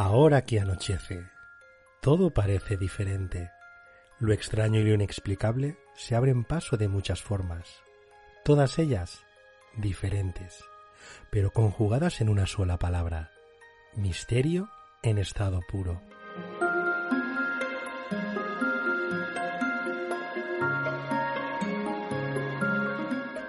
Ahora que anochece, todo parece diferente. Lo extraño y lo inexplicable se abren paso de muchas formas, todas ellas diferentes, pero conjugadas en una sola palabra, misterio en estado puro.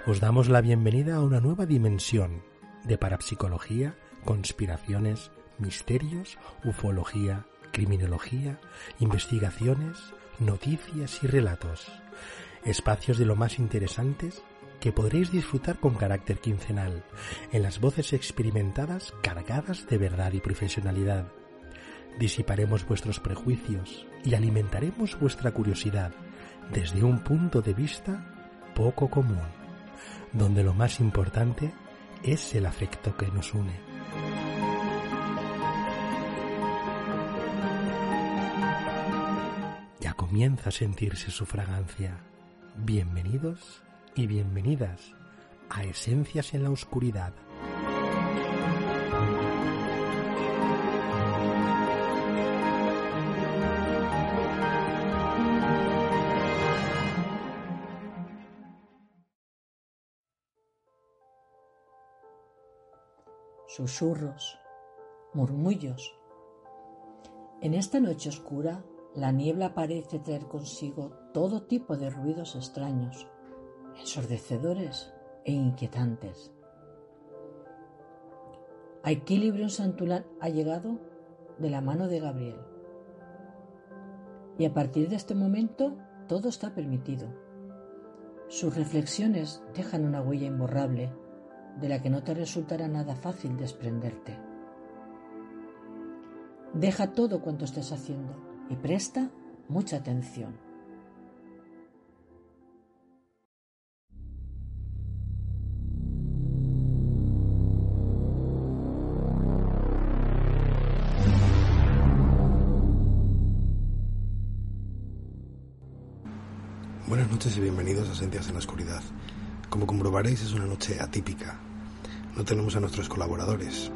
Os damos la bienvenida a una nueva dimensión de parapsicología, conspiraciones, misterios, ufología, criminología, investigaciones, noticias y relatos. Espacios de lo más interesantes que podréis disfrutar con carácter quincenal, en las voces experimentadas cargadas de verdad y profesionalidad. Disiparemos vuestros prejuicios y alimentaremos vuestra curiosidad desde un punto de vista poco común, donde lo más importante es el afecto que nos une. Comienza a sentirse su fragancia. Bienvenidos y bienvenidas a Esencias en la Oscuridad. susurros, murmullos. En esta noche oscura, la niebla parece traer consigo todo tipo de ruidos extraños, ensordecedores e inquietantes. A equilibrio Santulán ha llegado de la mano de Gabriel. Y a partir de este momento todo está permitido. Sus reflexiones dejan una huella imborrable de la que no te resultará nada fácil desprenderte. Deja todo cuanto estés haciendo y presta mucha atención. Buenas noches y bienvenidos a Sentías en la Oscuridad. Como comprobaréis es una noche atípica. No tenemos a nuestros colaboradores.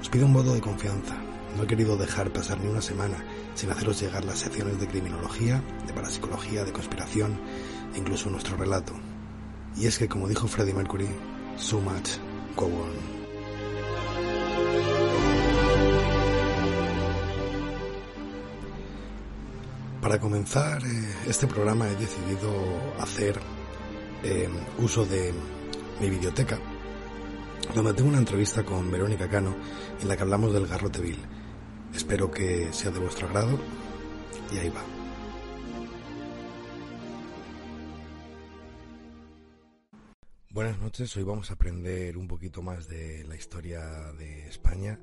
Os pido un voto de confianza. No he querido dejar pasar ni una semana sin haceros llegar las secciones de criminología, de parapsicología, de conspiración e incluso nuestro relato. Y es que, como dijo Freddie Mercury, so much go on. Para comenzar eh, este programa he decidido hacer eh, uso de mi biblioteca, donde tengo una entrevista con Verónica Cano en la que hablamos del garrote vil. Espero que sea de vuestro agrado y ahí va. Buenas noches, hoy vamos a aprender un poquito más de la historia de España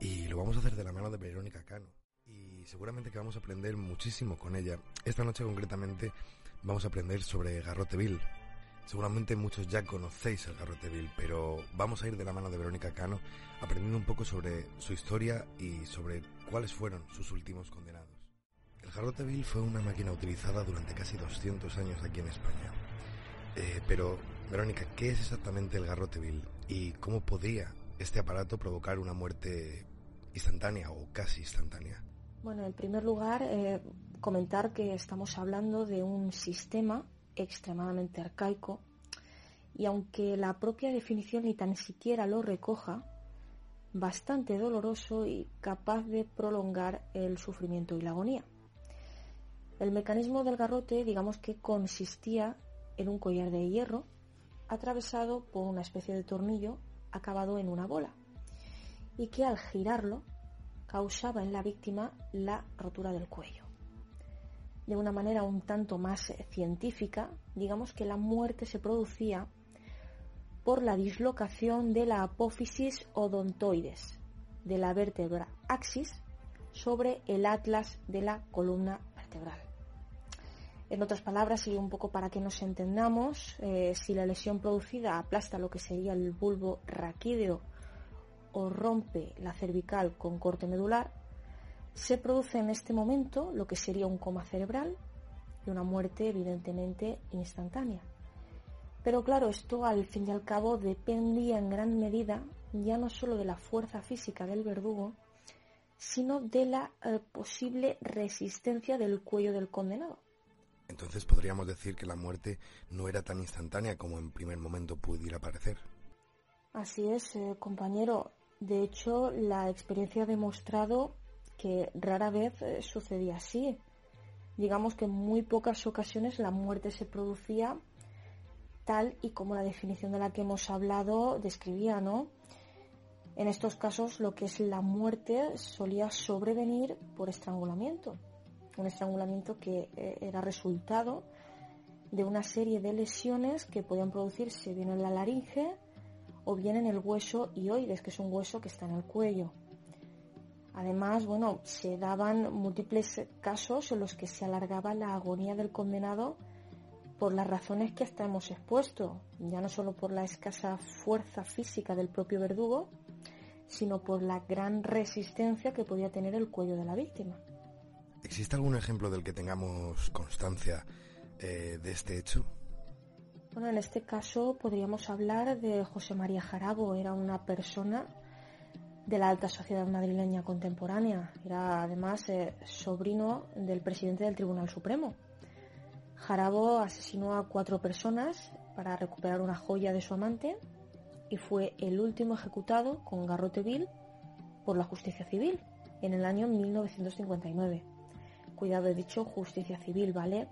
y lo vamos a hacer de la mano de Verónica Cano. Y seguramente que vamos a aprender muchísimo con ella. Esta noche concretamente vamos a aprender sobre Garroteville. Seguramente muchos ya conocéis el Garroteville, pero vamos a ir de la mano de Verónica Cano aprendiendo un poco sobre su historia y sobre cuáles fueron sus últimos condenados. El Garroteville fue una máquina utilizada durante casi 200 años aquí en España. Eh, pero, Verónica, ¿qué es exactamente el Garroteville y cómo podría este aparato provocar una muerte instantánea o casi instantánea? Bueno, en primer lugar, eh, comentar que estamos hablando de un sistema extremadamente arcaico y aunque la propia definición ni tan siquiera lo recoja, bastante doloroso y capaz de prolongar el sufrimiento y la agonía. El mecanismo del garrote, digamos que consistía en un collar de hierro atravesado por una especie de tornillo acabado en una bola y que al girarlo causaba en la víctima la rotura del cuello. De una manera un tanto más científica, digamos que la muerte se producía por la dislocación de la apófisis odontoides de la vértebra axis sobre el atlas de la columna vertebral. En otras palabras, y un poco para que nos entendamos, eh, si la lesión producida aplasta lo que sería el bulbo raquídeo o rompe la cervical con corte medular, se produce en este momento lo que sería un coma cerebral y una muerte evidentemente instantánea. Pero claro, esto al fin y al cabo dependía en gran medida ya no solo de la fuerza física del verdugo, sino de la eh, posible resistencia del cuello del condenado. Entonces podríamos decir que la muerte no era tan instantánea como en primer momento pudiera parecer. Así es, eh, compañero. De hecho, la experiencia ha demostrado que rara vez eh, sucedía así. Digamos que en muy pocas ocasiones la muerte se producía tal y como la definición de la que hemos hablado describía, ¿no? En estos casos lo que es la muerte solía sobrevenir por estrangulamiento, un estrangulamiento que eh, era resultado de una serie de lesiones que podían producirse bien en la laringe o bien en el hueso ioides, que es un hueso que está en el cuello. Además, bueno, se daban múltiples casos en los que se alargaba la agonía del condenado por las razones que hasta hemos expuesto, ya no solo por la escasa fuerza física del propio verdugo, sino por la gran resistencia que podía tener el cuello de la víctima. ¿Existe algún ejemplo del que tengamos constancia eh, de este hecho? Bueno, en este caso podríamos hablar de José María Jarabo. Era una persona de la alta sociedad madrileña contemporánea. Era además eh, sobrino del presidente del Tribunal Supremo. Jarabo asesinó a cuatro personas para recuperar una joya de su amante y fue el último ejecutado con garrote vil por la justicia civil en el año 1959. Cuidado, he dicho justicia civil, ¿vale?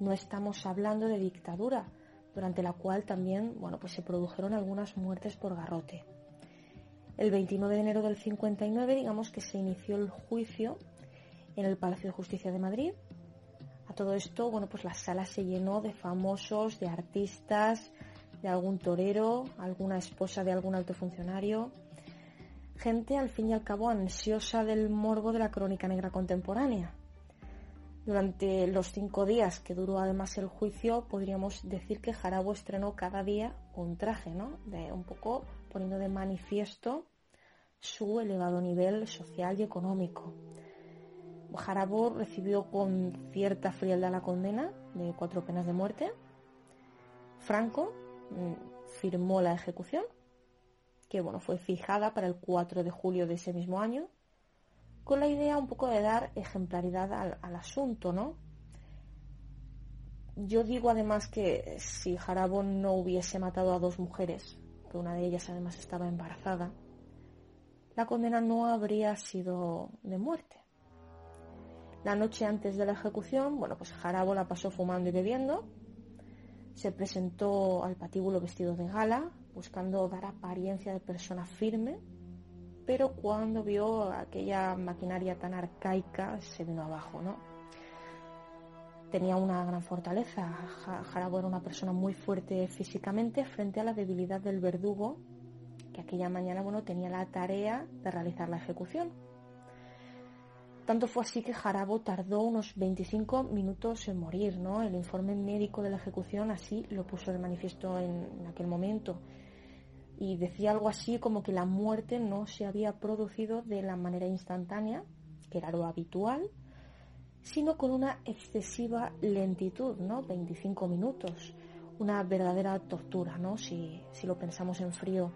No estamos hablando de dictadura, durante la cual también, bueno, pues se produjeron algunas muertes por garrote. El 29 de enero del 59, digamos que se inició el juicio en el Palacio de Justicia de Madrid. A todo esto, bueno, pues la sala se llenó de famosos, de artistas, de algún torero, alguna esposa de algún alto funcionario, gente al fin y al cabo ansiosa del morbo de la crónica negra contemporánea. Durante los cinco días que duró además el juicio, podríamos decir que Jarabo estrenó cada día un traje, ¿no? De un poco poniendo de manifiesto su elevado nivel social y económico. Jarabo recibió con cierta frialdad la condena de cuatro penas de muerte. Franco Mm, firmó la ejecución, que bueno, fue fijada para el 4 de julio de ese mismo año, con la idea un poco de dar ejemplaridad al, asunto, ¿no? Yo digo además que si Jarabo no hubiese matado a dos mujeres, que una de ellas además estaba embarazada, la condena no habría sido de muerte. La noche antes de la ejecución, bueno, pues Jarabo la pasó fumando y bebiendo, se presentó al patíbulo vestido de gala, buscando dar apariencia de persona firme, pero cuando vio aquella maquinaria tan arcaica se vino abajo, ¿no? Tenía una gran fortaleza. Jarabo era una persona muy fuerte físicamente frente a la debilidad del verdugo, que aquella mañana, bueno, tenía la tarea de realizar la ejecución. Tanto fue así que Jarabo tardó unos 25 minutos en morir, ¿no? El informe médico de la ejecución así lo puso de manifiesto en, aquel momento. Y decía algo así como que la muerte no se había producido de la manera instantánea, que era lo habitual, sino con una excesiva lentitud, ¿no? 25 minutos. Una verdadera tortura, ¿no? Si, si lo pensamos en frío.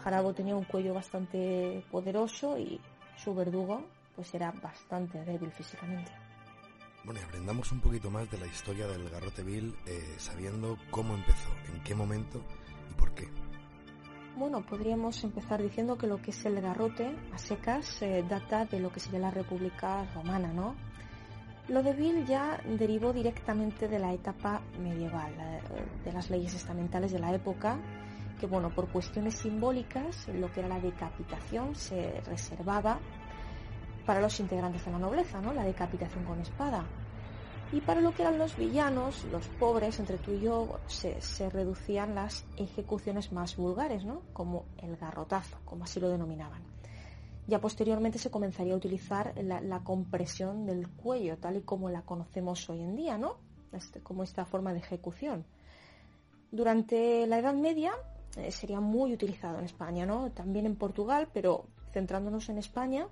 Jarabo tenía un cuello bastante poderoso y su verdugo pues era bastante débil físicamente. Bueno, y aprendamos un poquito más de la historia del garrote vil, eh, sabiendo cómo empezó, en qué momento y por qué. Bueno, podríamos empezar diciendo que lo que es el garrote a secas eh, data de lo que sería la República Romana, ¿no? Lo de Vil ya derivó directamente de la etapa medieval, de las leyes estamentales de la época, que bueno, por cuestiones simbólicas, lo que era la decapitación se reservaba para los integrantes de la nobleza, ¿no? La decapitación con espada. Y para lo que eran los villanos, los pobres, entre tú y yo, se, reducían las ejecuciones más vulgares, ¿no? Como el garrotazo, como así lo denominaban. Ya posteriormente se comenzaría a utilizar la, compresión del cuello, tal y como la conocemos hoy en día, ¿no? Este, como esta forma de ejecución. Durante la Edad Media eh, sería muy utilizado en España, ¿no? También en Portugal, pero centrándonos en España,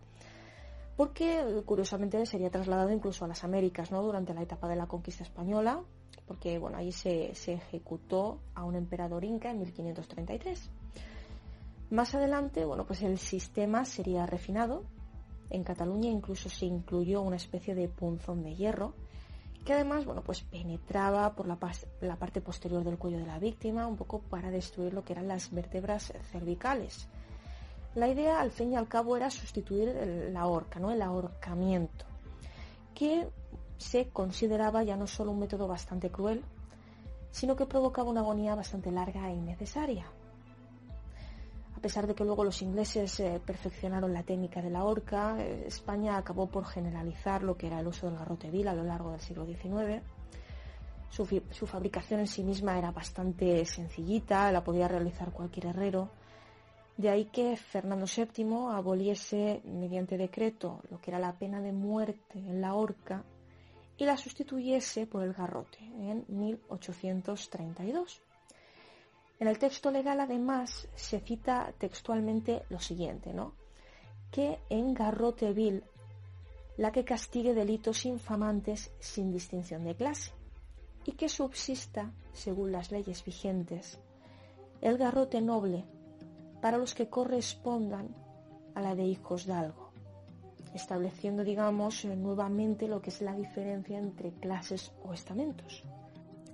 porque curiosamente sería trasladado incluso a las Américas ¿no? durante la etapa de la conquista española, porque bueno, allí se, ejecutó a un emperador inca en 1533. Más adelante, bueno, pues el sistema sería refinado En Cataluña incluso se incluyó una especie de punzón de hierro que además, bueno, pues penetraba por la, parte posterior del cuello de la víctima, un poco para destruir lo que eran las vértebras cervicales. La idea, al fin y al cabo, era sustituir la horca, ¿no? El ahorcamiento, que se consideraba ya no solo un método bastante cruel, sino que provocaba una agonía bastante larga e innecesaria. A pesar de que luego los ingleses eh, perfeccionaron la técnica de la horca, eh, España acabó por generalizar lo que era el uso del garrote vil a lo largo del siglo XIX. Su, su, fabricación en sí misma era bastante sencillita, la podía realizar cualquier herrero. De ahí que Fernando VII aboliese mediante decreto lo que era la pena de muerte en la horca y la sustituyese por el garrote en 1832. En el texto legal, además, se cita textualmente lo siguiente, ¿no? Que en garrote vil la que castigue delitos infamantes sin distinción de clase y que subsista, según las leyes vigentes, el garrote noble para los que correspondan a la de hijos de algo, estableciendo, digamos, nuevamente lo que es la diferencia entre clases o estamentos.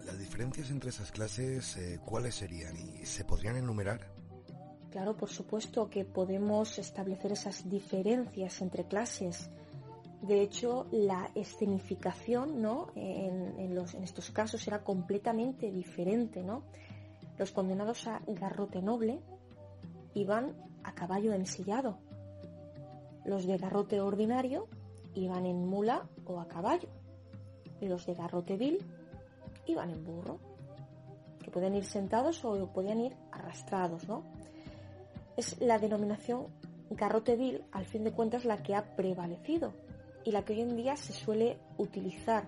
Las diferencias entre esas clases, eh, ¿cuáles serían y se podrían enumerar? Claro, por supuesto que podemos establecer esas diferencias entre clases. De hecho, la escenificación ¿no? en, los, en estos casos era completamente diferente. ¿no? Los condenados a garrote noble iban a caballo ensillado. Los de garrote ordinario iban en mula o a caballo. Y los de garrote vil iban en burro, que pueden ir sentados o podían ir arrastrados, ¿no? Es la denominación garrote vil, al fin de cuentas, la que ha prevalecido y la que hoy en día se suele utilizar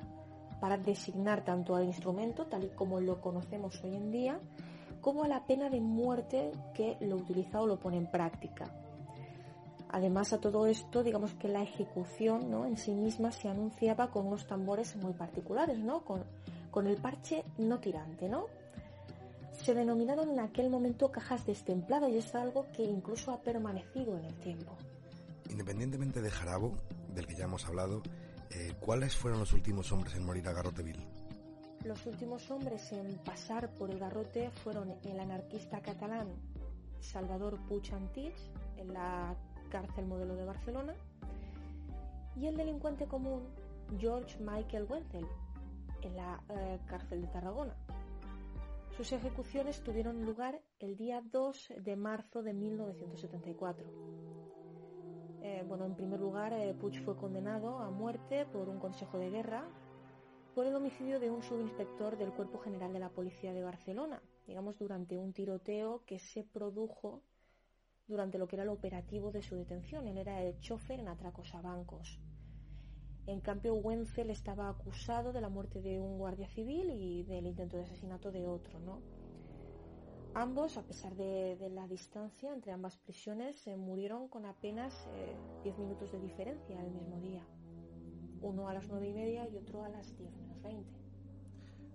para designar tanto al instrumento, tal y como lo conocemos hoy en día, como a la pena de muerte que lo utiliza o lo pone en práctica. Además a todo esto, digamos que la ejecución ¿no? en sí misma se anunciaba con unos tambores muy particulares, ¿no? con con el parche no tirante, ¿no? Se denominaron en aquel momento cajas destempladas y es algo que incluso ha permanecido en el tiempo. Independientemente de Jarabo, del que ya hemos hablado, eh, ¿cuáles fueron los últimos hombres en morir a garrote vil? Los últimos hombres en pasar por el garrote fueron el anarquista catalán Salvador Puig Antich en la cárcel modelo de Barcelona y el delincuente común George Michael Wenzel en la eh, cárcel de Tarragona. Sus ejecuciones tuvieron lugar el día 2 de marzo de 1974. Eh, bueno, en primer lugar, eh, Puig fue condenado a muerte por un consejo de guerra por el homicidio de un subinspector del Cuerpo General de la Policía de Barcelona, digamos, durante un tiroteo que se produjo durante lo que era el operativo de su detención. Él era el chofer en atracos a bancos. En cambio, Wenzel estaba acusado de la muerte de un guardia civil y del intento de asesinato de otro, ¿no? Ambos, a pesar de, la distancia entre ambas prisiones, se murieron con apenas 10 eh, minutos de diferencia el mismo día. Uno a las 9 y media y otro a las 10 menos 20.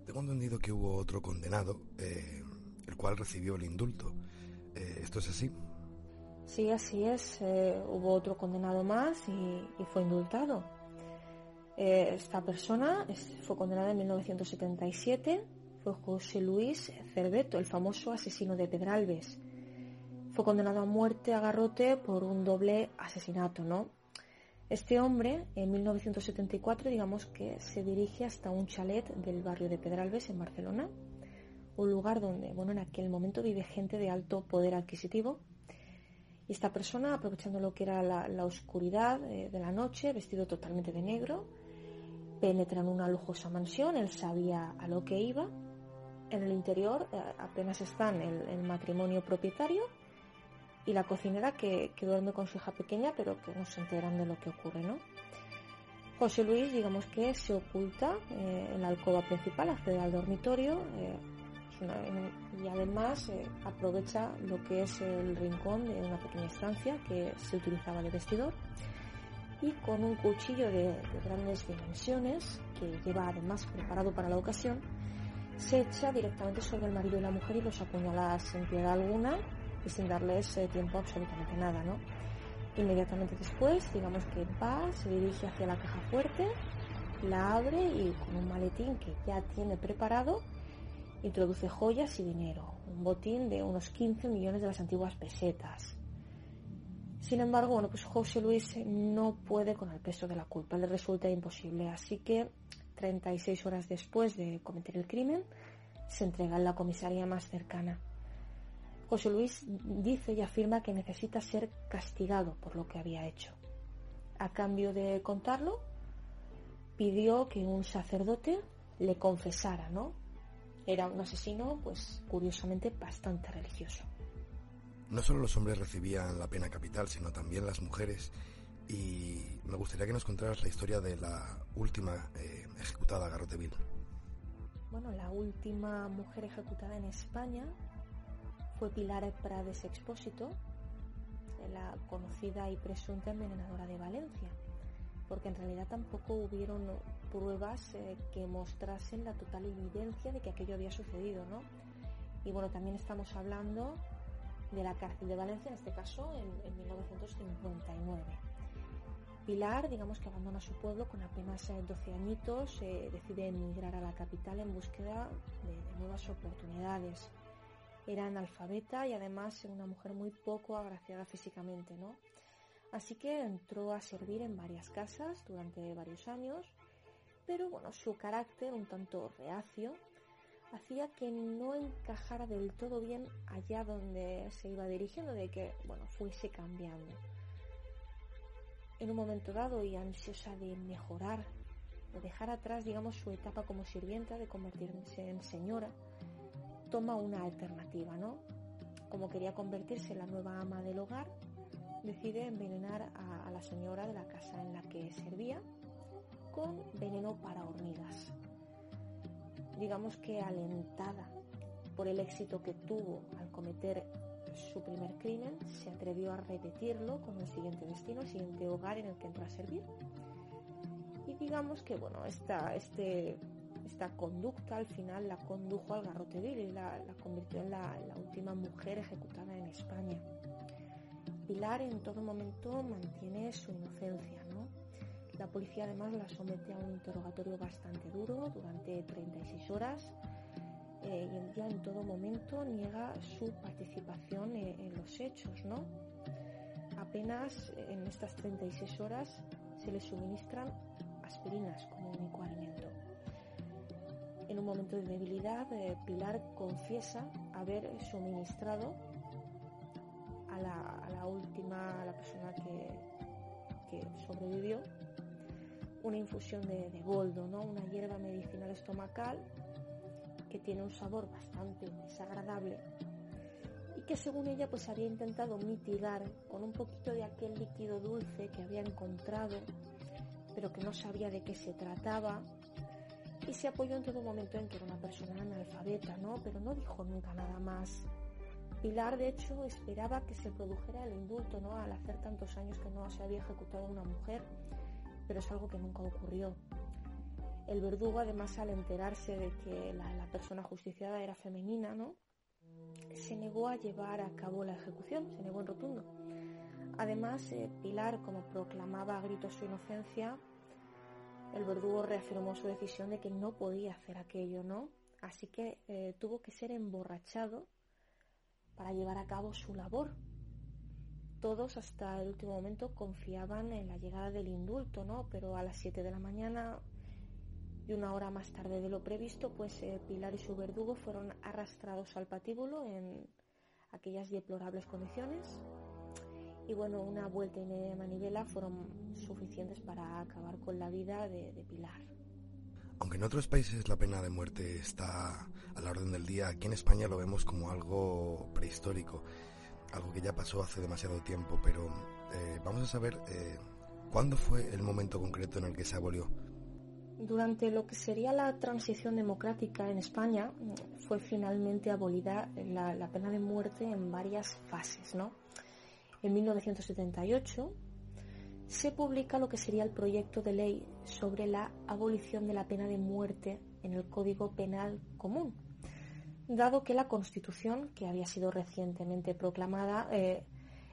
Tengo entendido que hubo otro condenado, eh, el cual recibió el indulto. Eh, ¿Esto es así? Sí, así es. hubo otro condenado más y fue indultado. Eh, esta persona fue condenada en 1977, fue José Luis Cerveto, el famoso asesino de Pedralbes. Fue condenado a muerte a garrote por un doble asesinato, ¿no? Este hombre, en 1974, digamos que se dirige hasta un chalet del barrio de Pedralbes, en Barcelona, un lugar donde, bueno, en aquel momento vive gente de alto poder adquisitivo. Y esta persona, aprovechando lo que era la, oscuridad eh, de la noche, vestido totalmente de negro, penetra en una lujosa mansión, él sabía a lo que iba. En el interior eh, apenas están el, matrimonio propietario y la cocinera que, duerme con su hija pequeña, pero que no se enteran de lo que ocurre, ¿no? José Luis, digamos que se oculta eh, en la alcoba principal, accede al dormitorio eh, y además aprovecha lo que es el rincón de una pequeña estancia que se utilizaba de vestidor y con un cuchillo de, grandes dimensiones, que lleva además preparado para la ocasión, se echa directamente sobre el marido y la mujer y los apuñala sin piedad alguna y sin darles eh, tiempo absolutamente nada, ¿no? Inmediatamente después, digamos que va, se dirige hacia la caja fuerte, la abre y con un maletín que ya tiene preparado, introduce joyas y dinero, un botín de unos 15 millones de las antiguas pesetas. Sin embargo, bueno, pues José Luis no puede con el peso de la culpa, le resulta imposible, así que 36 horas después de cometer el crimen, se entrega en la comisaría más cercana. José Luis dice y afirma que necesita ser castigado por lo que había hecho. A cambio de contarlo, pidió que un sacerdote le confesara, ¿no? Era un asesino, pues curiosamente, bastante religioso. No solo los hombres recibían la pena capital, sino también las mujeres. Y me gustaría que nos contaras la historia de la última eh, ejecutada, Garroteville. Bueno, la última mujer ejecutada en España fue Pilar Prades Expósito, la conocida y presunta envenenadora de Valencia, porque en realidad tampoco hubieron pruebas eh, que mostrasen la total evidencia de que aquello había sucedido, ¿no? Y bueno, también estamos hablando de la cárcel de Valencia, en este caso en, 1959. Pilar, digamos que abandona su pueblo con apenas 12 eh, añitos, eh, decide emigrar a la capital en búsqueda de nuevas oportunidades era analfabeta y además una mujer muy poco agraciada físicamente, ¿no? Así que entró a servir en varias casas durante varios años, pero bueno, su carácter un tanto reacio hacía que no encajara del todo bien allá donde se iba dirigiendo, de que, bueno, fuese cambiando. En un momento dado y ansiosa de mejorar, de dejar atrás, digamos, su etapa como sirvienta, de convertirse en señora, toma una alternativa, ¿no? Como quería convertirse en la nueva ama del hogar, decide envenenar a, la señora de la casa en la que servía con veneno para hormigas. Digamos que alentada por el éxito que tuvo al cometer su primer crimen, se atrevió a repetirlo con el siguiente destino, el siguiente hogar en el que entró a servir. Y digamos que bueno, esta, este esta conducta al final la condujo al garrote vil y la, convirtió en la, última mujer ejecutada en España. Pilar en todo momento mantiene su inocencia, ¿no? La policía además la somete a un interrogatorio bastante duro durante 36 horas eh, y ella en todo momento niega su participación en, en los hechos, ¿no? Apenas en estas 36 horas se le suministran aspirinas como único alimento. En un momento de debilidad, eh, Pilar confiesa haber suministrado a la, última, a la persona que, sobrevivió, una infusión de, boldo, ¿no? una hierba medicinal estomacal que tiene un sabor bastante desagradable y que según ella pues había intentado mitigar con un poquito de aquel líquido dulce que había encontrado pero que no sabía de qué se trataba y se apoyó en todo momento en que era una persona analfabeta, ¿no? Pero no dijo nunca nada más. Pilar, de hecho, esperaba que se produjera el indulto, ¿no? Al hacer tantos años que no se había ejecutado una mujer, pero es algo que nunca ocurrió. El verdugo, además, al enterarse de que la, persona justiciada era femenina, ¿no? Se negó a llevar a cabo la ejecución, se negó en rotundo. Además, eh, Pilar, como proclamaba a gritos su inocencia, el verdugo reafirmó su decisión de que no podía hacer aquello, ¿no? Así que eh, tuvo que ser emborrachado para llevar a cabo su labor. Todos hasta el último momento confiaban en la llegada del indulto, ¿no? Pero a las 7 de la mañana y una hora más tarde de lo previsto, pues eh, Pilar y su verdugo fueron arrastrados al patíbulo en aquellas deplorables condiciones y bueno, una vuelta y media de manivela fueron suficientes para acabar con la vida de, Pilar. Aunque en otros países la pena de muerte está a la orden del día, aquí en España lo vemos como algo prehistórico, algo que ya pasó hace demasiado tiempo, pero eh, vamos a saber eh, cuándo fue el momento concreto en el que se abolió. Durante lo que sería la transición democrática en España, fue finalmente abolida la, la pena de muerte en varias fases, ¿no? en 1978 se publica lo que sería el proyecto de ley sobre la abolición de la pena de muerte en el Código Penal Común, dado que la Constitución, que había sido recientemente proclamada, eh,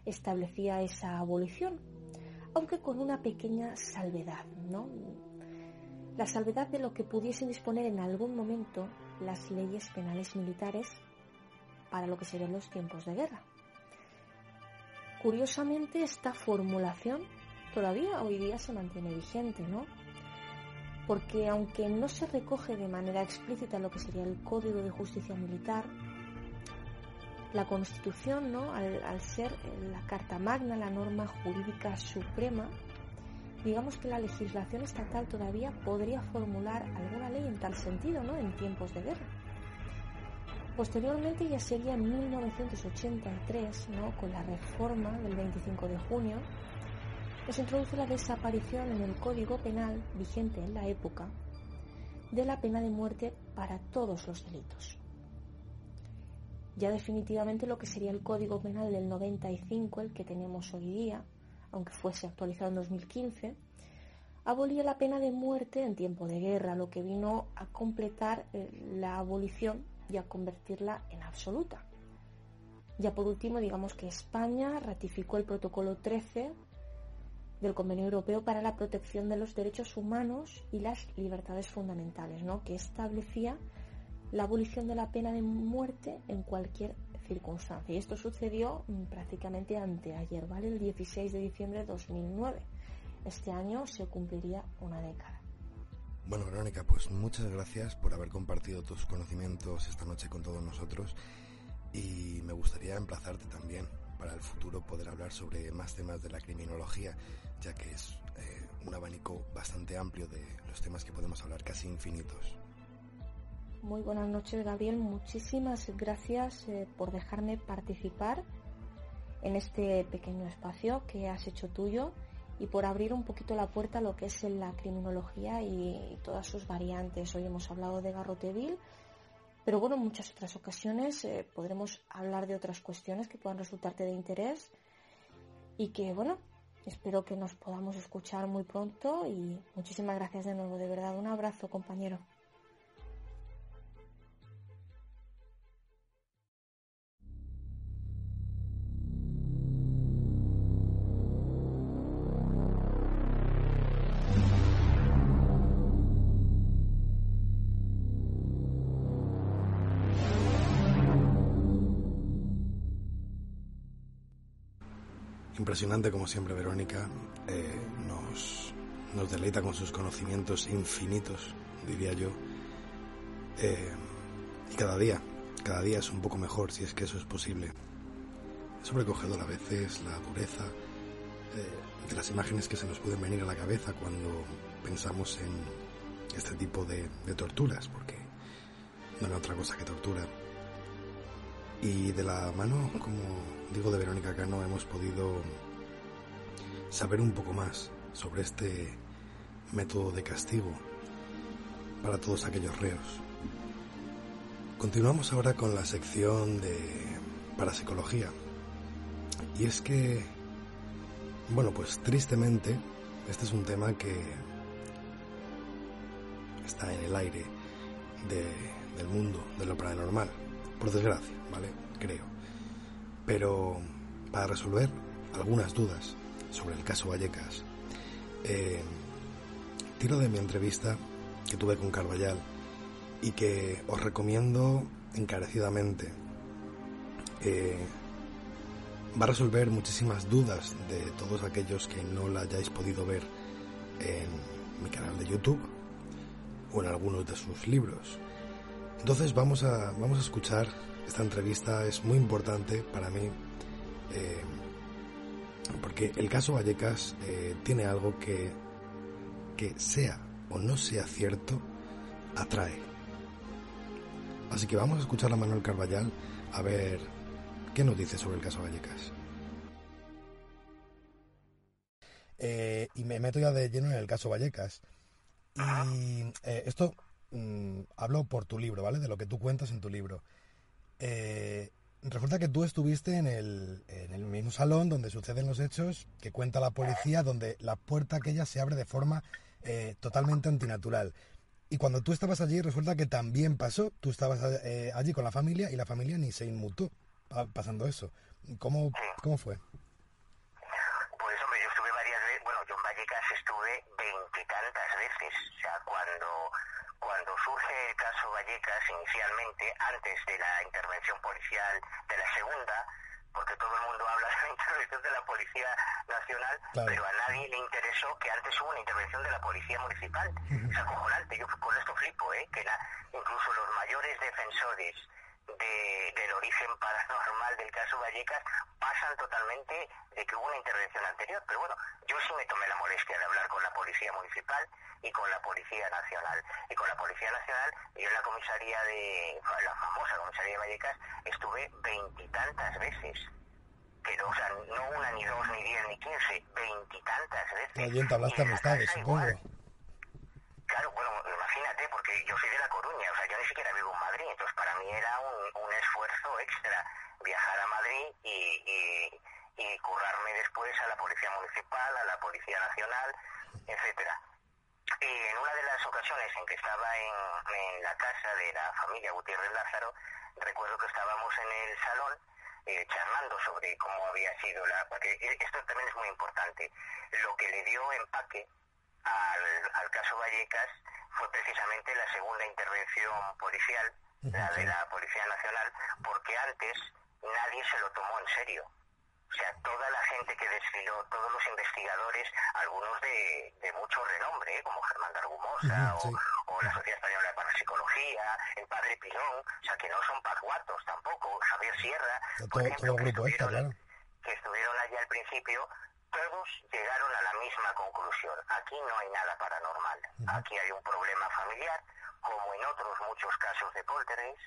establecía esa abolición, aunque con una pequeña salvedad, ¿no? La salvedad de lo que pudiesen disponer en algún momento las leyes penales militares para lo que serían los tiempos de guerra. Curiosamente, esta formulación todavía hoy día se mantiene vigente, ¿no? Porque aunque no se recoge de manera explícita lo que sería el Código de Justicia Militar, la Constitución, ¿no? al, al ser la Carta Magna, la norma jurídica suprema, digamos que la legislación estatal todavía podría formular alguna ley en tal sentido, ¿no? En tiempos de guerra. Posteriormente ya sería en 1983, ¿no? con la reforma del 25 de junio, que se introduce la desaparición en el Código Penal vigente en la época de la pena de muerte para todos los delitos. Ya definitivamente lo que sería el Código Penal del 95, el que tenemos hoy día, aunque fuese actualizado en 2015, abolía la pena de muerte en tiempo de guerra, lo que vino a completar eh, la abolición y a convertirla en absoluta. Ya por último, digamos que España ratificó el protocolo 13 del Convenio Europeo para la Protección de los Derechos Humanos y las Libertades Fundamentales, ¿no? que establecía la abolición de la pena de muerte en cualquier circunstancia. Y esto sucedió mm, prácticamente anteayer, ¿vale? El 16 de diciembre de 2009. Este año se cumpliría una década. Bueno, Verónica, pues muchas gracias por haber compartido tus conocimientos esta noche con todos nosotros y me gustaría emplazarte también para el futuro poder hablar sobre más temas de la criminología, ya que es eh, un abanico bastante amplio de los temas que podemos hablar, casi infinitos. Muy buenas noches, Gabriel. Muchísimas gracias eh, por dejarme participar en este pequeño espacio que has hecho tuyo y por abrir un poquito la puerta a lo que es la criminología y, todas sus variantes. Hoy hemos hablado de Garroteville, pero bueno, en muchas otras ocasiones eh, podremos hablar de otras cuestiones que puedan resultarte de interés y que bueno, espero que nos podamos escuchar muy pronto y muchísimas gracias de nuevo, de verdad. Un abrazo, compañero. Impresionante como siempre Verónica, eh, nos, deleita con sus conocimientos infinitos, diría yo. Eh, y cada día, cada día es un poco mejor si es que eso es posible. Es sobrecogedor a veces la dureza eh, de las imágenes que se nos pueden venir a la cabeza cuando pensamos en este tipo de, de torturas, porque no hay otra cosa que tortura. Y de la mano, como digo de Verónica Cano, hemos podido saber un poco más sobre este método de castigo para todos aquellos reos. Continuamos ahora con la sección de parapsicología. Y es que, bueno, pues tristemente, este es un tema que está en el aire del mundo de lo paranormal, por desgracia, ¿vale? Creo. Pero para resolver algunas dudas sobre el caso Vallecas, eh, tiro de mi entrevista que tuve con Carballal y que os recomiendo encarecidamente. Eh, va a resolver muchísimas dudas de todos aquellos que no la hayáis podido ver en mi canal de YouTube o en algunos de sus libros. Entonces vamos a, vamos a escuchar esta entrevista es muy importante para mí eh, porque el caso Vallecas eh, tiene algo que, que sea o no sea cierto, atrae. Así que vamos a escuchar a Manuel Carballal a ver qué nos dice sobre el caso Vallecas. Eh, y me meto ya de lleno en el caso Vallecas. Y esto mm, hablo por tu libro, ¿vale? De lo que tú cuentas en tu libro. Eh, resulta que tú estuviste en el, en el, mismo salón donde suceden los hechos que cuenta la policía, donde la puerta aquella se abre de forma eh, totalmente antinatural. Y cuando tú estabas allí, resulta que también pasó. Tú estabas eh, allí con la familia y la familia ni se inmutó pasando eso. ¿Cómo, cómo fue? estuve, bueno, yo en Vallecas estuve veintitantas veces, o sea, cuando cuando surge el caso Vallecas inicialmente, antes de la intervención policial de la segunda, porque todo el mundo habla de la intervención de la Policía Nacional, pero a nadie le interesó que antes hubo una intervención de la Policía Municipal. Es acojonante, yo con esto flipo, ¿eh? que incluso los mayores defensores del origen paranormal del caso Vallecas pasan totalmente de que hubo una intervención anterior. Pero bueno, yo sí me tomé la molestia de hablar con la Policía Municipal y con la Policía Nacional. Y con la Policía Nacional, yo en la comisaría de, la famosa comisaría de Vallecas, estuve veintitantas veces. Pero, o sea, no una, ni dos, ni diez, ni quince, veintitantas veces. Y entablaste amistades, supongo. Claro, bueno, porque yo soy de La Coruña, o sea, yo ni siquiera vivo en Madrid, entonces para mí era un, esfuerzo extra viajar a Madrid y, y, currarme después a la Policía Municipal, a la Policía Nacional, etcétera. Y en una de las ocasiones en que estaba en, en la casa de la familia Gutiérrez Lázaro, recuerdo que estábamos en el salón eh, charlando sobre cómo había sido la... Porque esto también es muy importante. Lo que le dio empaque al, caso Vallecas fue precisamente la segunda intervención policial, la de la Policía Nacional, porque antes nadie se lo tomó en serio. O sea, toda la gente que desfiló, todos los investigadores, algunos de, de mucho renombre, ¿eh? como Germán Dargumosa o, la Sociedad Española de Parapsicología, el Padre Pilón, o sea, que no son pacuatos tampoco, Javier Sierra, por ejemplo, que, estuvieron, que estuvieron allí al principio, todos llegaron a la misma conclusión. Aquí no hay nada paranormal. Aquí hay un problema familiar, como en otros muchos casos de poltergeist.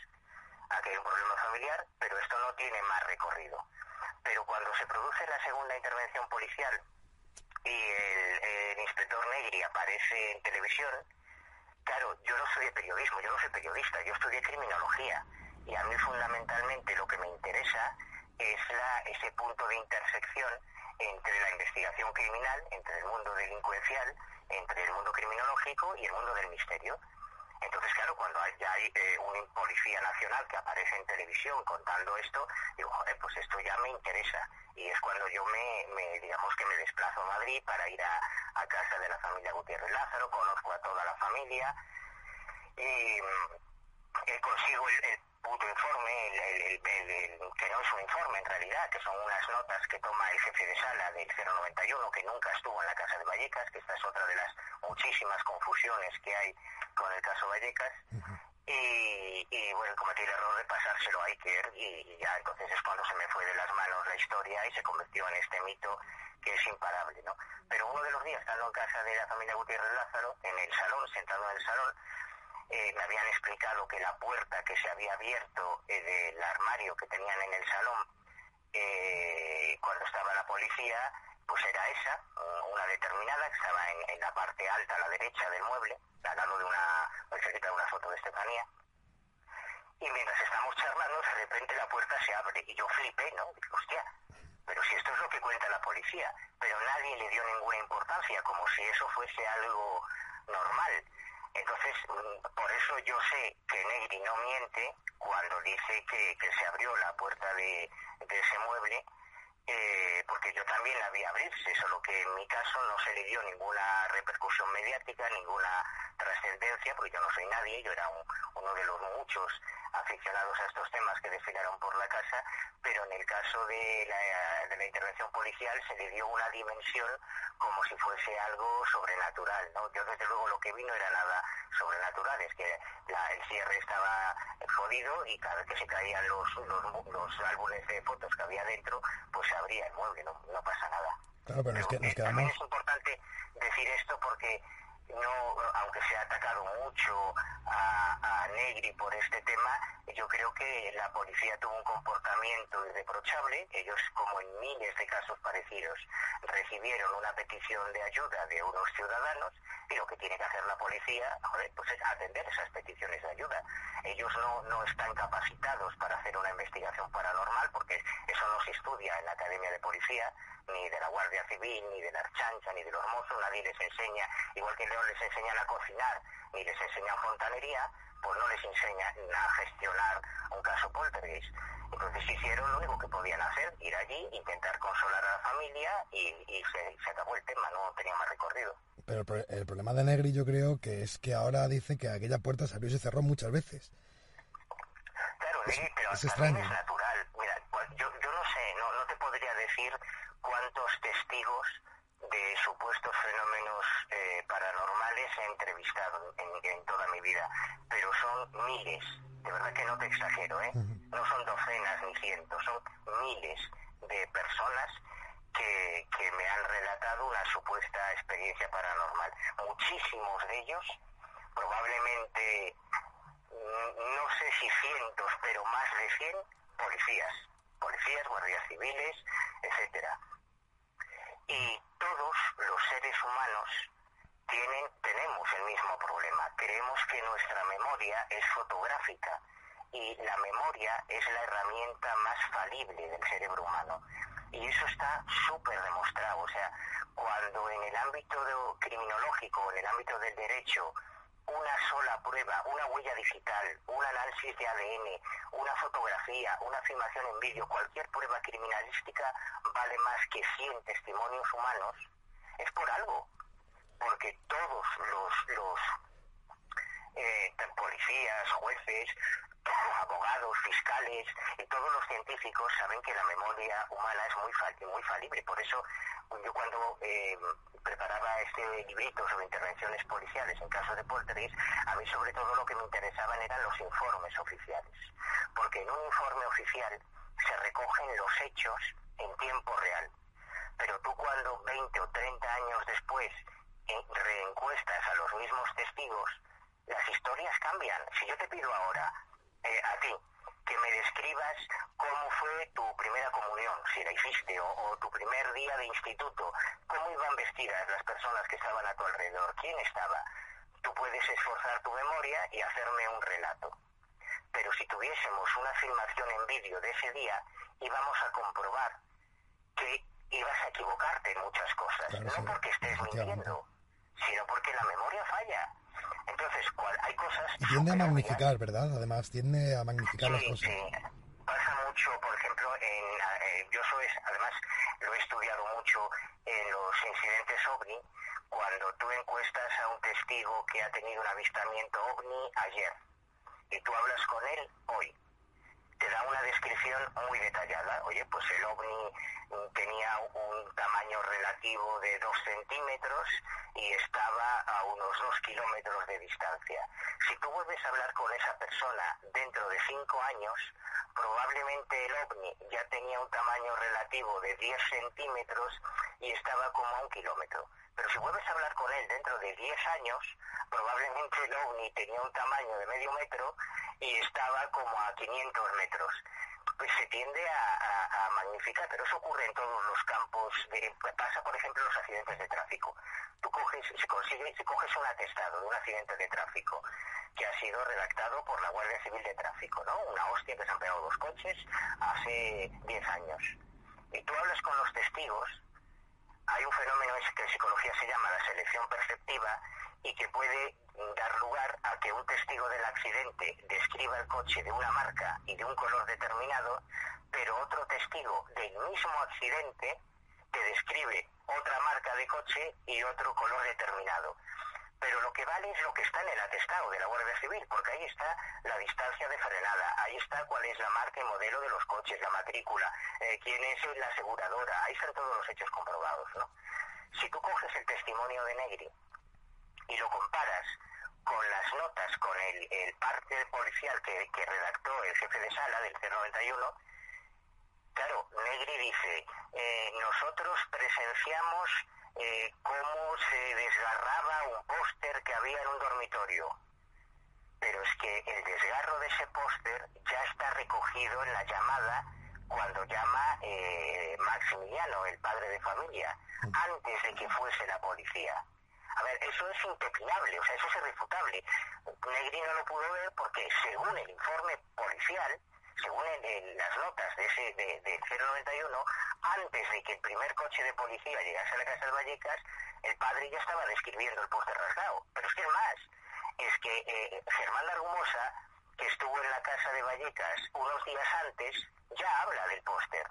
Aquí hay un problema familiar, pero esto no tiene más recorrido. Pero cuando se produce la segunda intervención policial y el, inspector Negri aparece en televisión, claro, yo no soy de periodismo, yo no soy periodista, yo estudié criminología. Y a mí fundamentalmente lo que me interesa es la, ese punto de intersección entre la investigación criminal, entre el mundo delincuencial, entre el mundo criminológico y el mundo del misterio. Entonces, claro, cuando hay, ya hay eh, un policía nacional que aparece en televisión contando esto, digo, joder, pues esto ya me interesa. Y es cuando yo me, me digamos que me desplazo a Madrid para ir a, casa de la familia Gutiérrez Lázaro, conozco a toda la familia y mm, eh, consigo el puto informe, el, que no es un informe en realidad, que son unas notas que toma el jefe de sala del 091, que nunca estuvo en la Casa de Vallecas, que esta es otra de las muchísimas confusiones que hay con el caso Vallecas. y, y, bueno, cometí el error de pasárselo a Iker y, ya entonces es cuando se me fue de las manos la historia y se convirtió en este mito que es imparable, ¿no? Pero uno de los días, estando en casa de la familia Gutiérrez Lázaro, en el salón, sentado en el salón, eh, me habían explicado que la puerta que se había abierto eh, del armario que tenían en el salón eh, cuando estaba la policía, pues era esa, una determinada, que estaba en, la parte alta a la derecha del mueble, al lado de una, de una foto de Estefanía. Y mientras estamos charlando, de repente la puerta se abre y yo flipé, ¿no? Digo, hostia, pero si esto es lo que cuenta la policía, pero nadie le dio ninguna importancia, como si eso fuese algo normal. Entonces, mm, por eso yo sé que Negri no miente cuando dice que, se abrió la puerta de, ese mueble, eh, porque yo también la vi abrirse, solo que en mi caso no se le dio ninguna repercusión mediática, ninguna trascendencia, porque yo no soy nadie, yo era uno de los muchos aficionados a estos temas que desfilaron por la casa, pero en el caso de la, de la intervención policial se le dio una dimensión como si fuese algo sobrenatural. ¿no? Yo desde luego lo que vi no era nada sobrenatural, es que el cierre estaba jodido y cada vez que se caían los, los, álbumes de fotos que había dentro, pues se abría el mueble, no, no pasa nada. Claro, pero, es que nos También es importante decir esto porque no, aunque se ha atacado mucho a, Negri por este tema, yo creo que la policía tuvo un comportamiento irreprochable. Ellos, como en miles de casos parecidos, recibieron una petición de ayuda de unos ciudadanos y lo que tiene que hacer la policía pues es atender esas peticiones de ayuda. Ellos no, no están capacitados para hacer una investigación paranormal porque eso no se estudia en la Academia de Policía ni de la Guardia Civil, ni de la Archancha, ni de los mozos, nadie les enseña, igual que León les enseñan a cocinar, ni les enseñan fontanería, pues no les enseña a gestionar un caso poltergeist. Entonces hicieron lo único que podían hacer, ir allí, intentar consolar a la familia y, se, acabó el tema, no tenía más recorrido. Pero el, problema de Negri yo creo que es que ahora dice que aquella puerta se abrió y se cerró muchas veces. Claro, pero es, extraño. es natural. Mira, yo, yo no sé, no, no te podría decir cuántos testigos de supuestos fenómenos eh, paranormales he entrevistado en, toda mi vida, pero son miles, de verdad que no te exagero, ¿eh? no son docenas ni cientos, son miles de personas que, que me han relatado una supuesta experiencia paranormal. Muchísimos de ellos, probablemente, mm, no sé si cientos, pero más de cien, policías, policías, guardias civiles, etcétera y todos los seres humanos tienen, tenemos el mismo problema. Creemos que nuestra memoria es fotográfica y la memoria es la herramienta más falible del cerebro humano. Y eso está súper demostrado. O sea, cuando en el ámbito criminológico, en el ámbito del derecho, una sola prueba, una huella digital, un análisis de ADN, una fotografía, una filmación en vídeo, cualquier prueba criminalística vale más que 100 testimonios humanos, es por algo. Porque todos los, los eh, policías, jueces, abogados, fiscales y todos los científicos saben que la memoria humana es muy, falible. Por eso yo cuando eh, preparaba este librito sobre intervenciones policiales en caso de poltergeist, a mí sobre todo lo que me interesaban eran los informes oficiales. Porque en un informe oficial se recogen los hechos en tiempo real. Pero tú cuando 20 o 30 años después reencuestas a los mismos testigos, las historias cambian. Si yo te pido ahora eh, a ti que me describas cómo fue tu primera comunión, si la hiciste, o, tu primer día de instituto, cómo iban vestidas las personas que estaban a tu alrededor, quién estaba. Tú puedes esforzar tu memoria y hacerme un relato. Pero si tuviésemos una filmación en vídeo de ese día, íbamos a comprobar que ibas a equivocarte en muchas cosas, no porque estés mintiendo, sino porque la memoria falla. Entonces, hay cosas... Y tiende a magnificar, ¿verdad? Además, tiende a magnificar las cosas. Sí, pasa mucho, por ejemplo, en, eh, yo soy, además, lo he estudiado mucho en los incidentes OVNI, cuando tú encuestas a un testigo que ha tenido un avistamiento OVNI ayer, y tú hablas con él hoy, te da una descripción muy detallada. Oye, pues el ovni tenía un tamaño relativo de dos centímetros y estaba a unos dos kilómetros de distancia. Si tú vuelves a hablar con esa persona dentro de cinco años, probablemente el ovni ya tenía un tamaño relativo de 10 centímetros y estaba como a un kilómetro. Pero si vuelves a hablar con él dentro de 10 años, probablemente el ovni tenía un tamaño de medio metro y estaba como a 500 metros. Pues se tiende a, magnificar, pero eso ocurre en todos los campos. De, pasa, por ejemplo, los accidentes de tráfico. Tú coges, si, consigues, si coges un atestado de un accidente de tráfico que ha sido redactado por la Guardia Civil de Tráfico, ¿no? Una hostia que se han pegado dos coches hace 10 años. Y tú hablas con los testigos, hay un fenómeno que en psicología se llama la selección perceptiva y que puede dar lugar a que un testigo del accidente describa el coche de una marca y de un color determinado, pero otro testigo del mismo accidente te describe otra marca de coche y otro color determinado. Pero lo que vale es lo que está en el atestado de la Guardia Civil, porque ahí está la distancia de frenada, ahí está cuál es la marca y modelo de los coches, la matrícula, eh, quién es la aseguradora, ahí están todos los hechos comprobados, ¿no? Si tú coges el testimonio de Negri y lo comparas con las notas, con el, parte policial que, redactó el jefe de sala del C91, claro, Negri dice, eh, nosotros presenciamos eh, cómo se desgarraba un póster que había en un dormitorio. Pero es que el desgarro de ese póster ya está recogido en la llamada cuando llama eh, Maximiliano, el padre de familia, antes de que fuese la policía. A ver, eso es impepinable, o sea, eso es irrefutable. Negri no lo pudo ver porque, según el informe policial, según las notas de ese de, 091, antes de que el primer coche de policía llegase a la casa de Vallecas, el padre ya estaba describiendo el póster rasgado. Pero es que es más, es que eh, Germán Largumosa, que estuvo en la casa de Vallecas unos días antes, ya habla del póster.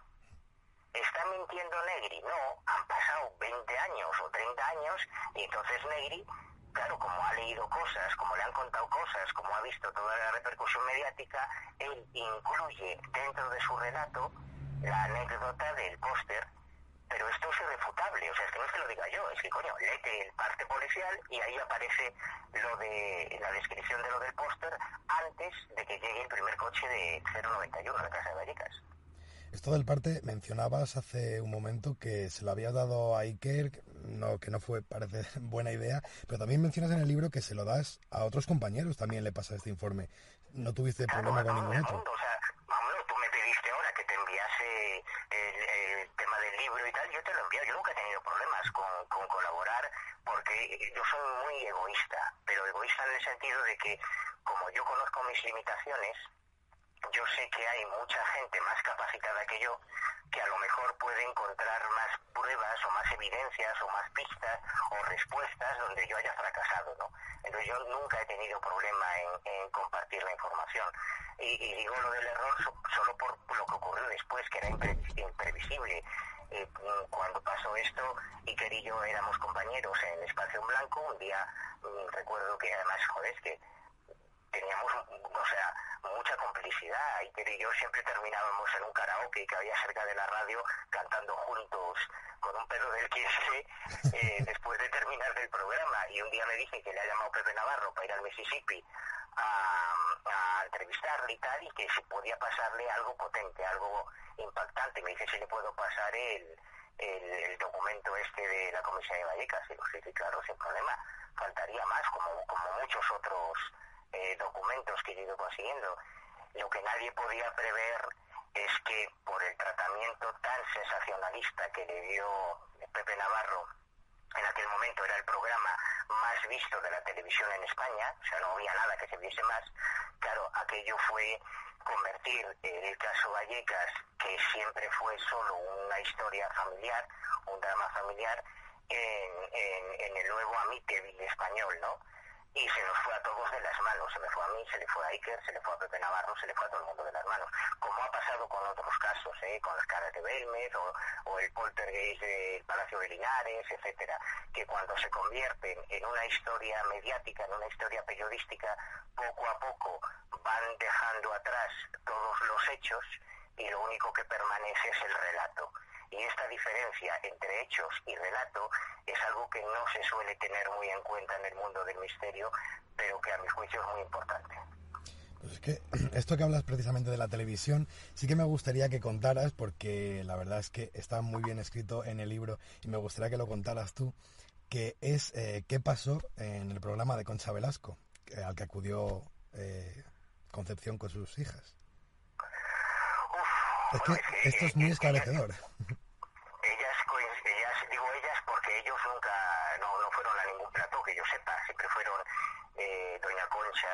¿Está mintiendo Negri? No, han pasado 20 años o 30 años y entonces Negri, claro, como ha leído cosas, como le han contado cosas, como ha visto toda la repercusión mediática, él incluye dentro de su relato la anécdota del póster pero esto es irrefutable, o sea, es que no es que lo diga yo, es que coño, léete el parte policial y ahí aparece lo de la descripción de lo del póster antes de que llegue el primer coche de 091 a la Casa de Vallecas. Esto del parte mencionabas hace un momento que se lo habías dado a Iker, no, que no fue, parece buena idea, pero también mencionas en el libro que se lo das a otros compañeros, también le pasa este informe. No tuviste problema con ningún otro. o sea, tú me pediste ahora que te enviase el, tema del libro y tal, yo te lo envío. Yo nunca he tenido problemas con, con colaborar porque yo soy muy egoísta, pero egoísta en el sentido de que como yo conozco mis limitaciones, yo sé que hay mucha gente más capacitada que yo que a lo mejor puede encontrar más pruebas o más evidencias o más pistas o respuestas donde yo haya fracasado, ¿no? Entonces yo nunca he tenido problema en, compartir la información. Y, digo lo del error solo por lo que ocurrió después, que era imprevisible. Eh, cuando pasó esto, Iker y yo éramos compañeros en Espacio en Blanco, un día mm, recuerdo que además, joder, que teníamos, o sea, mucha complicidad. Iker y yo siempre terminábamos en un karaoke que había cerca de la radio cantando juntos con un perro del 15 eh, después de terminar el programa. Y un día me dije que le ha llamado Pepe Navarro para ir al Mississippi a, a entrevistarle y tal, y que se podía pasarle algo potente, algo impactante. Me dice si le puedo pasar el, el, documento este de la Comisión de Vallecas. Y lo sí, claro, sin problema. Faltaría más, como, como muchos otros eh, documentos que he ido consiguiendo. Lo que nadie podía prever es que por el tratamiento tan sensacionalista que le dio Pepe Navarro, en aquel momento era el programa más visto de la televisión en España, o sea, no había nada que se viese más, claro, aquello fue convertir el caso Vallecas, que siempre fue solo una historia familiar, un drama familiar, en, el nuevo Amityville español, ¿no? Y se nos fue a todos de las manos. Se me fue a mí, se le fue a Iker, se le fue a Pepe Navarro, se le fue a todo el mundo de las manos. Como ha pasado con otros casos, ¿eh? con las caras de Belmez o, el poltergeist del Palacio de Linares, etcétera, que cuando se convierten en una historia mediática, en una historia periodística, poco a poco van dejando atrás todos los hechos y lo único que permanece es el relato. Y esta diferencia entre hechos y relato es algo que no se suele tener muy en cuenta en el mundo del misterio, pero que a mi juicio es muy importante. Pues es que esto que hablas precisamente de la televisión, sí que me gustaría que contaras, porque la verdad es que está muy bien escrito en el libro y me gustaría que lo contaras tú, que es eh, qué pasó en el programa de Concha Velasco, al que acudió eh, Concepción con sus hijas. Es que esto es muy esclarecedor.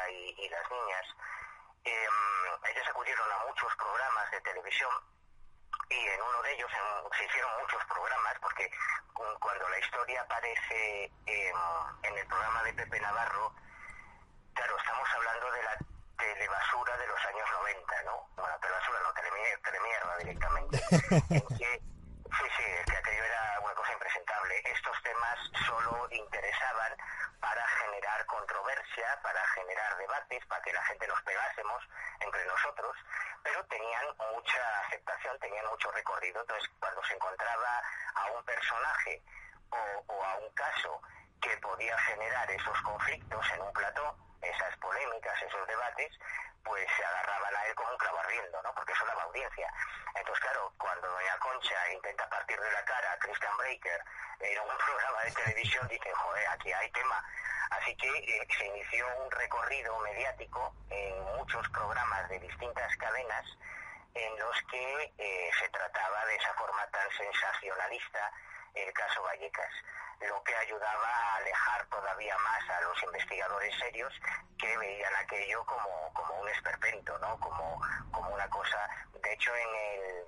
y, las niñas, em, ellos acudieron a muchos programas de televisión y en uno de ellos se hicieron muchos programas porque cuando la historia aparece en el programa de Pepe Navarro, claro, estamos hablando de la telebasura de los años 90, ¿no? Bueno, telebasura no, sí, sí, es que aquello era una cosa impresentable. Estos temas solo interesaban para generar controversia, para generar debates, para que la gente nos pegásemos entre nosotros, pero tenían mucha aceptación, tenían mucho recorrido. Entonces, cuando se encontraba a un personaje o, a un caso que podía generar esos conflictos en un plató, esas polémicas, esos debates, pues se agarraban a él como un clavo ardiendo, ¿no? Porque eso daba audiencia. Entonces, claro, cuando Doña Concha intenta partir de la cara a Christian Breaker en un programa de televisión, dicen, joder, aquí hay tema. Así que eh, se inició un recorrido mediático en muchos programas de distintas cadenas en los que eh, se trataba de esa forma tan sensacionalista el caso Vallecas, lo que ayudaba a alejar todavía más a los investigadores serios que veían aquello como, como un esperpento, ¿no? como, como una cosa. De hecho, en el,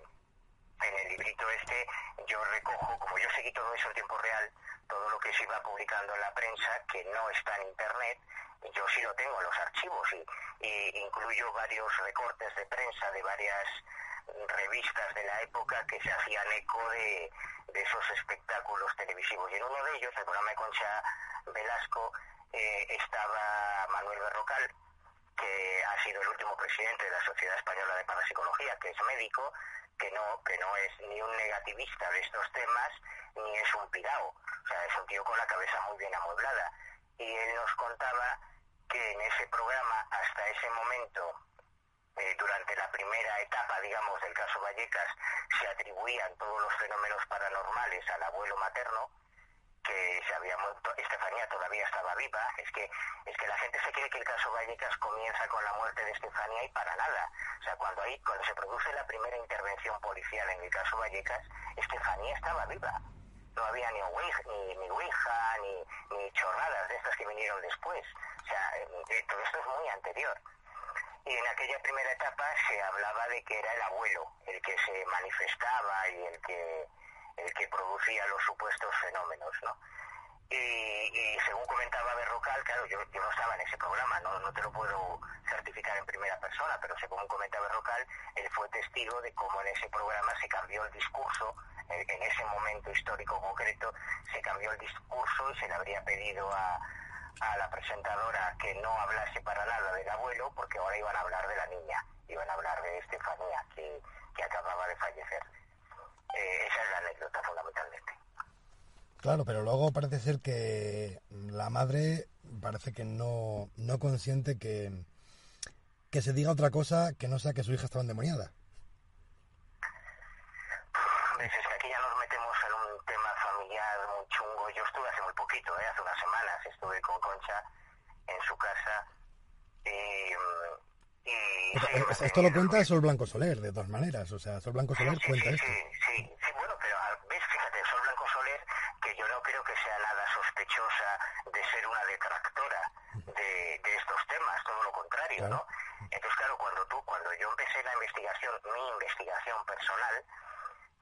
en el librito este yo recojo, como yo seguí todo eso en tiempo real, todo lo que se iba publicando en la prensa, que no está en internet, yo sí lo tengo en los archivos y, y incluyo varios recortes de prensa de varias revistas de la época que se hacían eco de, esos espectáculos televisivos. Y en uno de ellos, el programa de Concha Velasco, eh, estaba Manuel Berrocal, que ha sido el último presidente de la Sociedad Española de Parapsicología, que es médico, que no, que no es ni un negativista de estos temas, ni es un pirao. O sea, es un tío con la cabeza muy bien amueblada. Y él nos contaba que en ese programa, hasta ese momento, eh, durante la primera etapa, digamos, del caso Vallecas, se atribuían todos los fenómenos paranormales al abuelo materno, que se había muerto, Estefanía todavía estaba viva, es que, es que la gente se cree que el caso Vallecas comienza con la muerte de Estefanía y para nada. O sea, cuando, hay, cuando se produce la primera intervención policial en el caso Vallecas, Estefanía estaba viva. No había ni Ouija, ni, ni, Ouija, ni, ni chorradas de estas que vinieron después. O sea, eh, todo esto es muy anterior y en aquella primera etapa se hablaba de que era el abuelo el que se manifestaba y el que el que producía los supuestos fenómenos, ¿no? Y, según comentaba Berrocal, claro, yo, yo, no estaba en ese programa, no, no te lo puedo certificar en primera persona, pero según comentaba Berrocal, él fue testigo de cómo en ese programa se cambió el discurso, en ese momento histórico concreto, se cambió el discurso y se le habría pedido a, a la presentadora que no hablase para nada del abuelo, porque ahora iban a hablar de la niña, iban a hablar de Estefanía, que, que acababa de fallecer. Eh, esa es la anécdota fundamentalmente. Claro, pero luego parece ser que la madre parece que no, no consiente que, que se diga otra cosa que no sea que su hija estaba endemoniada. estuve con Concha en su casa y... y esto lo cuenta Sol Blanco Soler, de todas maneras, o sea, Sol Blanco Soler cuenta sí, esto. Sí, sí, bueno, pero ves, fíjate, Sol Blanco Soler, que yo no creo que sea nada sospechosa de ser una detractora de, de estos temas, todo lo contrario, ¿no? Entonces, claro, cuando tú, cuando yo empecé la investigación, mi investigación personal,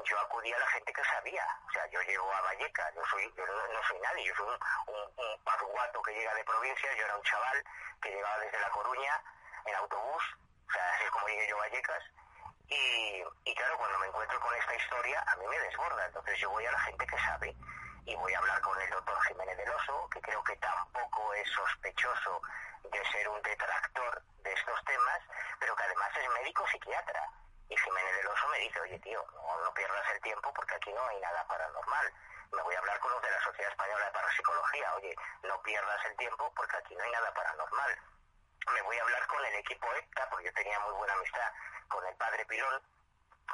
yo acudí a la gente que sabía. O sea, yo llego a Vallecas, yo, soy, yo no, soy nadie, yo soy un, un, un que llega de provincia, yo era un chaval que llegaba desde La Coruña en autobús, o sea, así es como llegué yo a Vallecas. Y, y claro, cuando me encuentro con esta historia, a mí me desborda. Entonces yo voy a la gente que sabe y voy a hablar con el doctor Jiménez del Oso, que creo que tampoco es sospechoso de ser un detractor de estos temas, pero que además es médico psiquiatra. Y Jiménez del Oso me dice, oye tío, no, pierdas el tiempo porque aquí no hay nada paranormal. Me voy a hablar con los de la Sociedad Española de Parapsicología, oye, no pierdas el tiempo porque aquí no hay nada paranormal. Me voy a hablar con el equipo ECTA, porque yo tenía muy buena amistad con el padre Pilón,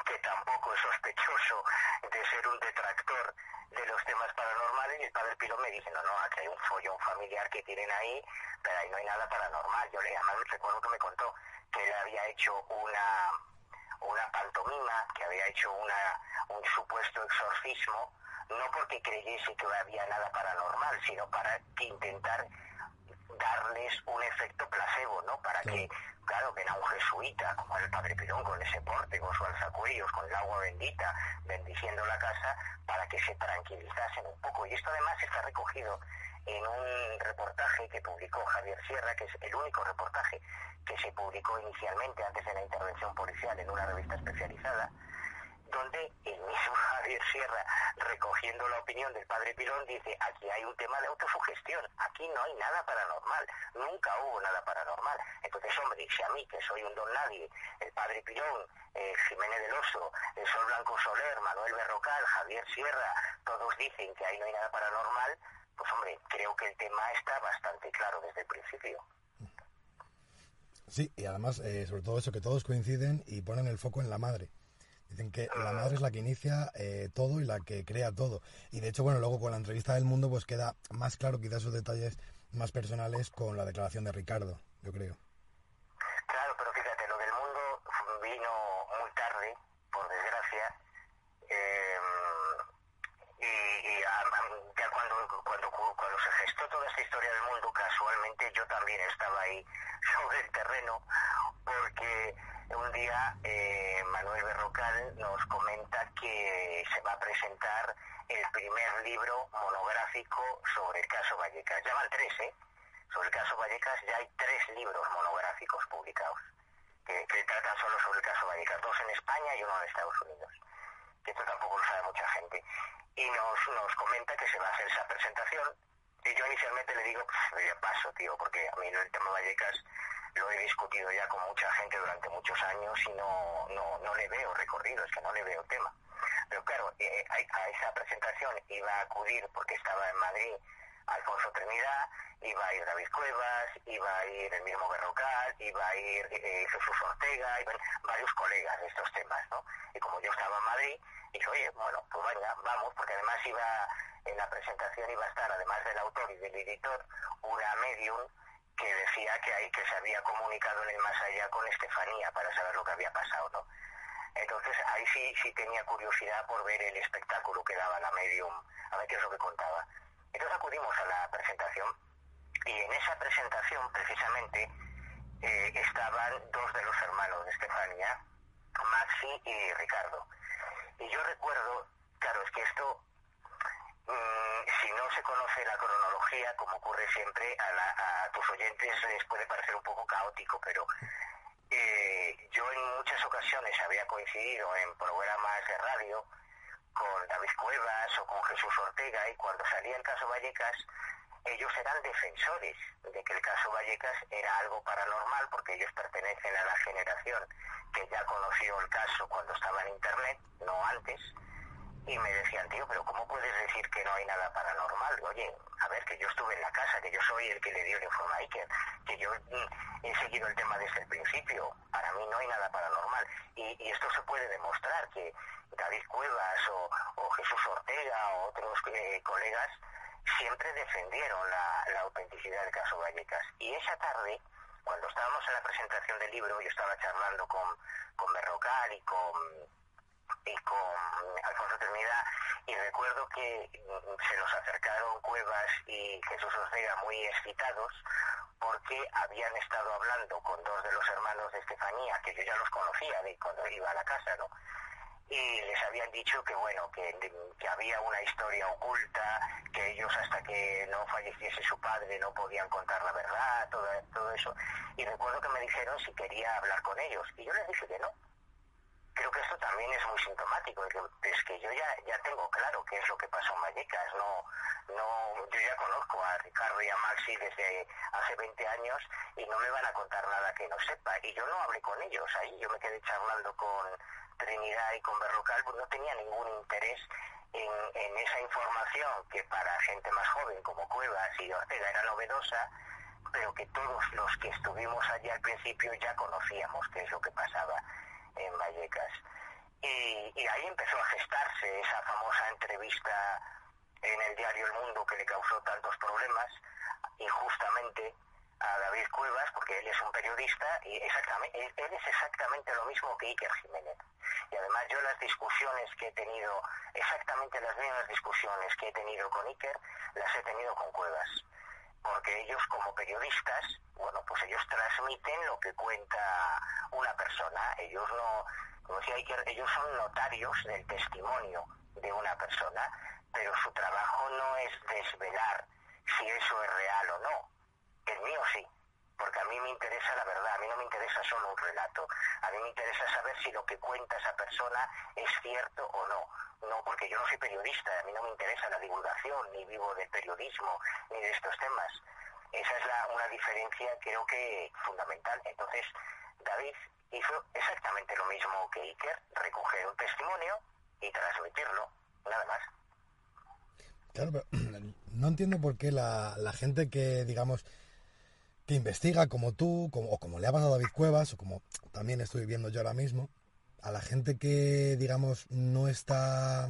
que tampoco es sospechoso de ser un detractor de los temas paranormales y el padre Pilón me dice, no, no, aquí hay un follón familiar que tienen ahí, pero ahí no hay nada paranormal. Yo le además recuerdo que me contó que él había hecho una una pantomima, que había hecho una, un supuesto exorcismo, no porque creyese que había nada paranormal, sino para intentar darles un efecto placebo, ¿no? Para que, claro, que era un jesuita, como el padre Pirón, con ese porte, con su alzacuellos, con el agua bendita, bendiciendo la casa, para que se tranquilizasen un poco. Y esto además está recogido en un reportaje que publicó Javier Sierra, que es el único reportaje que se publicó inicialmente antes de la intervención policial en una revista especializada, donde el mismo Javier Sierra, recogiendo la opinión del padre Pilón, dice, aquí hay un tema de autosugestión, aquí no hay nada paranormal, nunca hubo nada paranormal. Entonces, hombre, si a mí, que soy un don nadie, el padre Pilón, eh, Jiménez del Oso, el Sol Blanco Soler, Manuel Berrocal, Javier Sierra, todos dicen que ahí no hay nada paranormal, pues hombre, creo que el tema está bastante claro desde el principio. Sí, y además, eh, sobre todo eso, que todos coinciden y ponen el foco en la madre. Dicen que la madre es la que inicia eh, todo y la que crea todo. Y de hecho, bueno, luego con la entrevista del mundo, pues queda más claro quizás esos detalles más personales con la declaración de Ricardo, yo creo. Estaba ahí sobre el terreno, porque un día eh, Manuel Berrocal nos comenta que se va a presentar el primer libro monográfico sobre el caso Vallecas. Ya van tres, ¿eh? Sobre el caso Vallecas ya hay tres libros monográficos publicados que, que tratan solo sobre el caso Vallecas, dos en España y uno en Estados Unidos. Que esto tampoco lo sabe mucha gente. Y nos, nos comenta que se va a hacer esa presentación. Y yo inicialmente le digo, ya paso, tío, porque a mí el tema Vallecas lo he discutido ya con mucha gente durante muchos años y no, no, no le veo recorrido, es que no le veo tema. Pero claro, eh, a esa presentación iba a acudir porque estaba en Madrid Alfonso Trinidad, iba a ir David Cuevas, iba a ir el mismo Berrocal, iba a ir eh, Jesús Ortega, iban varios colegas de estos temas, ¿no? Y como yo estaba en Madrid, dije, oye, bueno, pues venga, vamos, porque además iba, en la presentación iba a estar, además del autor y del editor, una medium que decía que que se había comunicado en el más allá con Estefanía para saber lo que había pasado, ¿no? Entonces ahí sí, sí tenía curiosidad por ver el espectáculo que daba la medium, a ver qué es lo que contaba. Entonces acudimos a la presentación y en esa presentación precisamente eh, estaban dos de los hermanos de Estefanía, Maxi y Ricardo. Y yo recuerdo, claro, es que esto, mm, si no se conoce la cronología, como ocurre siempre, a, tus oyentes les puede parecer un poco caótico, pero eh, yo en muchas ocasiones había coincidido en programas de radio, con David Cuevas o con Jesús Ortega y cuando salía el caso Vallecas, ellos eran defensores de que el caso Vallecas era algo paranormal porque ellos pertenecen a la generación que ya conoció el caso cuando estaba en Internet, no antes, y me decían, tío, pero ¿cómo puedes decir que no hay nada paranormal? Oye, a ver, que yo estuve en la casa, que yo soy el que le dio el informe que yo he seguido el tema desde el principio, para mí no hay nada paranormal. Y, esto se puede demostrar, que David Cuevas o, Jesús Ortega o otros eh, colegas siempre defendieron la, autenticidad del caso Vallecas. Y esa tarde, cuando estábamos en la presentación del libro, yo estaba charlando con, con Berrocal y con y con Alfonso Trinidad y recuerdo que mm, se nos acercaron Cuevas y Jesús Ortega muy excitados porque habían estado hablando con dos de los hermanos de Estefanía, que yo ya los conocía de cuando iba a la casa, ¿no? Y les habían dicho que, bueno, que, había una historia oculta, que ellos hasta que no falleciese su padre no podían contar la verdad, todo, todo eso. Y recuerdo que me dijeron si quería hablar con ellos. Y yo les dije que no, creo que esto también es muy sintomático, es que yo ya, ya tengo claro qué es lo que pasó en Vallecas, no, no, yo ya conozco a Ricardo y a Maxi desde hace 20 años y no me van a contar nada que no sepa, y yo no hablé con ellos ahí, yo me quedé charlando con Trinidad y con Berrocal, pues no tenía ningún interés en, esa información que para gente más joven como Cuevas y Ortega era novedosa, pero que todos los que estuvimos allí al principio ya conocíamos qué es lo que pasaba en Vallecas. Y, ahí empezó a gestarse esa famosa entrevista en el diario El Mundo que le causó tantos problemas, injustamente a David Cuevas, porque él es un periodista y exactamente, él es exactamente lo mismo que Iker Jiménez. Y además yo las discusiones que he tenido, exactamente las mismas discusiones que he tenido con Iker, las he tenido con Cuevas. Porque ellos como periodistas, bueno, pues ellos transmiten lo que cuenta una persona, ellos no, como decía ellos son notarios del testimonio de una persona, pero su trabajo no es desvelar si eso es real o no. El mío sí, porque a mí me interesa la verdad, a mí no me interesa solo un relato, a mí me interesa saber si lo que cuenta esa persona es cierto o no no porque yo no soy periodista, a mí no me interesa la divulgación, ni vivo del periodismo, ni de estos temas. Esa es la, una diferencia creo que fundamental. Entonces, David hizo exactamente lo mismo que Iker, recoger un testimonio y transmitirlo, nada más. Claro, pero no entiendo por qué la, la gente que, digamos, que investiga como tú, como, o como le ha pasado a David Cuevas, o como también estoy viendo yo ahora mismo, a la gente que, digamos, no está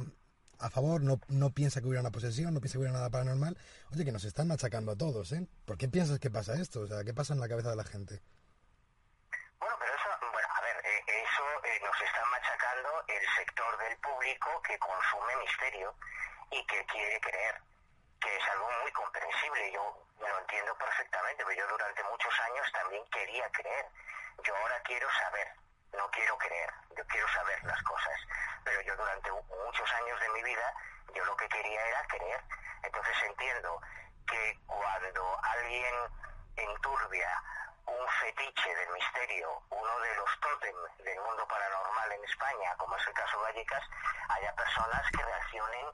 a favor, no, no piensa que hubiera una posesión, no piensa que hubiera nada paranormal, oye, que nos están machacando a todos, ¿eh? ¿Por qué piensas que pasa esto? O sea, ¿qué pasa en la cabeza de la gente? Bueno, pero eso, bueno, a ver, eh, eso eh, nos está machacando el sector del público que consume misterio y que quiere creer, que es algo muy comprensible. Yo lo entiendo perfectamente, pero yo durante muchos años también quería creer. Yo ahora quiero saber no quiero creer, yo quiero saber las cosas. Pero yo durante muchos años de mi vida, yo lo que quería era creer. Entonces entiendo que cuando alguien enturbia un fetiche del misterio, uno de los tótem del mundo paranormal en España, como es el caso Vallecas, haya personas que reaccionen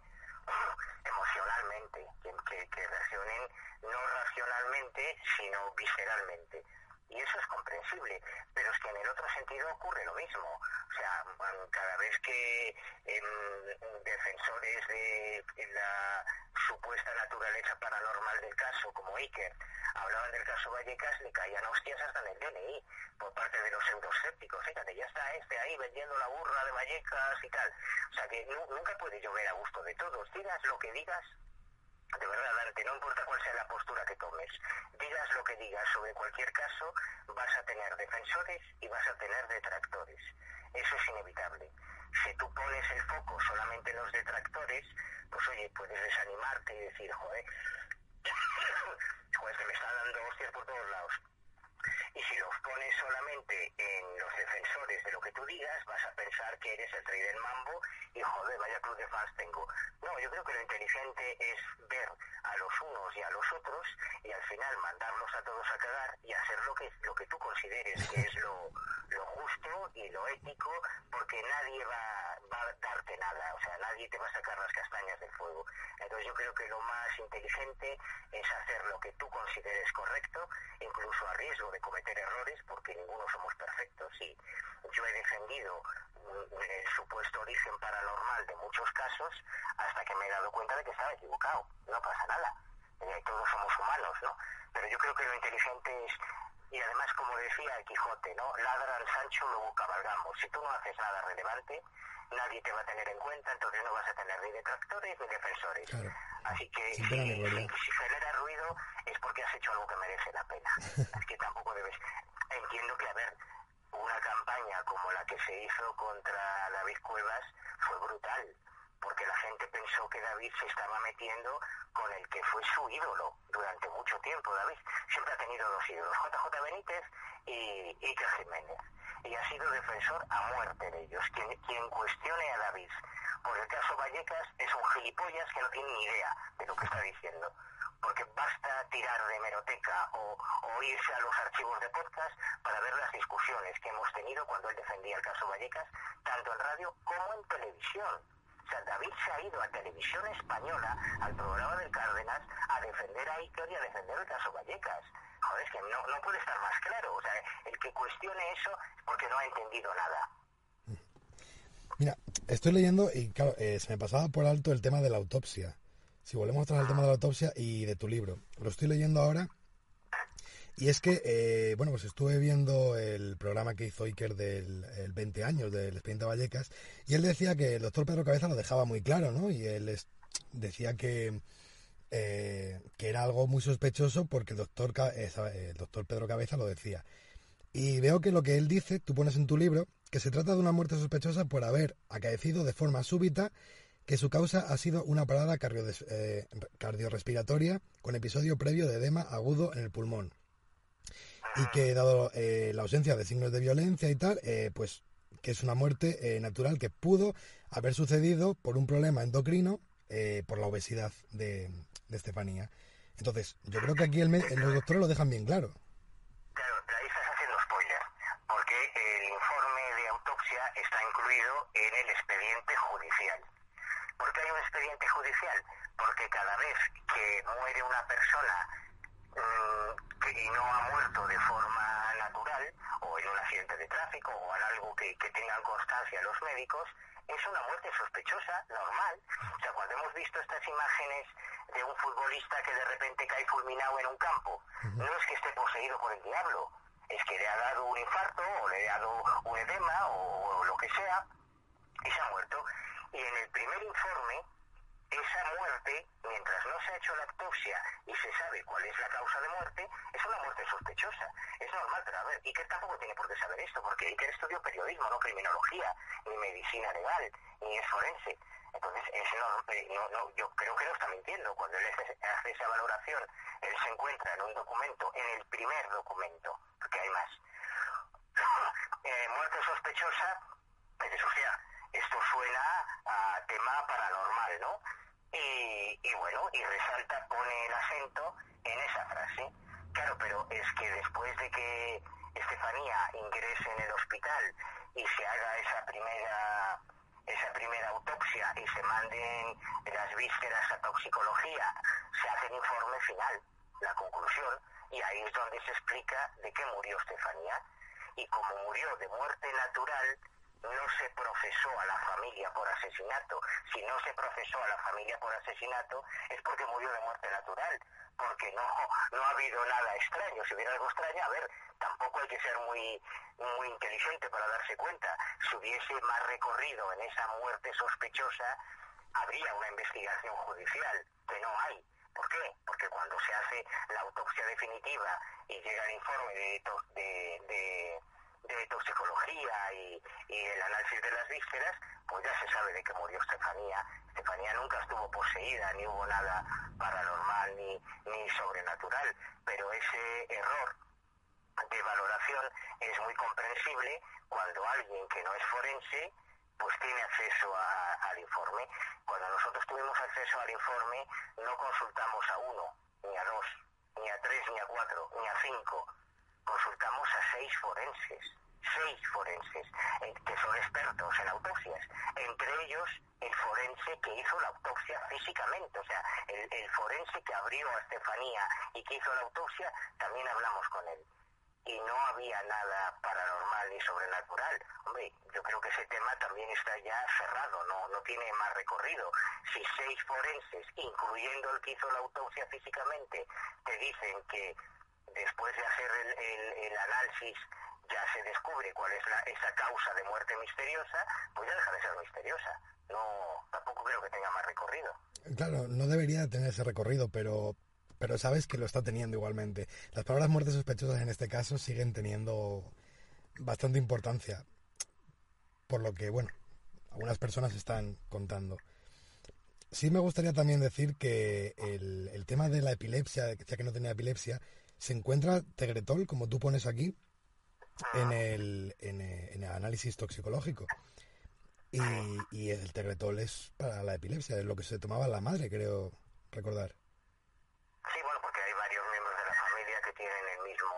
emocionalmente, que, que reaccionen no racionalmente, sino visceralmente y eso es comprensible, pero es que en el otro sentido ocurre lo mismo. O sea, cada vez que em, defensores de la supuesta naturaleza paranormal del caso, como Iker, hablaban del caso Vallecas, le caían hostias hasta en el DNI por parte de los euroscépticos. Fíjate, ya está este ahí vendiendo la burra de Vallecas y tal. O sea que nunca puede llover a gusto de todos. Digas lo que digas, de verdad, Dante, no importa cuál sea la postura que tomes, digas lo que digas sobre cualquier caso, vas a tener defensores y vas a tener detractores. Eso es inevitable. Si tú pones el foco solamente en los detractores, pues oye, puedes desanimarte y decir, joder, joder, que me está dando hostias por todos lados. Y si los pones solamente en los defensores de lo que tú digas, vas a pensar que eres el rey del mambo y joder, vaya club de fans tengo. No, yo creo que lo inteligente es ver a los unos y a los otros y al final mandarlos a todos a cagar y hacer lo que, lo que tú consideres que es lo, lo justo y lo ético, porque nadie va, va a darte nada, o sea, nadie te va a sacar las castañas del fuego. Entonces yo creo que lo más inteligente es hacer lo que tú consideres correcto, incluso a riesgo de cometer errores, porque ninguno somos perfectos. Y yo he defendido el supuesto origen paranormal de muchos casos hasta que me he dado cuenta de que estaba equivocado. No pasa nada. Eh, todos somos humanos, ¿no? Pero yo creo que lo inteligente es, y además como decía el Quijote, ¿no? Ladra al Sancho, luego cabalgamos. Si tú no haces nada relevante, nadie te va a tener en cuenta, entonces no vas a tener ni detractores ni defensores. Así que si, si, genera ruido es porque has hecho algo que merece la pena. es que tampoco debes... Entiendo que, a ver, una campaña como la que se hizo contra David Cuevas fue brutal, porque la gente pensó que David se estaba metiendo con el que fue su ídolo durante mucho tiempo. David siempre ha tenido dos ídolos, JJ Benítez y Iker Jiménez, y ha sido defensor a muerte de ellos. Quien, quien cuestione a David por el caso Vallecas es un gilipollas que no tiene ni idea de lo que está diciendo porque basta tirar de hemeroteca o, irse a los archivos de podcast para ver las discusiones que hemos tenido cuando él defendía el caso Vallecas, tanto en radio como en televisión. O sea, David se ha ido a televisión española, al programa del Cárdenas, a defender a Iker y a defender el caso Vallecas. Joder, es que no puede estar más claro. O sea, el que cuestione eso es porque no ha entendido nada. Estoy leyendo y claro, eh, se me pasaba por alto el tema de la autopsia. Si volvemos atrás al tema de la autopsia y de tu libro, lo estoy leyendo ahora. Y es que, eh, bueno, pues estuve viendo el programa que hizo Iker del 20 años del expediente Vallecas y él decía que el doctor Pedro Cabeza lo dejaba muy claro, ¿no? Y él decía que, eh, que era algo muy sospechoso porque el doctor, el doctor Pedro Cabeza lo decía. Y veo que lo que él dice, tú pones en tu libro, que se trata de una muerte sospechosa por haber acaecido de forma súbita que su causa ha sido una parada eh, cardiorrespiratoria con episodio previo de edema agudo en el pulmón. Y que dado eh, la ausencia de signos de violencia y tal, eh, pues que es una muerte natural que pudo haber sucedido por un problema endocrino por la obesidad de, Estefanía. Entonces, yo creo que aquí el, los doctores lo dejan bien. Claro, ahí estás haciendo spoiler, porque el informe de autopsia está incluido en el expediente judicial. ¿Por qué hay un expediente judicial? Porque cada vez que muere una persona mm, que, y no ha muerto de forma natural, o en un accidente de tráfico, o en algo que, tengan constancia los médicos, es una muerte sospechosa, normal. O sea, cuando hemos visto estas imágenes de un futbolista que de repente cae fulminado en un campo, no es que esté poseído por el diablo, es que le ha dado un infarto, o le ha dado un edema, o lo que sea, y se ha muerto. Y en el primer informe, esa muerte, mientras no se ha hecho la autopsia y se sabe cuál es la causa de muerte, es una muerte sospechosa. Es normal, pero a ver, Iker tampoco tiene por qué saber esto, porque Iker estudió periodismo, no criminología, ni medicina legal, ni es forense. Entonces, es eh, no, no, yo creo que no está mintiendo. Cuando él hace esa valoración, él se encuentra en un documento, en el primer documento, porque hay más. Eh, muerte sospechosa, es, esto suena a tema paranormal, ¿no? Y, bueno, y resalta, pone el acento en esa frase. Claro, pero el que después de que Estefanía ingrese en el hospital y se haga esa primera esa primera autopsia y se manden las vísceras a toxicología, se hace el informe final, la conclusión, y ahí es donde se explica de qué murió Estefanía. Y como murió de muerte natural, no se procesó a la familia por asesinato. Si no se procesó a la familia por asesinato es porque murió de muerte natural, porque no, no ha habido nada extraño. Si hubiera algo extraño, a ver, tampoco hay que ser muy, muy inteligente para darse cuenta. Si hubiese más recorrido en esa muerte sospechosa, habría una investigación judicial, que no hay. ¿Por qué? Porque cuando se hace la autopsia definitiva y llega el informe de, de de toxicología y, el análisis de las vísceras, pues ya se sabe de qué murió Estefanía. Estefanía nunca estuvo poseída, ni hubo nada paranormal ni, ni sobrenatural, pero ese error de valoración es muy comprensible cuando alguien que no es forense pues tiene acceso al informe. Cuando nosotros tuvimos acceso al informe no consultamos a uno, ni a dos, ni a tres, ni a cuatro, ni a cinco. Consultamos a seis forenses, seis forenses, eh, que son expertos en autopsias, entre ellos el forense que hizo la autopsia físicamente, o sea, el, el forense que abrió a Estefanía y que hizo la autopsia, también hablamos con él y no había nada paranormal ni sobrenatural. Hombre, yo creo que ese tema también está ya cerrado, no, no tiene más recorrido. Si seis forenses, incluyendo el que hizo la autopsia físicamente, te dicen que después de hacer el, análisis ya se descubre cuál es la, esa causa de muerte misteriosa, pues ya deja de ser misteriosa. No, tampoco creo que tenga más recorrido. Claro, no debería tener ese recorrido, pero, pero sabes que lo está teniendo igualmente. Las palabras muertes sospechosas en este caso siguen teniendo bastante importancia, por lo que, bueno, algunas personas están contando. Sí me gustaría también decir que el, tema de la epilepsia, de que no tenía epilepsia, se encuentra Tegretol, como tú pones aquí, en el, en, el análisis toxicológico. Y, y, el Tegretol es para la epilepsia, es lo que se tomaba la madre, creo recordar. Sí, bueno, porque hay varios miembros de la familia que tienen el mismo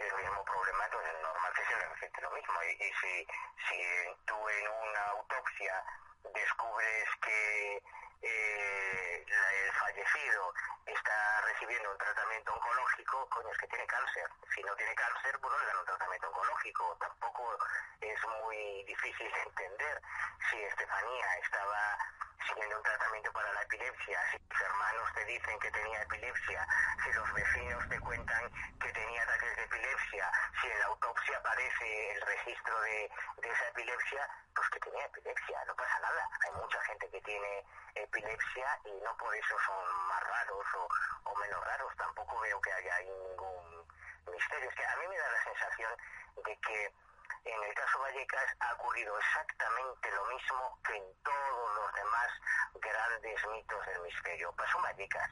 el mismo problema, entonces es normal que se les afecte lo mismo. Y, si, si tú en una autopsia descubres que eh, el fallecido está recibiendo un tratamiento oncológico, coño, es que tiene cáncer. Si no tiene cáncer, pues no le dan un tratamiento oncológico. Tampoco es muy difícil de entender si Estefanía estaba siguiendo un tratamiento para la epilepsia, si tus hermanos te dicen que tenía epilepsia, si los vecinos te cuentan que tenía ataques de epilepsia, si en la autopsia aparece el registro de, esa epilepsia, pues que tenía epilepsia, no pasa nada. Hay mucha gente que tiene epilepsia y no por eso son más raros o, o menos raros, tampoco veo que haya ningún misterio. Es que a mí me da la sensación de que en el caso Vallecas ha ocurrido exactamente lo mismo que en todos los demás grandes mitos del misterio. Pasó en Vallecas,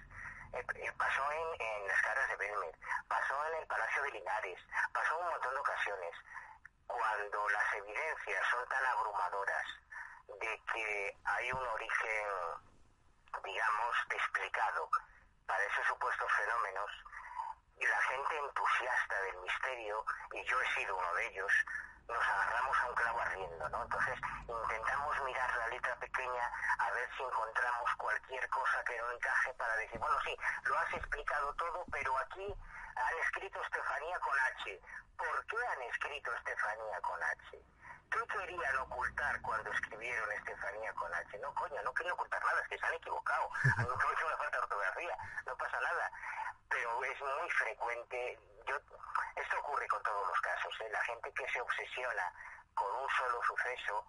eh, eh, pasó en, las caras de Belmer, pasó en el Palacio de Linares, pasó en un montón de ocasiones. Cuando las evidencias son tan abrumadoras de que hay un origen, digamos, explicado para esos supuestos fenómenos, y la gente entusiasta del misterio, y yo he sido uno de ellos, nos agarramos a un clavo ardiendo, ¿no? Entonces intentamos mirar la letra pequeña a ver si encontramos cualquier cosa que no encaje para decir, bueno, sí, lo has explicado todo, pero aquí han escrito Estefanía con H. ¿Por qué han escrito Estefanía con H? ¿Qué querían ocultar cuando escribieron Estefanía con H? No, coño, no querían ocultar nada, es que se han equivocado. No hecho una falta de ortografía, no pasa nada. Pero es muy frecuente, yo esto ocurre con todos los casos. ¿eh? La gente que se obsesiona con un solo suceso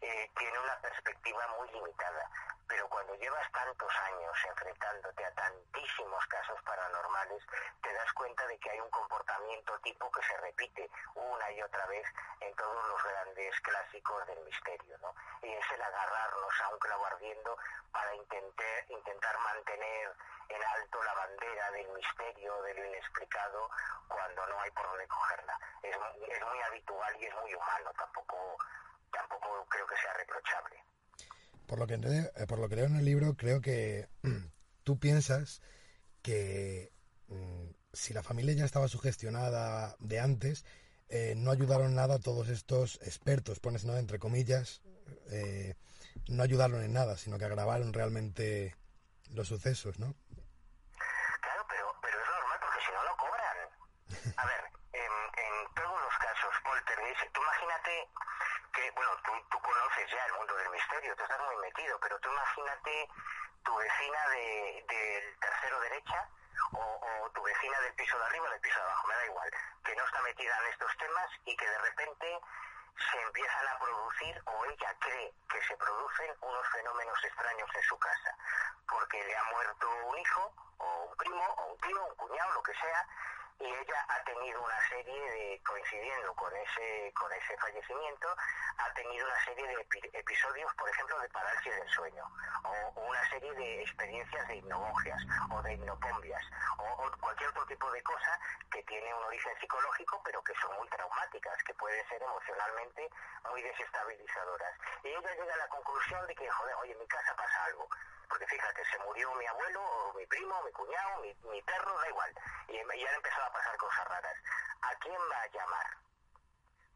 eh, tiene una perspectiva muy limitada. Pero cuando llevas tantos años enfrentándote a tantísimos casos paranormales, te das cuenta de que hay un comportamiento tipo que se repite una y otra vez en todos los grandes clásicos del misterio, ¿no? Y es el agarrarnos a un clavo ardiendo para intentar, intentar mantener en alto la bandera del misterio, de lo inexplicado, cuando no hay por dónde cogerla. Es, es muy habitual y es muy humano, tampoco, tampoco creo que sea reprochable. Por lo que, eh, por lo que leo en el libro, creo que tú piensas que mm, si la familia ya estaba sugestionada de antes, eh, no ayudaron nada todos estos expertos, pones no entre comillas, eh, no ayudaron en nada, sino que agravaron realmente los sucesos, ¿no? Claro, pero, pero es normal porque si no, no cobran. A ver, en, en todos los casos, poltergeist, tú imagínate que, bueno, tú, tú conoces ya el mundo tú estás muy metido, pero tú imagínate tu vecina de, del tercero derecha o, o, tu vecina del piso de arriba o del piso de abajo, me da igual, que no está metida en estos temas y que de repente se empiezan a producir o ella cree que se producen unos fenómenos extraños en su casa, porque le ha muerto un hijo o un primo o un tío, un cuñado, lo que sea, y ella ha tenido una serie de, coincidiendo con ese, con ese fallecimiento, ha tenido una serie de epi episodios, por ejemplo, de parálisis del sueño, o, una serie de experiencias de hipnogogias, o de hipnopombias, o, o, cualquier otro tipo de cosa que tiene un origen psicológico, pero que son muy traumáticas, que pueden ser emocionalmente muy desestabilizadoras. Y ella llega a la conclusión de que, joder, oye, en mi casa pasa algo porque fíjate, se murió mi abuelo, o mi primo, mi cuñado, mi, mi perro, da igual. Y, y han empezado a pasar cosas raras. ¿A quién va a llamar?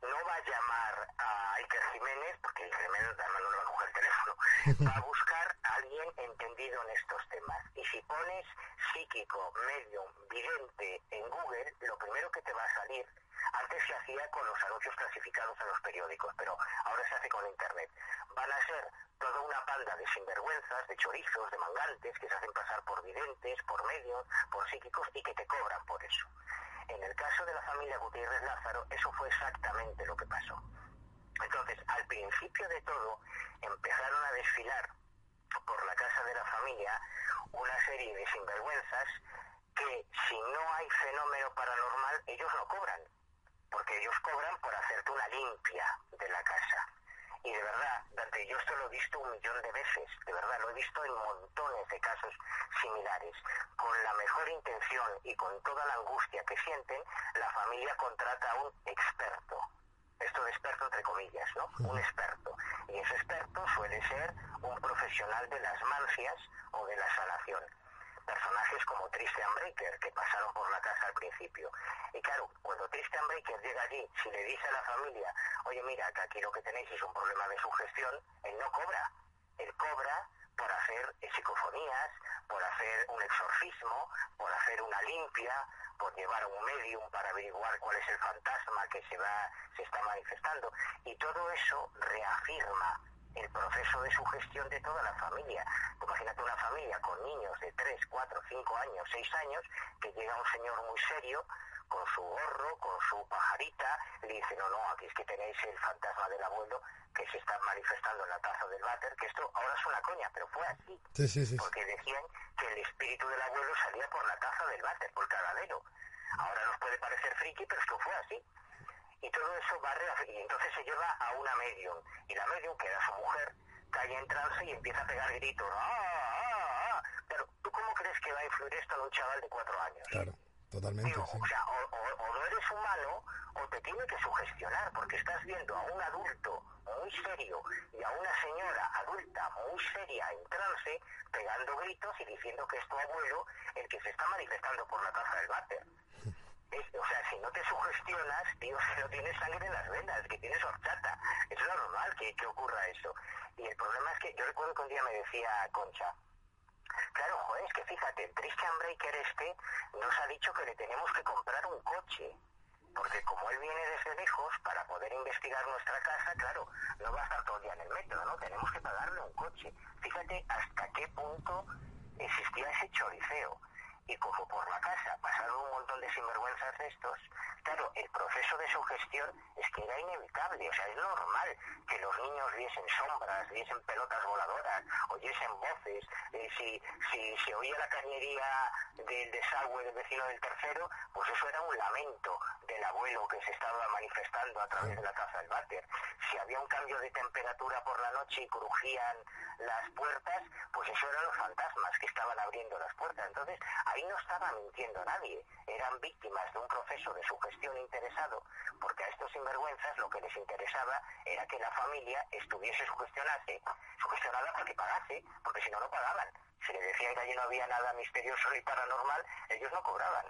No va a llamar a Iker Jiménez, porque Iker Jiménez no le va a coger el teléfono. Va a buscar a alguien entendido en estos temas. Y si pones psíquico, medio, vidente en Google, lo primero va a salir antes se hacía con los anuncios clasificados en los periódicos, pero ahora se hace con Internet. Van a ser toda una panda de sinvergüenzas, de chorizos, de mangantes, que se hacen pasar por videntes, por medios, por psíquicos y que te cobran por eso. En el caso de la familia Gutiérrez Lázaro, eso fue exactamente lo que pasó. Entonces, al principio de todo, empezaron a desfilar por la casa de la familia una serie de sinvergüenzas que si no hay fenómeno paranormal, ellos no cobran porque ellos cobran por hacerte una limpia de la casa. Y de verdad, Dante, yo esto lo he visto un millón de veces, de verdad, lo he visto en montones de casos similares. Con la mejor intención y con toda la angustia que sienten, la familia contrata a un experto. Esto de experto entre comillas, ¿no? Un experto. Y ese experto suele ser un profesional de las mancias o de la sanación personajes como Tristan Breaker, que pasaron por la casa al principio. Y claro, cuando Tristan Breaker llega allí, si le dice a la familia, oye, mira, que aquí lo que tenéis es un problema de sugestión, él no cobra. Él cobra por hacer psicofonías, por hacer un exorcismo, por hacer una limpia, por llevar a un medium para averiguar cuál es el fantasma que se va, se está manifestando. Y todo eso reafirma el proceso de sugestión de toda la familia. Imagínate una familia con niños de 3, 4, 5 años, 6 años, que llega un señor muy serio, con su gorro, con su pajarita, le dice, no, no, aquí es que tenéis el fantasma del abuelo que se está manifestando en la taza del váter, que esto ahora es una coña, pero fue así. Sí, sí, sí. Porque decían que el espíritu del abuelo salía por la taza del váter, por el cagadero. Ahora nos puede parecer friki, pero esto fue así y todo eso va y entonces se lleva a una medium y la medium que era su mujer cae en trance y empieza a pegar gritos ¡Ah, ah, ah! pero tú cómo crees que va a influir esto en un chaval de cuatro años claro totalmente Digo, sí. o sea o, o, o, no eres humano o te tiene que sugestionar porque estás viendo a un adulto muy serio y a una señora adulta muy seria en trance pegando gritos y diciendo que es tu abuelo el que se está manifestando por la taza del váter o sea, si no te sugestionas, tío, si no tienes sangre en las venas, que tienes horchata, es normal que, que ocurra eso. Y el problema es que yo recuerdo que un día me decía Concha, claro, joder, que fíjate, el Breaker este nos ha dicho que le tenemos que comprar un coche. Porque como él viene desde lejos, para poder investigar nuestra casa, claro, no va a estar todo el día en el metro, ¿no? Tenemos que pagarle un coche. Fíjate hasta qué punto existía ese choriceo y como por la casa pasaron un montón de sinvergüenzas estos, claro, el proceso de sugestión es que era inevitable, o sea, es normal que los niños viesen sombras, viesen pelotas voladoras, oyesen voces, eh, si, si se oía la cañería del desagüe del vecino del tercero, pues eso era un lamento del abuelo que se estaba manifestando a través de la taza del váter. Si había un cambio de temperatura por la noche y crujían las puertas, pues eso eran los fantasmas que estaban abriendo las puertas. Entonces, no estaba mintiendo nadie, eran víctimas de un proceso de sugestión interesado, porque a estos sinvergüenzas lo que les interesaba era que la familia estuviese sugestionase, sugestionada para que pagase, porque si no, no pagaban. Si le decían que allí no había nada misterioso y paranormal, ellos no cobraban.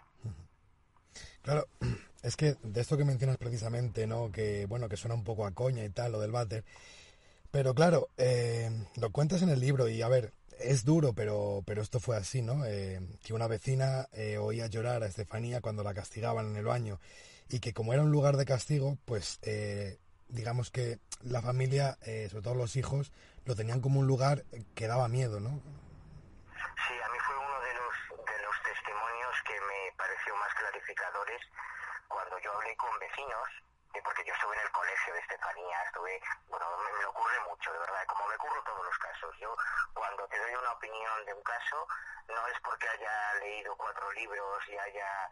Claro, es que de esto que mencionas precisamente, ¿no? Que, bueno, que suena un poco a coña y tal, lo del váter. Pero claro, eh, lo cuentas en el libro y, a ver, es duro, pero, pero esto fue así, ¿no? Eh, que una vecina eh, oía llorar a Estefanía cuando la castigaban en el baño y que como era un lugar de castigo, pues digamos que la familia, sobre todo los hijos, lo tenían como un lugar que daba miedo, ¿no? Sí, a mí fue uno de los, de los testimonios que me pareció más clarificadores cuando yo hablé con vecinos, porque yo estuve en el colegio de Estefanía, estuve, bueno, me, ocurre mucho, de verdad, como me ocurre todos los casos. Yo cuando te doy una opinión de un caso, no es porque haya leído cuatro libros y haya,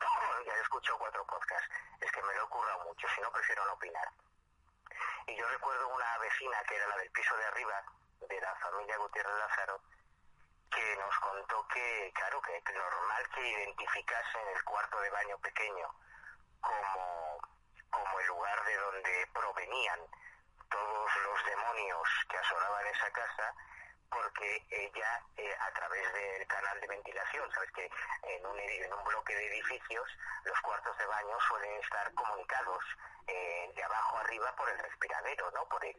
ya he escuchado cuatro podcasts, es que me lo ocurra mucho, si no prefiero no opinar. Y yo recuerdo una vecina que era la del piso de arriba, de la familia Gutiérrez Lázaro, que nos contó que, claro, que normal que identificasen el cuarto de baño pequeño como, donde provenían todos los demonios que asolaban esa casa, porque ella, eh, a través del canal de ventilación, sabes que en un, en un bloque de edificios los cuartos de baño suelen estar comunicados eh, de abajo arriba por el respiradero, ¿no? Por el,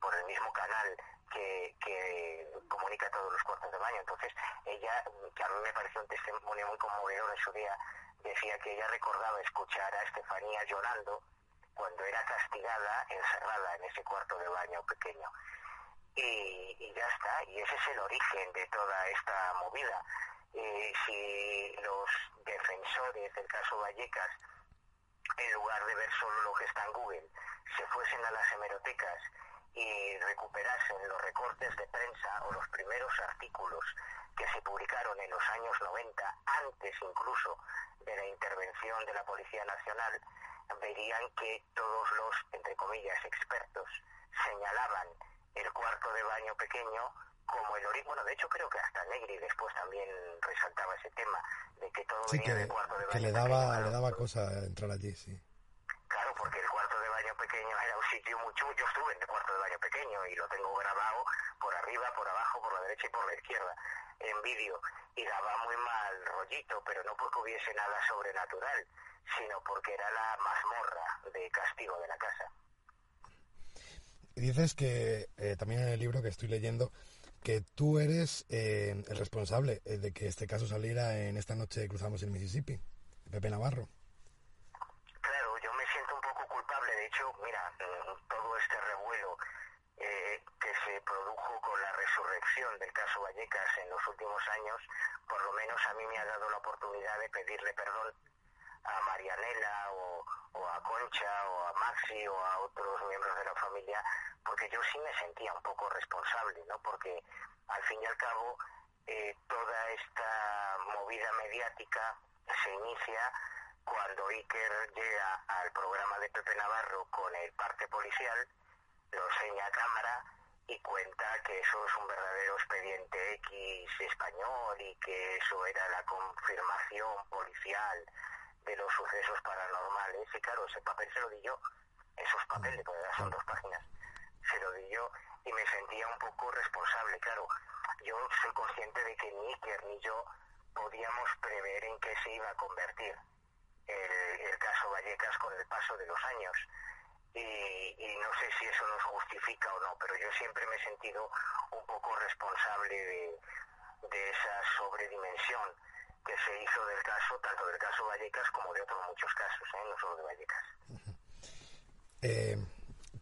por el mismo canal que, que comunica todos los cuartos de baño. Entonces, ella, que a mí me pareció un testimonio muy conmovedor en su día, decía que ella recordaba escuchar a Estefanía llorando cuando era castigada, encerrada en ese cuarto de baño pequeño. Y, ya está, y ese es el origen de toda esta movida. si los defensores del caso Vallecas, en lugar de ver solo lo que está en Google, se fuesen a las hemerotecas y recuperasen los recortes de prensa o los primeros artículos que se publicaron en los años 90, antes incluso de la intervención de la Policía Nacional, verían que todos los, entre comillas, expertos señalaban el cuarto de baño pequeño como el origen. Bueno, de hecho creo que hasta Negri después también resaltaba ese tema, de que todo venía del cuarto de baño que le daba, le daba cosa entrar allí, sí. Claro, porque el cuarto de baño pequeño era un sitio mucho... Yo estuve en el cuarto de baño pequeño y lo tengo grabado por arriba, por abajo, por la derecha y por la izquierda en vídeo y daba muy mal rollito, pero no porque hubiese nada sobrenatural, sino porque era la mazmorra de castigo de la casa. Dices que eh, también en el libro que estoy leyendo que tú eres eh, el responsable eh, de que este caso saliera en esta noche cruzamos el Mississippi, Pepe Navarro. Claro, yo me siento un poco culpable. De hecho, mira, todo este revuelo que se produjo resurrección del caso Vallecas en los últimos años, por lo menos a mí me ha dado la oportunidad de pedirle perdón a Marianela o, a Concha o a Maxi o a otros miembros de la familia, porque yo sí me sentía un poco responsable, ¿no? Porque al fin y al cabo eh, toda esta movida mediática se inicia cuando Iker llega al programa de Pepe Navarro con el parte policial, lo enseña a cámara y cuenta que eso es un verdadero expediente X español y que eso era la confirmación policial de los sucesos paranormales. Y claro, ese papel se lo di yo, esos papeles, porque son dos páginas, se lo di yo y me sentía un poco responsable. Claro, yo soy consciente de que ni Iker ni yo podíamos prever en qué se iba a convertir el, el caso Vallecas con el paso de los años y, no sé si eso nos justifica o no, pero yo siempre me he sentido un poco responsable de, esa sobredimensión que se hizo del caso, tanto del caso Vallecas como de otros muchos casos, ¿eh? no solo de Vallecas. Eh,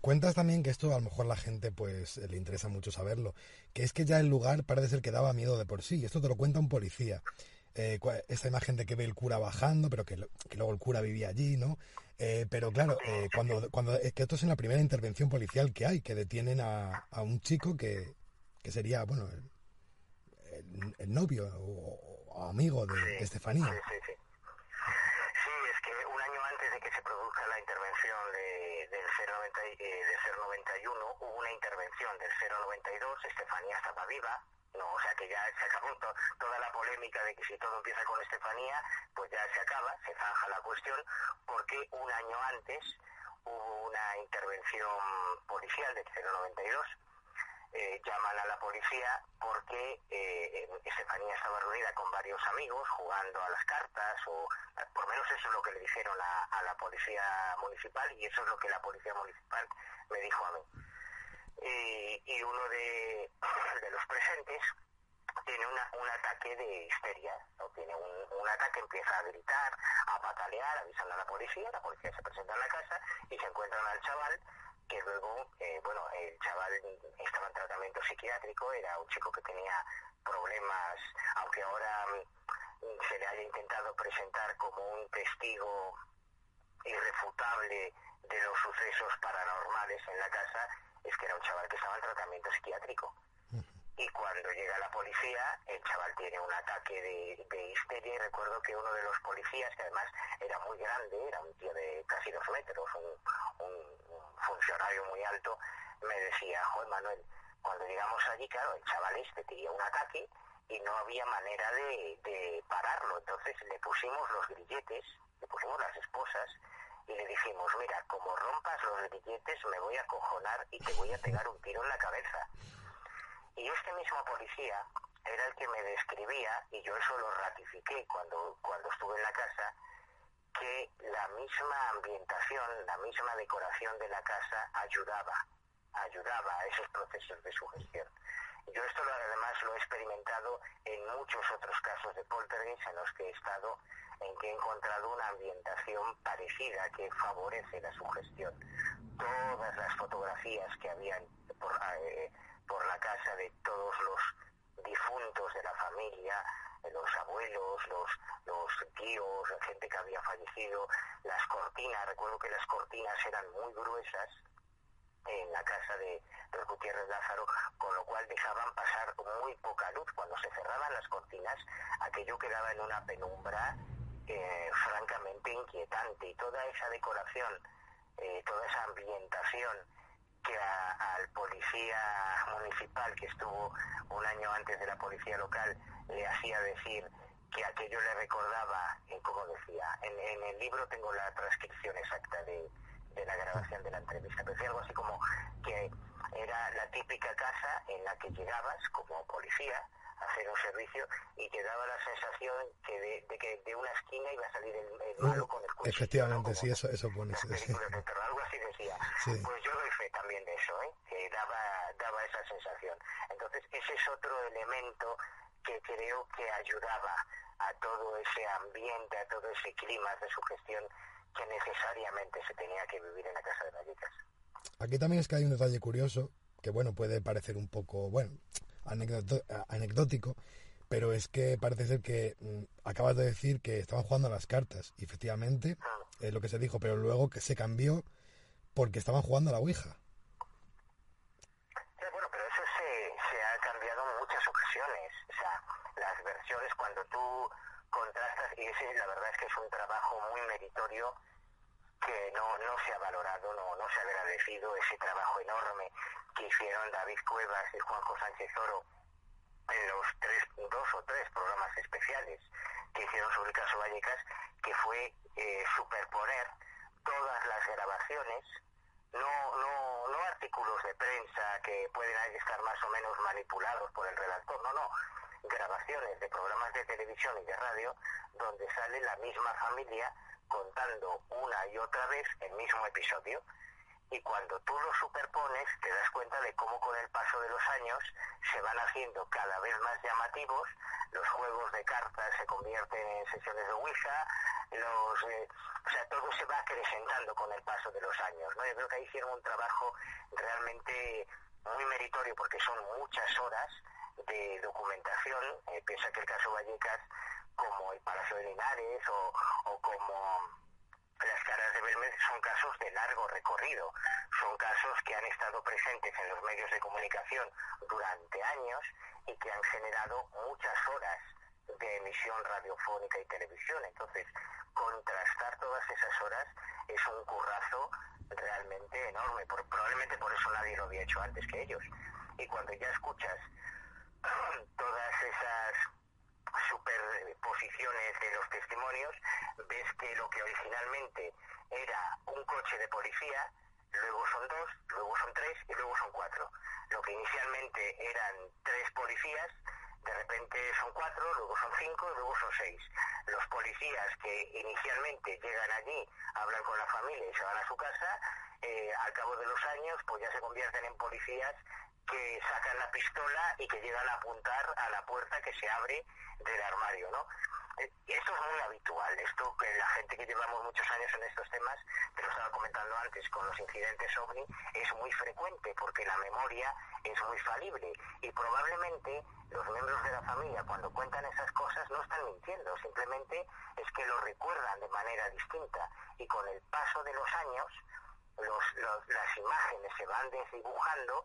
cuentas también que esto a lo mejor la gente pues le interesa mucho saberlo, que es que ya el lugar parece ser que daba miedo de por sí, esto te lo cuenta un policía. Eh, esa imagen de que ve el cura bajando, pero que, que luego el cura vivía allí, ¿no? Eh, pero claro, eh, cuando, cuando es que esto es en la primera intervención policial que hay, que detienen a, a un chico que, que sería, bueno, el, el, novio o, amigo de, Estefanía. Sí, sí, sí. Sí, es que un año antes de que se produzca la intervención de, del 090, eh, de 091, hubo una intervención del 092, Estefanía estaba viva, no, o sea que ya se acabó toda la polémica de que si todo empieza con Estefanía, pues ya se acaba, se zanja la cuestión, porque un año antes hubo una intervención policial del 092 eh, llaman a la policía porque eh, Estefanía estaba reunida con varios amigos jugando a las cartas o por menos eso es lo que le dijeron a, la policía municipal y eso es lo que la policía municipal me dijo a mí. y uno de, tiene un ataque de histeria, ¿no? tiene un, ataque, empieza a gritar, a patalear, avisan a la policía, la policía se presenta en la casa y se encuentran al chaval que luego, eh, bueno, el chaval estaba en tratamiento psiquiátrico, era un chico que tenía problemas, aunque ahora mm, se le haya intentado presentar como un testigo irrefutable de los sucesos paranormales en la casa, es que era un chaval que estaba en tratamiento psiquiátrico y cuando llega la policía el chaval tiene un ataque de, histeria y recuerdo que uno de los policías, que además era muy grande, era un tío de casi dos metros, un, funcionario muy alto, me decía, Joder Manuel, cuando llegamos allí, claro, el chaval este tenía un ataque y no había manera de, de pararlo, entonces le pusimos los grilletes, le pusimos las esposas y le dijimos, mira, como rompas los grilletes me voy a cojonar y te voy a pegar un tiro en la cabeza. Y este mismo policía era el que me describía, y yo eso lo ratifiqué cuando, cuando estuve en la casa, que la misma ambientación, la misma decoración de la casa ayudaba, ayudaba a esos procesos de sugestión. Yo esto además lo he experimentado en muchos otros casos de poltergeist en los que he estado, en que he encontrado una ambientación parecida que favorece la sugestión. Todas las fotografías que habían eh, por la casa de todos los difuntos de la familia, los abuelos, los, los tíos, gente que había fallecido, las cortinas, recuerdo que las cortinas eran muy gruesas en la casa de los Gutiérrez Lázaro, con lo cual dejaban pasar muy poca luz. Cuando se cerraban las cortinas, aquello quedaba en una penumbra eh, francamente inquietante y toda esa decoración, eh, toda esa ambientación que al policía municipal que estuvo un año antes de la policía local le hacía decir que aquello le recordaba, en como decía, en, el libro tengo la transcripción exacta de, de la grabación de la entrevista, pero decía algo así como que era la típica casa en la que llegabas como policía hacer un servicio y te daba la sensación que de, que de una esquina iba a salir el, malo con el cuchillo. Efectivamente, sí, eso, eso pone. algo así decía. Pues yo doy fe también de eso, ¿eh? que daba, daba esa sensación. Entonces, ese es otro elemento que creo que ayudaba a todo ese ambiente, a todo ese clima de sugestión que necesariamente se tenía que vivir en la Casa de Vallecas. Aquí también es que hay un detalle curioso, que bueno, puede parecer un poco, bueno, anecdótico, pero es que parece ser que mm, acabas de decir que estaban jugando a las cartas, y efectivamente es lo que se dijo, pero luego que se cambió porque estaban jugando a la Ouija. bueno, pero eso se, ha cambiado en muchas ocasiones. O sea, las versiones cuando tú contrastas, y ese la verdad es que es un trabajo muy meritorio que no, no se ha valorado, no, no se ha agradecido ese trabajo enorme que hicieron David Cuevas y Juanjo Sánchez Oro en los tres, dos o tres programas especiales que hicieron sobre el caso Vallecas, que fue eh, superponer todas las grabaciones, no, no, no artículos de prensa que pueden estar más o menos manipulados por el redactor, no, no, grabaciones de programas de televisión y de radio donde sale la misma familia contando una y otra vez el mismo episodio y cuando tú lo superpones te das cuenta de cómo con el paso de los años se van haciendo cada vez más llamativos, los juegos de cartas se convierten en sesiones de Ouija, los, eh, o sea, todo se va acrecentando con el paso de los años. ¿no? Yo creo que ahí hicieron un trabajo realmente muy meritorio porque son muchas horas de documentación. Eh, piensa que el caso Vallecas, como el Palacio de Linares o, o como las caras de Belmez son casos de largo recorrido, son casos que han estado presentes en los medios de comunicación durante años y que han generado muchas horas de emisión radiofónica y televisión. Entonces, contrastar todas esas horas es un currazo realmente enorme. probablemente por eso nadie lo había hecho antes que ellos. Y cuando ya escuchas todas esas superposiciones de los testimonios, ves que lo que originalmente era un coche de policía, luego son dos, luego son tres y luego son cuatro. lo que inicialmente eran tres policías, de repente son cuatro, luego son cinco y luego son seis. Los policías que inicialmente llegan allí, hablan con la familia y se van a su casa, eh, al cabo de los años pues ya se convierten en policías que sacan la pistola y que llegan a apuntar a la puerta que se abre del armario, ¿no? Eh, esto es muy habitual, esto que la gente que llevamos muchos años en estos temas, te lo estaba comentando antes con los incidentes ovni, es muy frecuente porque la memoria es muy falible y probablemente los miembros de la familia cuando cuentan esas cosas no están mintiendo, simplemente es que lo recuerdan de manera distinta y con el paso de los años las imágenes se van desdibujando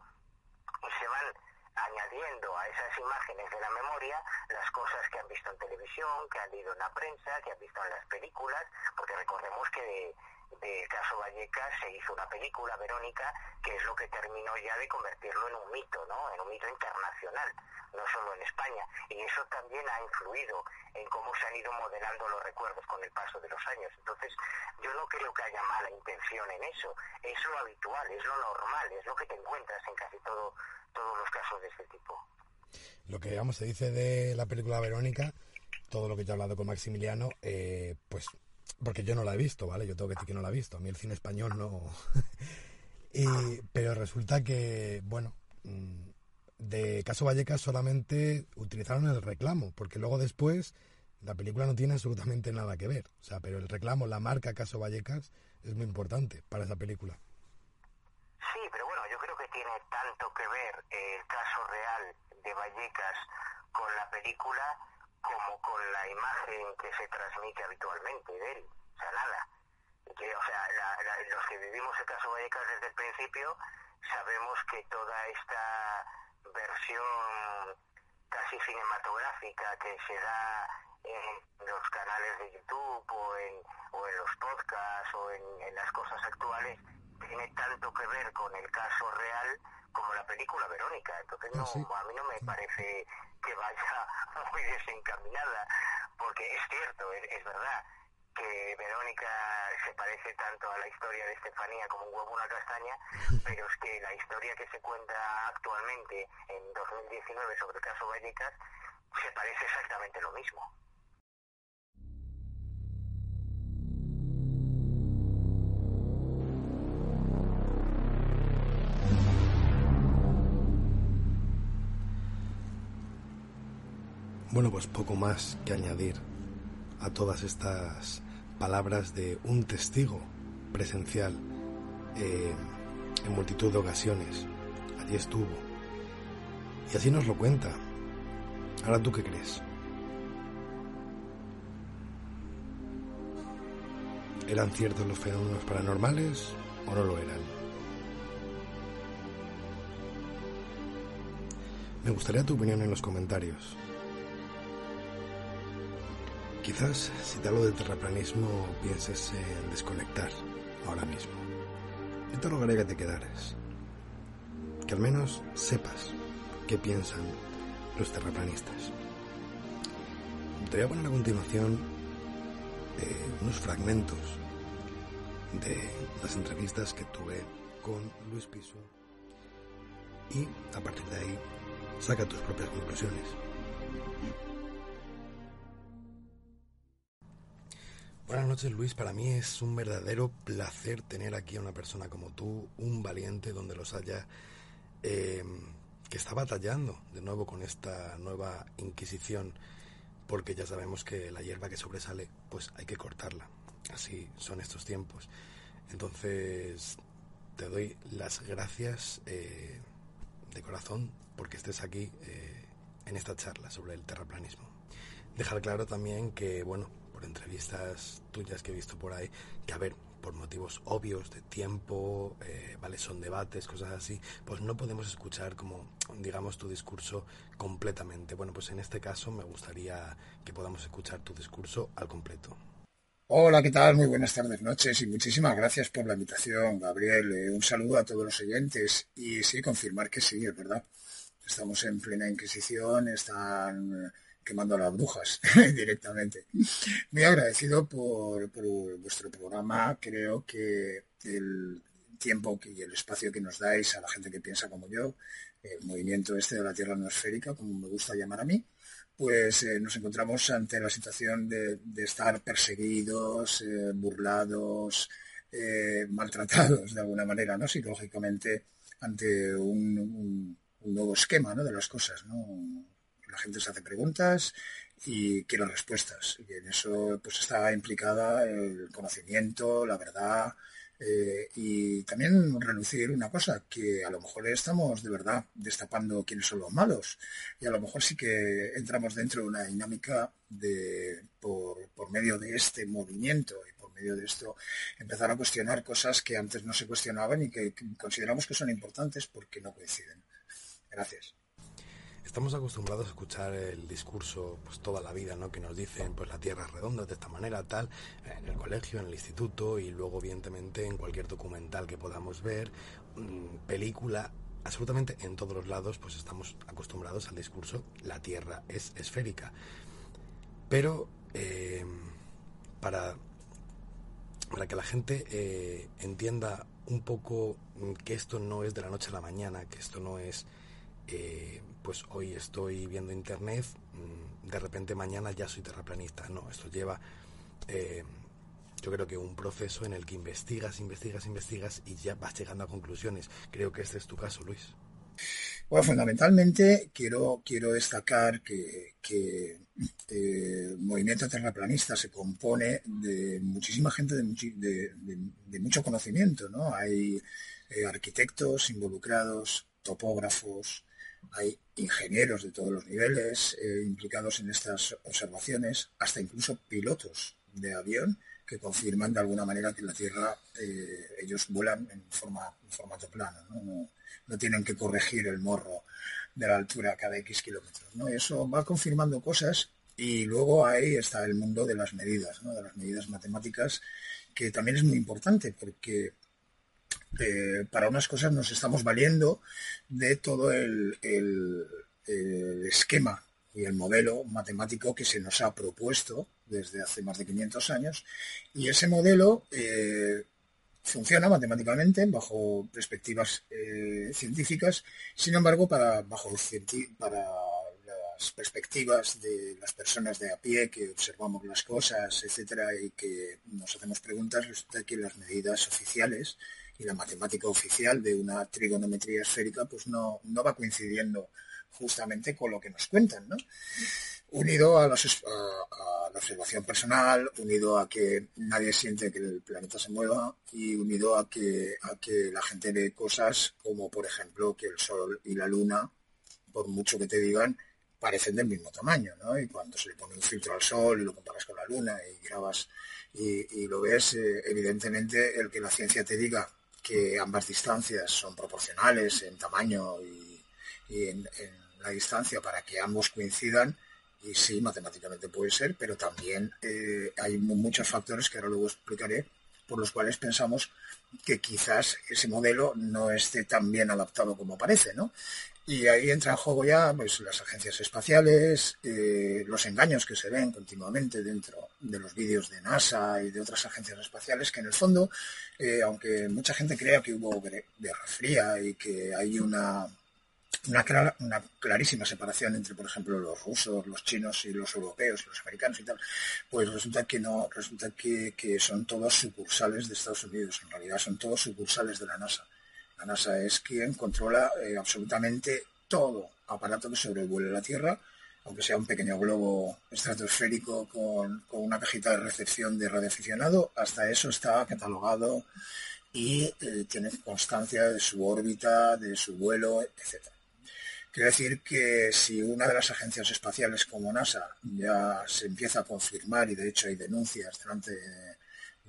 y se van añadiendo a esas imágenes de la memoria las cosas que han visto en televisión, que han leído en la prensa, que han visto en las películas, porque recordemos que de caso Vallecas se hizo una película, Verónica, que es lo que terminó ya de convertirlo en un mito, ¿no? En un mito internacional, no solo en España. Y eso también ha influido en cómo se han ido modelando los recuerdos con el paso de los años. Entonces, yo no creo que haya mala intención en eso. Es lo habitual, es lo normal, es lo que te encuentras en casi todo, todos los casos de este tipo. Lo que, vamos, se dice de la película Verónica, todo lo que yo he hablado con Maximiliano, eh, pues porque yo no la he visto, ¿vale? Yo tengo que decir que no la he visto. A mí el cine español no. pero resulta que, bueno, mm, de Caso Vallecas solamente utilizaron el reclamo, porque luego después la película no tiene absolutamente nada que ver. O sea, pero el reclamo, la marca Caso Vallecas, es muy importante para esa película. Sí, pero bueno, yo creo que tiene tanto que ver el caso real de Vallecas con la película como con la imagen que se transmite habitualmente de él. O sea, nada. Que, o sea, los que vivimos el caso Vallecas desde el principio sabemos que toda esta versión casi cinematográfica que se da en los canales de YouTube o en, o en los podcasts o en las cosas actuales tiene tanto que ver con el caso real como la película Verónica. Entonces no, a mí no me parece que vaya muy desencaminada, porque es cierto, es, verdad que Verónica se parece tanto a la historia de Estefanía como un huevo una castaña, pero es que la historia que se cuenta actualmente en 2019 sobre el caso Vallecas se parece exactamente lo mismo. Bueno, pues poco más que añadir a todas estas palabras de un testigo presencial eh, en multitud de ocasiones. Allí estuvo. Y así nos lo cuenta. Ahora tú qué crees? ¿Eran ciertos los fenómenos paranormales o no lo eran? Me gustaría tu opinión en los comentarios. Quizás si te hablo de terraplanismo pienses en desconectar ahora mismo. Yo te que te quedaras. Que al menos sepas qué piensan los terraplanistas. Te voy a poner a continuación eh, unos fragmentos de las entrevistas que tuve con Luis Piso y a partir de ahí saca tus propias conclusiones. Buenas noches Luis, para mí es un verdadero placer tener aquí a una persona como tú, un valiente donde los haya, eh, que está batallando de nuevo con esta nueva Inquisición, porque ya sabemos que la hierba que sobresale, pues hay que cortarla, así son estos tiempos. Entonces, te doy las gracias eh, de corazón porque estés aquí eh, en esta charla sobre el terraplanismo. Dejar claro también que, bueno, por entrevistas tuyas que he visto por ahí, que a ver, por motivos obvios de tiempo, eh, ¿vale? Son debates, cosas así, pues no podemos escuchar como, digamos, tu discurso completamente. Bueno, pues en este caso me gustaría que podamos escuchar tu discurso al completo. Hola, ¿qué tal? Muy buenas tardes, noches y muchísimas gracias por la invitación, Gabriel. Eh, un saludo a todos los oyentes y sí, confirmar que sí, es verdad. Estamos en plena Inquisición, están quemando las brujas directamente. Muy agradecido por, vuestro programa. Creo que tiempo y el espacio que nos dais a la gente que piensa como yo, el movimiento este de la Tierra no esférica, como me gusta llamar a mí, pues eh, nos encontramos ante la situación de, estar perseguidos, eh, burlados, eh, maltratados de alguna manera, ¿no? Psicológicamente ante un, nuevo esquema de las cosas, La gente se hace preguntas y quiere respuestas. Y en eso pues está implicada el conocimiento, la verdad, eh, y también relucir una cosa, que a lo mejor estamos de verdad destapando quiénes son los malos. Y a lo mejor sí que entramos dentro de una dinámica de, por, por medio de este movimiento y por medio de esto empezar a cuestionar cosas que antes no se cuestionaban y que consideramos que son importantes porque no coinciden. Gracias. Estamos acostumbrados a escuchar el discurso pues toda la vida, ¿no? Que nos dicen pues la tierra es redonda de esta manera, tal, en el colegio, en el instituto y luego evidentemente en cualquier documental que podamos ver, mm, película, absolutamente en todos los lados pues estamos acostumbrados al discurso la tierra es esférica. Pero eh, para, para que la gente eh, entienda un poco mm, que esto no es de la noche a la mañana, que esto no es eh, pues hoy estoy viendo internet, mm, de repente mañana ya soy terraplanista. No, esto lleva, eh, yo creo que un proceso en el que investigas, investigas, investigas y ya vas llegando a conclusiones. Creo que este es tu caso, Luis. Bueno, fundamentalmente quiero, quiero destacar que, el eh, movimiento terraplanista se compone de muchísima gente de, de, mucho conocimiento, ¿no? Hay eh, arquitectos involucrados, topógrafos, hay ingenieros de todos los niveles eh, implicados en estas observaciones, hasta incluso pilotos de avión que confirman de alguna manera que la Tierra eh, ellos vuelan en, forma, formato plano, ¿no? ¿no? tienen que corregir el morro de la altura cada X kilómetros. ¿no? Eso va confirmando cosas y luego ahí está el mundo de las medidas, de las medidas matemáticas, que también es muy importante porque eh, para unas cosas nos estamos valiendo de todo el, esquema y el modelo matemático que se nos ha propuesto desde hace más de 500 años. Y ese modelo eh, funciona matemáticamente bajo perspectivas eh, científicas, sin embargo para, bajo para las perspectivas de las personas de a pie que observamos las cosas, etcétera, y que nos hacemos preguntas, resulta que las medidas oficiales y la matemática oficial de una trigonometría esférica pues no, no va coincidiendo justamente con lo que nos cuentan, ¿no? Unido a, la observación personal, unido a que nadie siente que el planeta se mueva y unido a que, a que la gente ve cosas como, por ejemplo, que el Sol y la Luna, por mucho que te digan, parecen del mismo tamaño, ¿no? Y cuando se le pone un filtro al Sol y lo comparas con la Luna y grabas y, lo ves, eh, evidentemente el que la ciencia te diga que ambas distancias son proporcionales en tamaño y, en, la distancia para que ambos coincidan, y sí, matemáticamente puede ser, pero también eh, hay muchos factores que ahora luego explicaré, por los cuales pensamos que quizás ese modelo no esté tan bien adaptado como parece, ¿no? Y ahí entra en juego ya pues, las agencias espaciales, eh, los engaños que se ven continuamente dentro de los vídeos de NASA y de otras agencias espaciales, que en el fondo, eh, aunque mucha gente crea que hubo guerra fría y que hay una, una, clarísima separación entre, por ejemplo, los rusos, los chinos y los europeos, los americanos y tal, pues resulta que no, resulta que, que son todos sucursales de Estados Unidos, en realidad son todos sucursales de la NASA. La NASA es quien controla eh, absolutamente todo aparato que sobrevuele la Tierra, aunque sea un pequeño globo estratosférico con, una cajita de recepción de radioaficionado, hasta eso está catalogado y eh, tiene constancia de su órbita, de su vuelo, etc. Quiero decir que si una de las agencias espaciales como NASA ya se empieza a confirmar, y de hecho hay denuncias delante de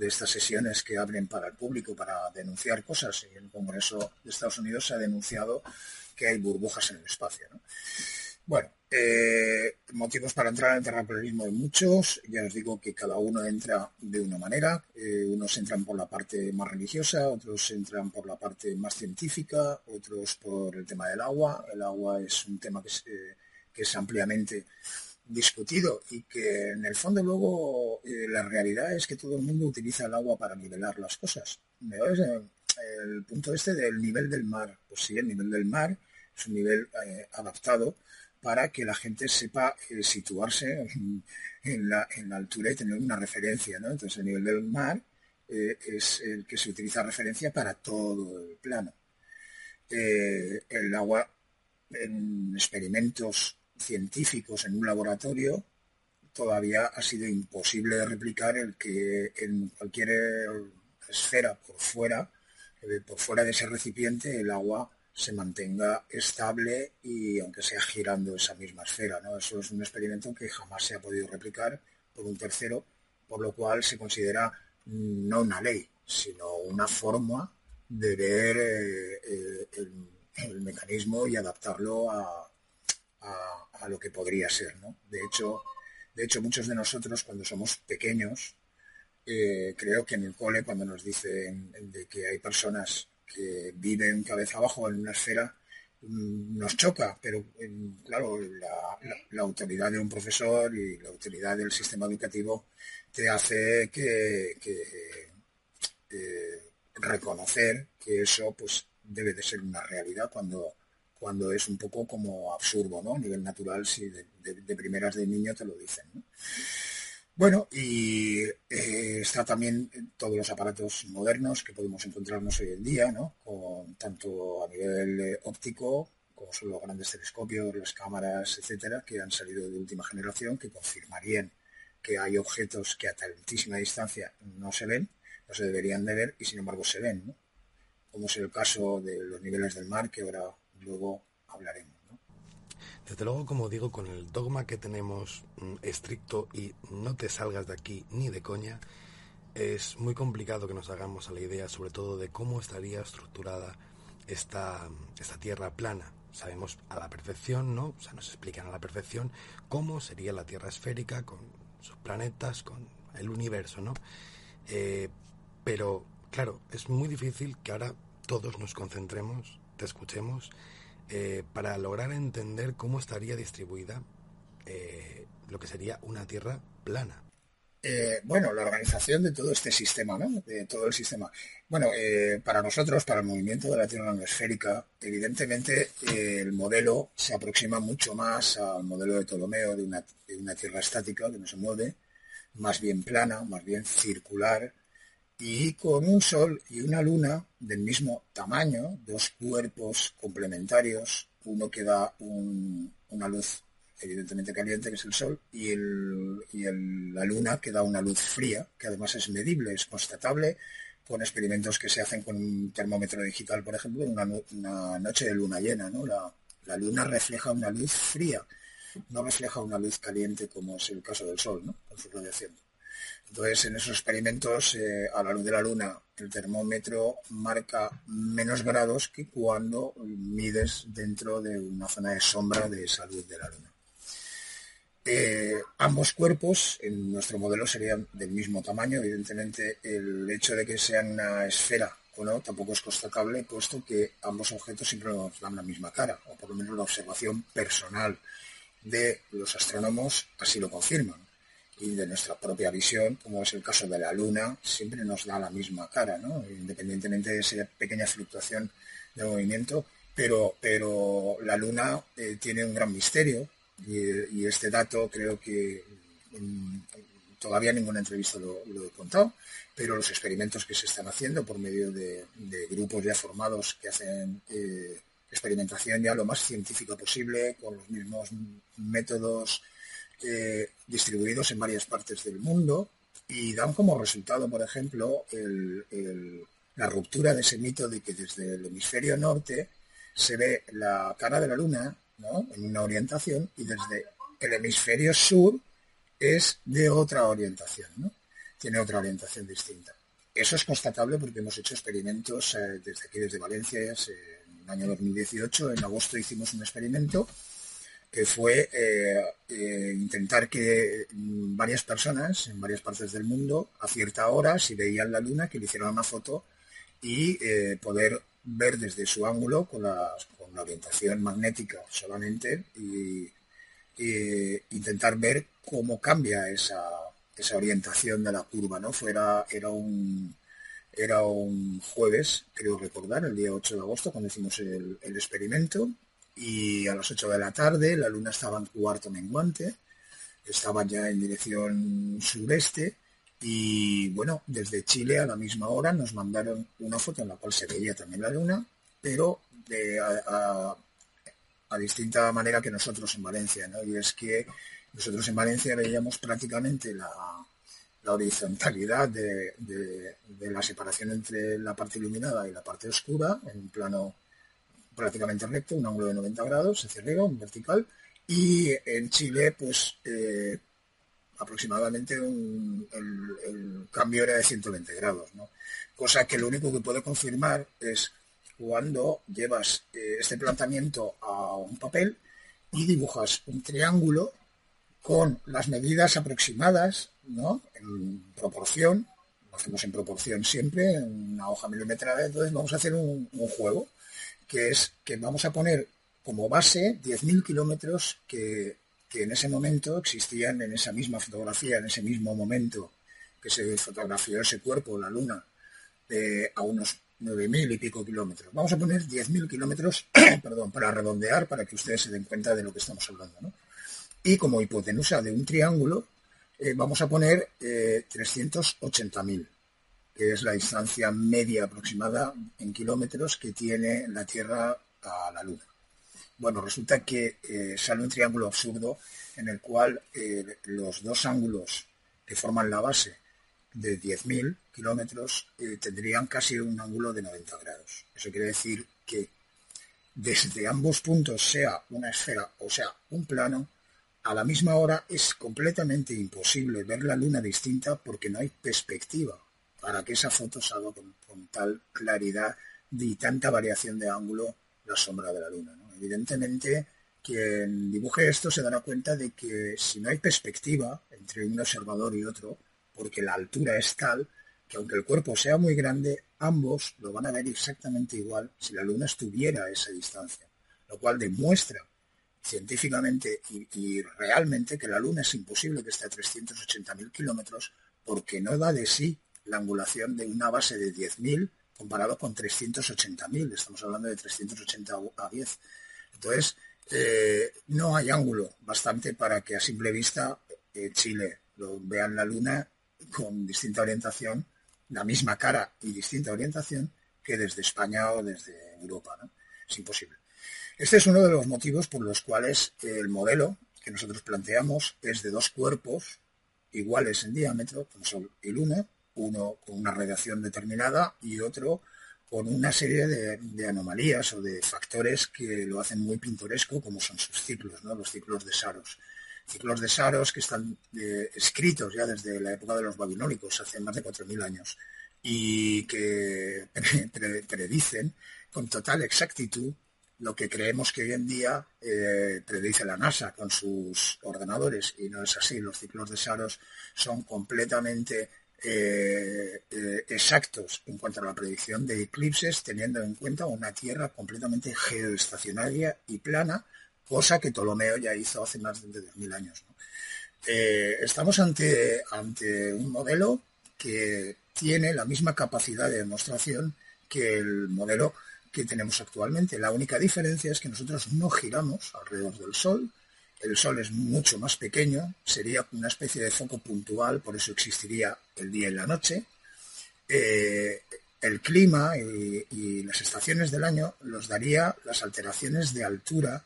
estas sesiones que abren para el público para denunciar cosas. Y en el Congreso de Estados Unidos ha denunciado que hay burbujas en el espacio. Bueno, eh, motivos para entrar en el terraplanismo hay muchos. Ya os digo que cada uno entra de una manera. Eh, unos entran por la parte más religiosa, otros entran por la parte más científica, otros por el tema del agua. El agua es un tema que que es ampliamente discutido y que en el fondo luego eh, la realidad es que todo el mundo utiliza el agua para nivelar las cosas. el punto este del nivel del mar. Pues sí, el nivel del mar es un nivel eh, adaptado para que la gente sepa eh, situarse en, la, altura y tener una referencia. ¿no? Entonces el nivel del mar es el que se utiliza referencia para todo el plano. el agua en experimentos científicos en un laboratorio todavía ha sido imposible de replicar el que en cualquier esfera por fuera, por fuera de ese recipiente, el agua se mantenga estable y aunque sea girando esa misma esfera. Eso es un experimento que jamás se ha podido replicar por un tercero, por lo cual se considera no una ley, sino una forma de ver eh, eh, el, mecanismo y adaptarlo a, lo que podría ser. De, hecho, de hecho, muchos de nosotros cuando somos pequeños, eh, creo que en el cole cuando nos dicen de que hay personas que viven cabeza abajo en una esfera mm, nos choca, pero claro, la, autoridad de un profesor y la autoridad del sistema educativo te hace que, eh, reconocer que eso pues debe de ser una realidad cuando, cuando es un poco como absurdo, ¿no? A nivel natural, si de, primeras de niño te lo dicen. Bueno, y eh, está también todos los aparatos modernos que podemos encontrarnos hoy en día, ¿no? Con, tanto a nivel eh, óptico, como son los grandes telescopios, las cámaras, etcétera, que han salido de última generación, que confirmarían que hay objetos que a altísima distancia no se ven, no se deberían de ver y sin embargo se ven, ¿no? como es el caso de los niveles del mar, que ahora luego hablaremos. Desde luego, como digo, con el dogma que tenemos mm, estricto y no te salgas de aquí ni de coña, es muy complicado que nos hagamos a la idea sobre todo de cómo estaría estructurada esta, esta Tierra plana. Sabemos a la perfección, ¿no? O sea, nos explican a la perfección cómo sería la Tierra esférica con sus planetas, con el universo, ¿no? Eh, pero, claro, es muy difícil que ahora todos nos concentremos, te escuchemos eh, para lograr entender cómo estaría distribuida eh, lo que sería una Tierra plana. Eh, bueno, la organización de todo este sistema, ¿no? De todo el sistema. Bueno, para nosotros, para el movimiento de la Tierra esférica, evidentemente el modelo se aproxima mucho más al modelo de Ptolomeo de una, de una Tierra estática que no se mueve, más bien plana, más bien circular, y con un Sol y una Luna del mismo tamaño, dos cuerpos complementarios, uno que da una luz evidentemente caliente, que es el Sol, y, la Luna que da una luz fría, que además es medible, es constatable con experimentos que se hacen con un termómetro digital, por ejemplo, en una, noche de luna llena. ¿no? La, la, Luna refleja una luz fría, no refleja una luz caliente como es el caso del Sol, ¿no? con su radiación. Entonces, en esos experimentos, eh, a la luz de la luna, el termómetro marca menos grados que cuando mides dentro de una zona de sombra de esa luz de la luna. Eh, ambos cuerpos en nuestro modelo serían del mismo tamaño. Evidentemente, el hecho de que sean una esfera o no tampoco es constatable, puesto que ambos objetos siempre nos dan la misma cara, o por lo menos la observación personal de los astrónomos así lo confirman y de nuestra propia visión, como es el caso de la Luna, siempre nos da la misma cara, independientemente de esa pequeña fluctuación de movimiento, pero, pero la Luna eh, tiene un gran misterio y, este dato creo que mm, todavía ninguna entrevista lo, he contado, pero los experimentos que se están haciendo por medio de, grupos ya formados que hacen eh, experimentación ya lo más científica posible, con los mismos métodos eh, distribuidos en varias partes del mundo y dan como resultado, por ejemplo, la ruptura de ese mito de que desde el hemisferio norte se ve la cara de la luna en una orientación y desde el hemisferio sur es de otra orientación, ¿no? tiene otra orientación distinta. Eso es constatable porque hemos hecho experimentos eh, desde aquí, desde Valencia, en el año 2018, en agosto hicimos un experimento que fue eh, eh, intentar que mm, varias personas en varias partes del mundo a cierta hora, si veían la luna, que le hicieran una foto y eh, poder ver desde su ángulo con la, orientación magnética solamente y, intentar ver cómo cambia esa, orientación de la curva, ¿no? Fuera, era un, Era un jueves, creo recordar, el día 8 de agosto, cuando hicimos el, experimento. Y a las 8 de la tarde la luna estaba en cuarto menguante, estaba ya en dirección sureste. Y bueno, desde Chile a la misma hora nos mandaron una foto en la cual se veía también la luna, pero de, a, distinta manera que nosotros en Valencia, ¿no? Y es que nosotros en Valencia veíamos prácticamente la, horizontalidad de, la separación entre la parte iluminada y la parte oscura en un plano prácticamente recto, un ángulo de 90 grados hacia arriba, un vertical, y en Chile, pues eh, aproximadamente el, cambio era de 120 grados, ¿no? Cosa que lo único que puedo confirmar es cuando llevas eh, este planteamiento a un papel y dibujas un triángulo con las medidas aproximadas, ¿no? En proporción, lo hacemos en proporción siempre, en una hoja milimetrada, entonces vamos a hacer un, juego, que es que vamos a poner como base 10.000 kilómetros que, en ese momento existían en esa misma fotografía, en ese mismo momento que se fotografió ese cuerpo, la luna, a unos 9.000 y pico kilómetros. Vamos a poner 10.000 kilómetros, perdón, para redondear, para que ustedes se den cuenta de lo que estamos hablando. Y como hipotenusa de un triángulo, eh, vamos a poner 380.000, eh, que es la distancia media aproximada en kilómetros que tiene la Tierra a la Luna. Bueno, resulta que eh, sale un triángulo absurdo en el cual los dos ángulos que forman la base de 10.000 kilómetros tendrían casi un ángulo de 90 grados. Eso quiere decir que desde ambos puntos, sea una esfera o sea un plano, a la misma hora es completamente imposible ver la luna distinta porque no hay perspectiva para que esa foto salga con, tal claridad y tanta variación de ángulo la sombra de la luna. Evidentemente, quien dibuje esto se dará cuenta de que si no hay perspectiva entre un observador y otro, porque la altura es tal que aunque el cuerpo sea muy grande, ambos lo van a ver exactamente igual si la luna estuviera a esa distancia, lo cual demuestra científicamente y, realmente que la Luna es imposible que esté a 380.000 kilómetros porque no da de sí la angulación de una base de 10.000 comparado con 380.000. Estamos hablando de 380 a 10. Entonces, eh, no hay ángulo bastante para que a simple vista eh, Chile lo vean la Luna con distinta orientación, la misma cara y distinta orientación que desde España o desde Europa. Es imposible. Este es uno de los motivos por los cuales el modelo que nosotros planteamos es de dos cuerpos iguales en diámetro, como Sol y Luna, uno con una radiación determinada y otro con una serie de, anomalías o de factores que lo hacen muy pintoresco, como son sus ciclos, ¿no? los ciclos de Saros. Ciclos de Saros que están eh, escritos ya desde la época de los babilónicos, hace más de 4.000 años, y que predicen con total exactitud lo que creemos que hoy en día eh, predice la NASA con sus ordenadores y no es así. Los ciclos de Saros son completamente eh, eh, exactos en cuanto a la predicción de eclipses, teniendo en cuenta una Tierra completamente geoestacionaria y plana, cosa que Ptolomeo ya hizo hace más de 2.000 años. estamos ante, ante un modelo que tiene la misma capacidad de demostración que el modelo que tenemos actualmente. La única diferencia es que nosotros no giramos alrededor del Sol. El Sol es mucho más pequeño, sería una especie de foco puntual, por eso existiría el día y la noche. Eh, el clima y, las estaciones del año nos daría las alteraciones de altura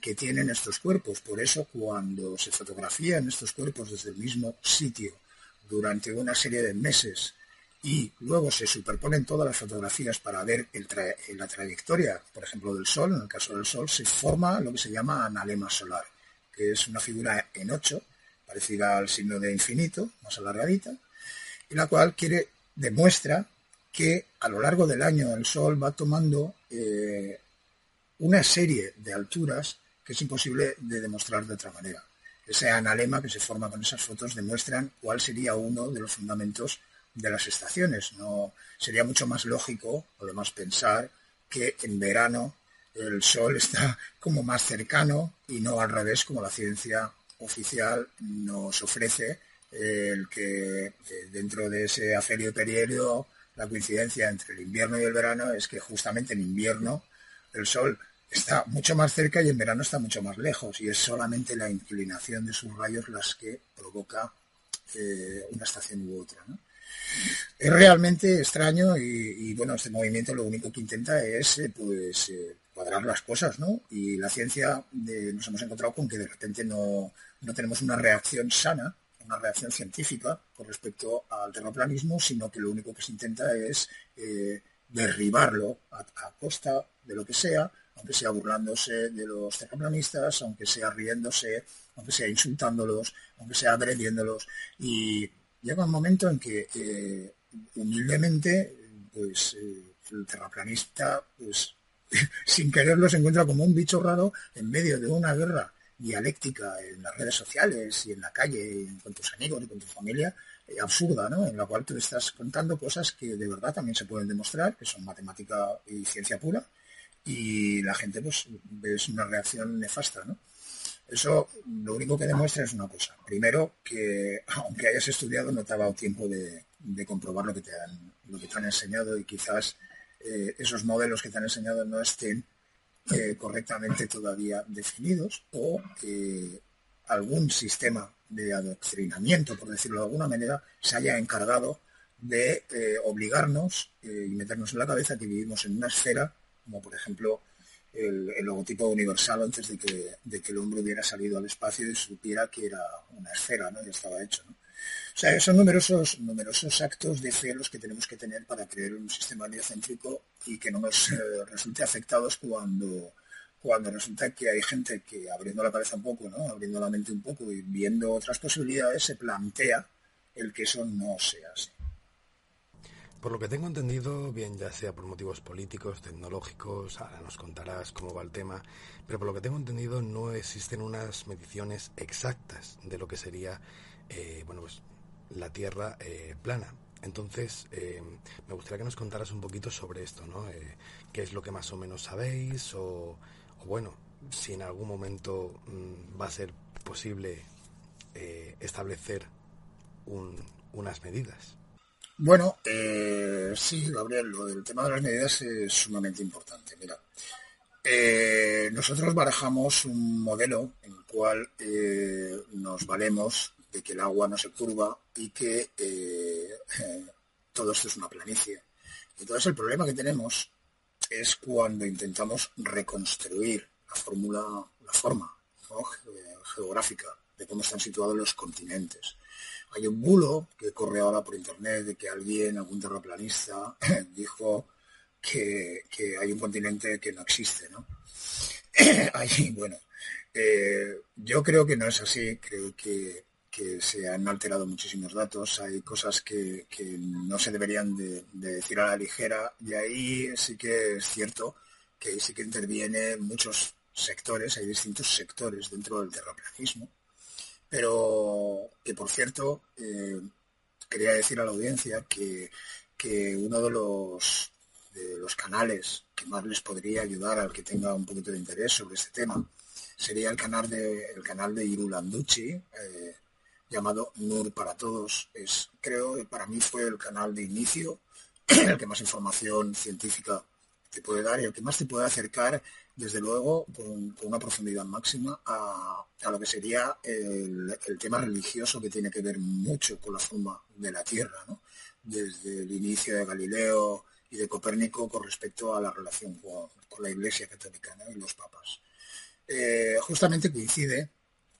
que tienen estos cuerpos. Por eso cuando se fotografían estos cuerpos desde el mismo sitio durante una serie de meses y luego se superponen todas las fotografías para ver la trayectoria, por ejemplo, del Sol, en el caso del Sol, se forma lo que se llama analema solar, que es una figura en ocho, parecida al signo de infinito, más alargadita, y la cual quiere, demuestra que a lo largo del año el Sol va tomando eh, una serie de alturas que es imposible de demostrar de otra manera. Ese analema que se forma con esas fotos demuestran cuál sería uno de los fundamentos de las estaciones. No sería mucho más lógico, podemos pensar, que en verano el sol está como más cercano y no al revés como la ciencia oficial nos ofrece el que dentro de ese afelio perihelio la coincidencia entre el invierno y el verano es que justamente en invierno el Sol está mucho más cerca y en verano está mucho más lejos y es solamente la inclinación de sus rayos las que provoca eh, una estación u otra. Es realmente extraño y, bueno, este movimiento lo único que intenta es eh, pues eh, cuadrar las cosas, ¿no? Y la ciencia nos hemos encontrado con que de repente no, no tenemos una reacción sana, una reacción científica con respecto al terraplanismo, sino que lo único que se intenta es derribarlo a, costa de lo que sea, aunque sea burlándose de los terraplanistas, aunque sea riéndose, aunque sea insultándolos, aunque sea agrediéndolos. Y llega un momento en que eh, humildemente, pues eh, el terraplanista, pues sin quererlo, se encuentra como un bicho raro en medio de una guerra dialéctica en las redes sociales y en la calle, con tus amigos y con tu familia, eh, absurda, ¿no? En la cual tú estás contando cosas que de verdad también se pueden demostrar, que son matemática y ciencia pura, y la gente pues es una reacción nefasta, ¿no? Eso lo único que demuestra es una cosa. Primero, que aunque hayas estudiado, no te ha dado tiempo de, comprobar lo que, te han, lo que te han enseñado y quizás eh, esos modelos que te han enseñado no estén eh, correctamente todavía definidos o que algún sistema de adoctrinamiento, por decirlo de alguna manera, se haya encargado de eh, obligarnos y meternos en la cabeza que vivimos en una esfera, como por ejemplo el, logotipo universal antes de que, de que, el hombre hubiera salido al espacio y supiera que era una esfera, ¿no? Ya estaba hecho. O sea, son numerosos, numerosos actos de fe los que tenemos que tener para crear un sistema heliocéntrico y que no nos eh, resulte afectados cuando, cuando resulta que hay gente que abriendo la cabeza un poco, ¿no? abriendo la mente un poco y viendo otras posibilidades, se plantea el que eso no sea así. Por lo que tengo entendido, bien ya sea por motivos políticos, tecnológicos, ahora nos contarás cómo va el tema, pero por lo que tengo entendido no existen unas mediciones exactas de lo que sería, eh, bueno, pues la Tierra eh, plana. Entonces, eh, me gustaría que nos contaras un poquito sobre esto, ¿no? ¿Qué es lo que más o menos sabéis? O, bueno, si en algún momento mm, va a ser posible establecer unas medidas. Bueno, sí, Gabriel, lo del tema de las medidas es sumamente importante. Mira, nosotros barajamos un modelo en el cual eh, nos valemos de que el agua no se curva y que todo esto es una planicie. Entonces el problema que tenemos es cuando intentamos reconstruir la fórmula, la forma geográfica de cómo están situados los continentes. Hay un bulo que corre ahora por internet de que alguien, algún terraplanista, dijo que, hay un continente que no existe, ¿no? Ahí, bueno, eh, yo creo que no es así, creo que, se han alterado muchísimos datos, hay cosas que, no se deberían de, decir a la ligera. Y ahí sí que es cierto que sí que intervienen muchos sectores, hay distintos sectores dentro del terraplanismo pero que por cierto, eh, quería decir a la audiencia que, uno de los, los canales que más les podría ayudar al que tenga un poquito de interés sobre este tema sería el canal de, el canal de Irulanducci, eh, llamado NUR para Todos. Es, creo, para mí fue el canal de inicio, el que más información científica te puede dar y el que más te puede acercar desde luego, con, una profundidad máxima a, lo que sería el, tema religioso que tiene que ver mucho con la forma de la Tierra, desde el inicio de Galileo y de Copérnico con respecto a la relación con, la Iglesia Católica y los papas. Eh, justamente coincide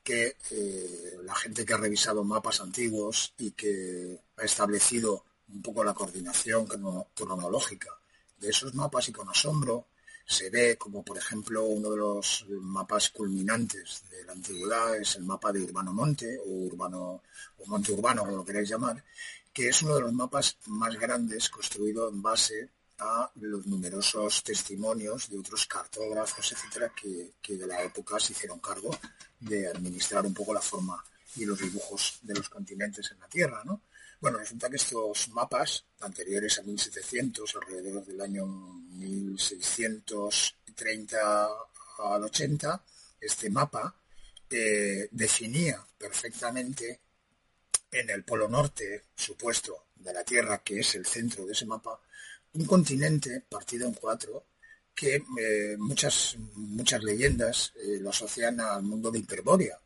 que eh, la gente que ha revisado mapas antiguos y que ha establecido un poco la coordinación cronológica de esos mapas y con asombro se ve como por ejemplo uno de los mapas culminantes de la antigüedad es el mapa de Urbano Monte o Urbano o Monte Urbano, como lo queráis llamar, que es uno de los mapas más grandes construido en base a los numerosos testimonios de otros cartógrafos, etcétera, que, de la época se hicieron cargo de administrar un poco la forma y los dibujos de los continentes en la Tierra, ¿no? Bueno, resulta que estos mapas anteriores a 1700, alrededor del año 1630 al 80, este mapa eh, definía perfectamente en el polo norte supuesto de la Tierra, que es el centro de ese mapa, un continente partido en cuatro que eh, muchas, muchas leyendas eh, lo asocian al mundo de Hiperbórea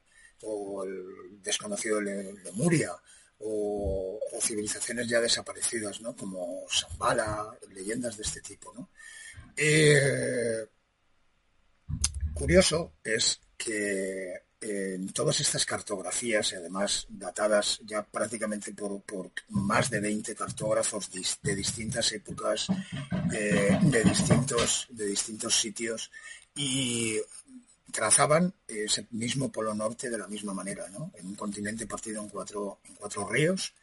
o el desconocido Lemuria o, o, civilizaciones ya desaparecidas, ¿no? como Zambala, leyendas de este tipo. ¿no? Eh, curioso es que en todas estas cartografías, además datadas ya prácticamente por, más de 20 cartógrafos de, distintas épocas, eh, de, distintos, de distintos sitios, y trazaban ese mismo polo norte de la misma manera, en un continente partido en cuatro, en cuatro ríos,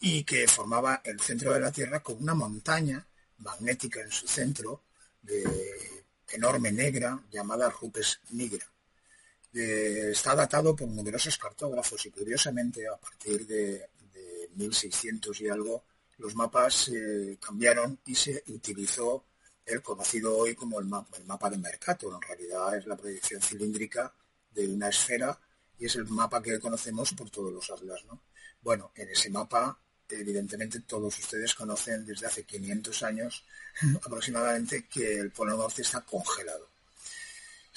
y que formaba el centro de la Tierra con una montaña magnética en su centro, de enorme negra, llamada Rupes Nigra está datado por numerosos cartógrafos y curiosamente a partir de, 1600 y algo los mapas eh, cambiaron y se utilizó el conocido hoy como el mapa, el mapa de Mercator. En realidad es la proyección cilíndrica de una esfera y es el mapa que conocemos por todos los atlas. Bueno, en ese mapa evidentemente todos ustedes conocen desde hace 500 años aproximadamente que el Polo Norte está congelado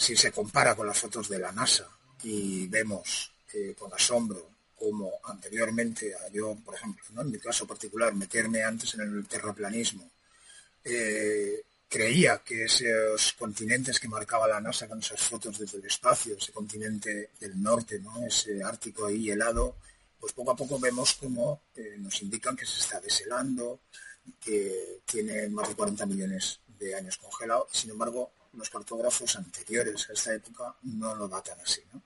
si se compara con las fotos de la NASA y vemos eh, con asombro como anteriormente yo, por ejemplo, en mi caso particular, meterme antes en el terraplanismo, eh, creía que esos continentes que marcaba la NASA con esas fotos desde el espacio, ese continente del norte, ¿no? ese Ártico ahí helado, pues poco a poco vemos cómo eh, nos indican que se está deshelando, que tiene más de 40 millones de años congelado, sin embargo los cartógrafos anteriores a esta época no lo datan así, ¿no?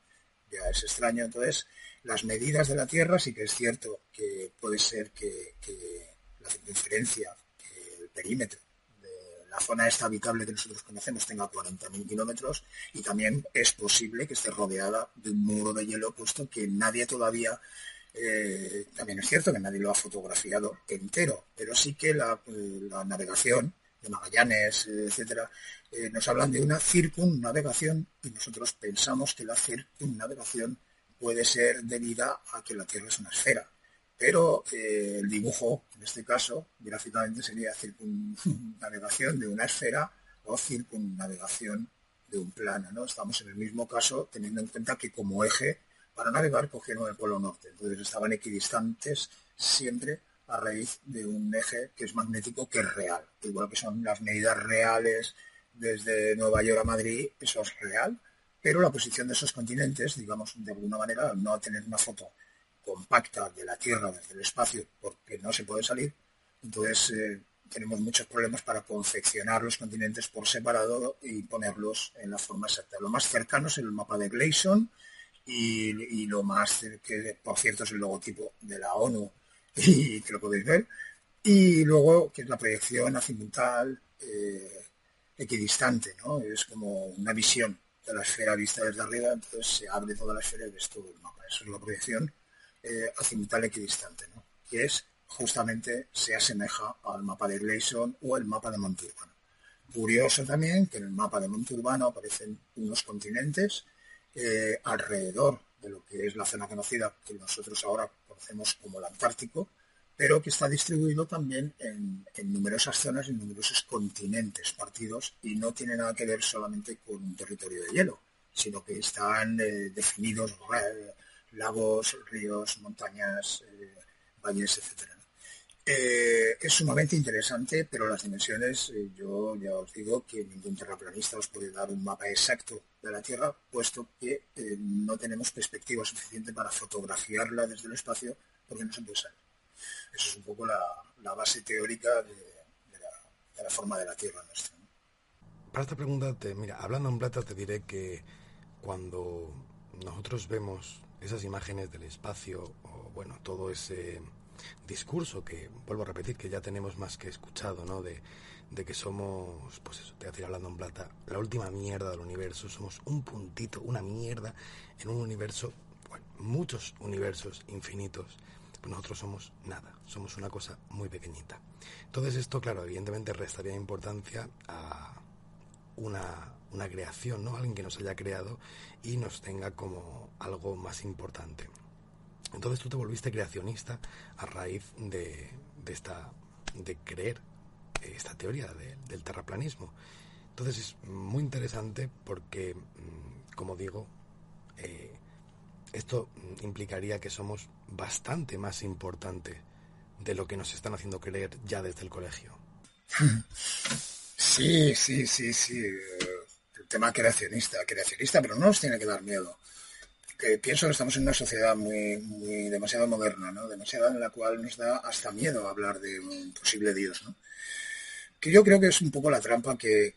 Ya es extraño, entonces, las medidas de la Tierra sí que es cierto que puede ser que, la circunferencia, que el perímetro la zona esta habitable que nosotros conocemos tenga 40.000 kilómetros y también es posible que esté rodeada de un muro de hielo, puesto que nadie todavía eh, también es cierto que nadie lo ha fotografiado entero, pero sí que la navegación de Magallanes, etcétera, eh, nos hablan de una circunnavegación y nosotros pensamos que la circunnavegación puede ser debida a que la Tierra es una esfera. Pero eh, el dibujo, en este caso, gráficamente sería circunnavegación de una esfera o circunnavegación de un plano. ¿no? Estamos en el mismo caso teniendo en cuenta que como eje para navegar cogieron el polo norte. Entonces estaban equidistantes siempre a raíz de un eje que es magnético, que es real. Igual que son las medidas reales desde Nueva York a Madrid, eso es real, pero la posición de esos continentes, digamos, de alguna manera, al no tener una foto compacta de la Tierra desde el espacio, porque no se puede salir, entonces eh, tenemos muchos problemas para confeccionar los continentes por separado y ponerlos en la forma exacta. Lo más cercano es el mapa de Gleason y, lo más, que por cierto es el logotipo de la ONU y que lo podéis ver. Y luego, que es la proyección azimutal eh, equidistante, ¿no? Es como una visión de la esfera vista desde arriba, entonces se abre toda la esfera y ves todo el mapa. Eso es la proyección eh, azimutal equidistante, ¿no? Que es justamente se asemeja al mapa de Gleason o el mapa de Monturbano. Curioso también que en el mapa de Monturbano aparecen unos continentes eh, alrededor de lo que es la zona conocida que nosotros ahora conocemos como el Antártico, pero que está distribuido también en, numerosas zonas, en numerosos continentes partidos y no tiene nada que ver solamente con un territorio de hielo, sino que están eh, definidos lagos, ríos, montañas, eh, valles, etc. Eh, es sumamente interesante, pero las dimensiones, yo ya os digo que ningún terraplanista os puede dar un mapa exacto de la Tierra, puesto que no tenemos perspectiva suficiente para fotografiarla desde el espacio porque no se puede salir. Eso es un poco la, base teórica de, la, forma de la Tierra nuestra. Para esta pregunta, te, mira, hablando en plata, te diré que cuando nosotros vemos esas imágenes del espacio, o bueno, todo ese discurso que, vuelvo a repetir, que ya tenemos más que escuchado, ¿no? De, de que somos, pues eso, te voy a decir hablando en plata, la última mierda del universo, somos un puntito, una mierda en un universo, bueno, muchos universos infinitos nosotros somos nada, somos una cosa muy pequeñita. Entonces esto, claro, evidentemente restaría importancia a una, una creación, ¿no? Alguien que nos haya creado y nos tenga como algo más importante. Entonces tú te volviste creacionista a raíz de, de esta de creer esta teoría del terraplanismo. Entonces es muy interesante porque, mm, como digo, eh, esto implicaría que somos bastante más importante de lo que nos están haciendo creer ya desde el colegio. Sí, sí, sí, sí. El tema creacionista, creacionista, pero no nos tiene que dar miedo. Que pienso que estamos en una sociedad muy, muy demasiado moderna, ¿no? Demasiado en la cual nos da hasta miedo hablar de un posible Dios, ¿no? Que yo creo que es un poco la trampa que,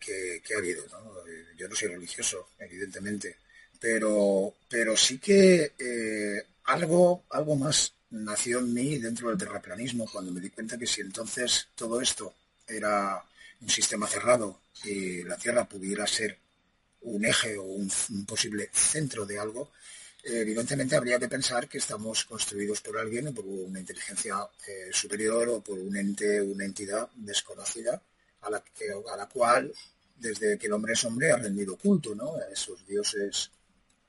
ha habido, ¿no? Yo no soy religioso, evidentemente, pero, pero sí que eh, algo, algo más nació en mí dentro del terraplanismo cuando me di cuenta que si entonces todo esto era un sistema cerrado y la Tierra pudiera ser un eje o un, posible centro de algo, evidentemente habría que pensar que estamos construidos por alguien o por una inteligencia eh, superior o por un ente, una entidad desconocida a la, a la cual desde que el hombre es hombre ha rendido culto, ¿no? A esos dioses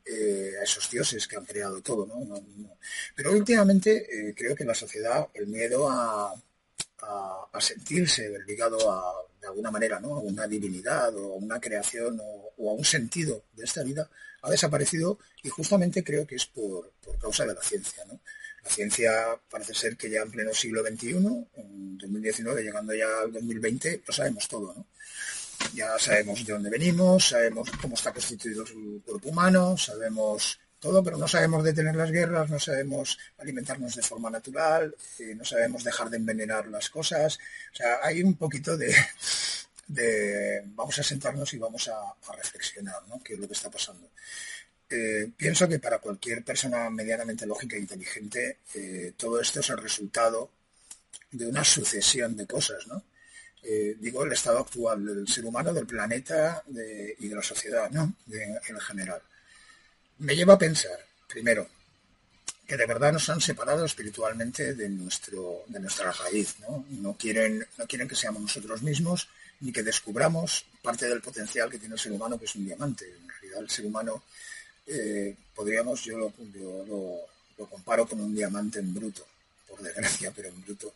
eh, a esos dioses que han creado todo. ¿no? Pero últimamente eh, creo que la sociedad, el miedo a, sentirse ligado a, de alguna manera, ¿no? a una divinidad o a una creación o, a un sentido de esta vida, ha desaparecido y justamente creo que es por, causa de la ciencia. La ciencia parece ser que ya en pleno siglo XXI, en 2019, llegando ya al 2020, lo sabemos todo. ¿no? Ya sabemos de dónde venimos, sabemos cómo está constituido el cuerpo humano, sabemos todo, pero no sabemos detener las guerras, no sabemos alimentarnos de forma natural, eh, no sabemos dejar de envenenar las cosas. O sea, hay un poquito de, vamos a sentarnos y vamos a, reflexionar, ¿no? ¿Qué es lo que está pasando? Eh, pienso que para cualquier persona medianamente lógica e inteligente, eh, todo esto es el resultado de una sucesión de cosas, ¿no? Eh, digo, el estado actual del ser humano, del planeta y de la sociedad, ¿no? en general. Me lleva a pensar, primero, que de verdad nos han separado espiritualmente de, nuestro, de nuestra raíz, ¿no? No quieren, no quieren que seamos nosotros mismos ni que descubramos parte del potencial que tiene el ser humano, que es un diamante. En realidad el ser humano, eh, podríamos, yo, lo, lo comparo con un diamante en bruto, por desgracia, pero en bruto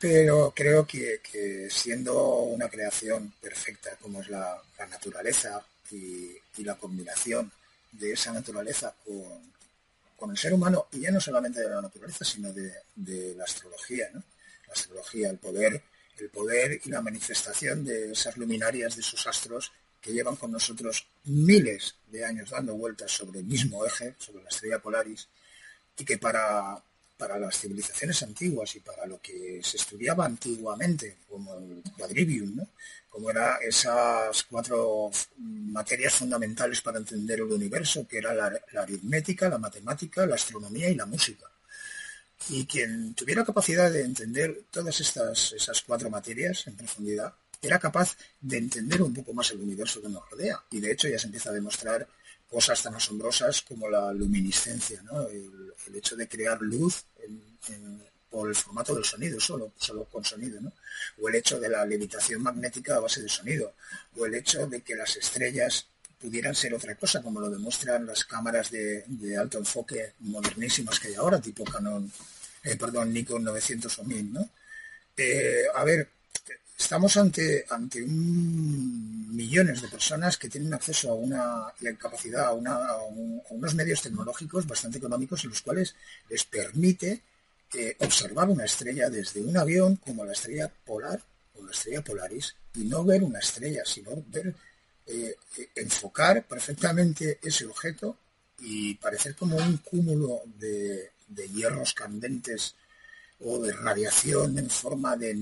pero creo que, siendo una creación perfecta como es la, naturaleza y, la combinación de esa naturaleza con, el ser humano, y ya no solamente de la naturaleza, sino de, la astrología, La astrología, el poder, el poder y la manifestación de esas luminarias, de esos astros que llevan con nosotros miles de años dando vueltas sobre el mismo eje, sobre la estrella Polaris, y que para, para las civilizaciones antiguas y para lo que se estudiaba antiguamente, como el quadrivium, ¿no? como eran esas cuatro materias fundamentales para entender el universo, que era la, aritmética, la matemática, la astronomía y la música. Y quien tuviera capacidad de entender todas estas esas cuatro materias en profundidad, era capaz de entender un poco más el universo que nos rodea. Y de hecho ya se empieza a demostrar cosas tan asombrosas como la luminiscencia, el, hecho de crear luz por el formato del sonido, solo, solo con sonido, o el hecho de la levitación magnética a base de sonido, o el hecho de que las estrellas pudieran ser otra cosa, como lo demuestran las cámaras de, alto enfoque modernísimas que hay ahora, tipo Canon, eh, perdón, Nikon 900 o 1000, ¿no? Eh, a ver, Estamos ante, ante millones de personas que tienen acceso a una capacidad, a, unos medios tecnológicos bastante económicos en los cuales les permite eh, observar una estrella desde un avión como la estrella polar o la estrella Polaris y no ver una estrella, sino ver, eh, enfocar perfectamente ese objeto y parecer como un cúmulo de, de hierros candentes o de radiación en forma de,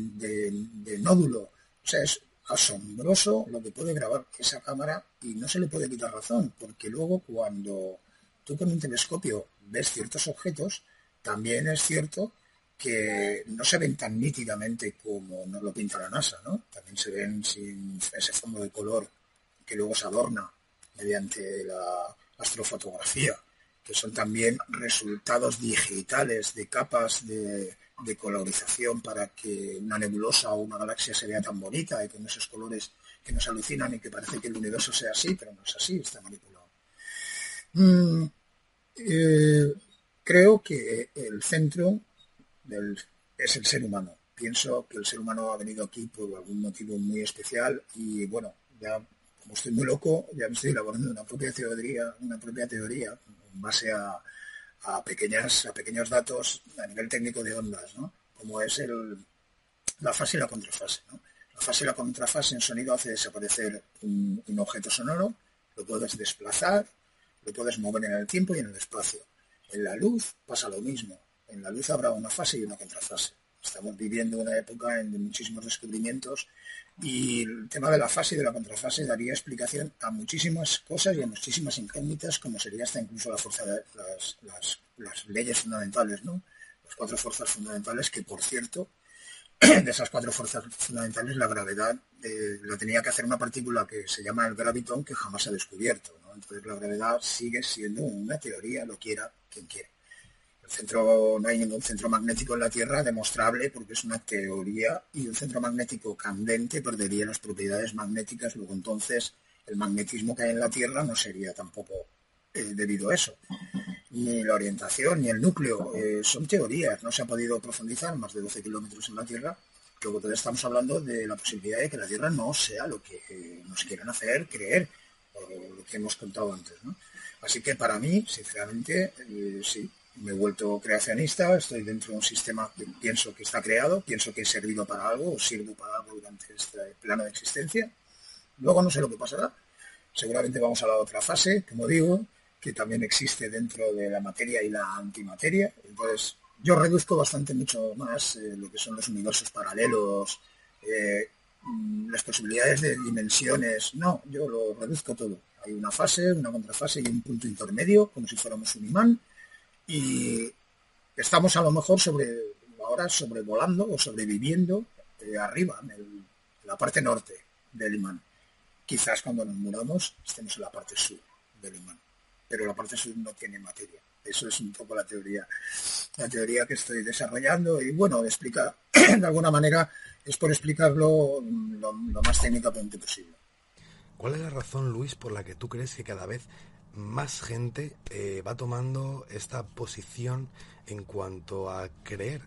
nódulo. O sea, es asombroso lo que puede grabar esa cámara y no se le puede quitar razón, porque luego cuando tú con un telescopio ves ciertos objetos, también es cierto que no se ven tan nítidamente como nos lo pinta la NASA, ¿no? También se ven sin ese fondo de color que luego se adorna mediante la astrofotografía, que son también resultados digitales de capas de, de colorización para que una nebulosa o una galaxia se vea tan bonita y con esos colores que nos alucinan y que parece que el universo sea así, pero no es así, está manipulado. Mm, eh, creo que el centro es el ser humano. pienso que el ser humano ha venido aquí por algún motivo muy especial y bueno, ya como estoy muy loco, ya me estoy elaborando una propia teoría, una propia teoría en base a, pequeñas, a pequeños datos a nivel técnico de ondas, ¿no? Como es el, la fase y la contrafase, La fase y la contrafase en sonido hace desaparecer un, un objeto sonoro, lo puedes desplazar, lo puedes mover en el tiempo y en el espacio. En la luz pasa lo mismo. En la luz habrá una fase y una contrafase. Estamos viviendo una época de muchísimos descubrimientos y el tema de la fase y de la contrafase daría explicación a muchísimas cosas y a muchísimas incógnitas, como sería hasta incluso las, leyes fundamentales, ¿no? Las cuatro fuerzas fundamentales que, por cierto, de esas cuatro fuerzas fundamentales, la gravedad eh, la tenía que hacer una partícula que se llama el gravitón que jamás ha descubierto. Entonces la gravedad sigue siendo una teoría, lo quiera quien quiera centro, no hay ningún centro magnético en la Tierra demostrable porque es una teoría y un centro magnético candente perdería las propiedades magnéticas, luego entonces el magnetismo que hay en la Tierra no sería tampoco eh, debido a eso. Ni la orientación ni el núcleo eh, son teorías, no se ha podido profundizar más de 12 kilómetros en la Tierra. Luego todavía estamos hablando de la posibilidad de que la Tierra no sea lo que eh, nos quieran hacer creer, lo que hemos contado antes. Así que para mí, sinceramente, sí, me he vuelto creacionista, estoy dentro de un sistema que pienso que está creado, pienso que he servido para algo o sirvo para algo durante este plano de existencia. Luego no sé lo que pasará. Seguramente vamos a la otra fase, como digo, que también existe dentro de la materia y la antimateria. Entonces, yo reduzco bastante mucho más eh, lo que son los universos paralelos, eh, mm, las posibilidades de dimensiones. No, yo lo reduzco todo. Hay una fase, una contrafase y un punto intermedio, como si fuéramos un imán y estamos a lo mejor sobre ahora sobrevolando o sobreviviendo eh, arriba, en, la parte norte del imán. Quizás cuando nos muramos estemos en la parte sur del imán, pero la parte sur no tiene materia. Eso es un poco la teoría, la teoría que estoy desarrollando y bueno, explica de alguna manera es por explicarlo lo, lo más técnicamente posible. ¿Cuál es la razón, Luis, por la que tú crees que cada vez más gente eh, va tomando esta posición en cuanto a creer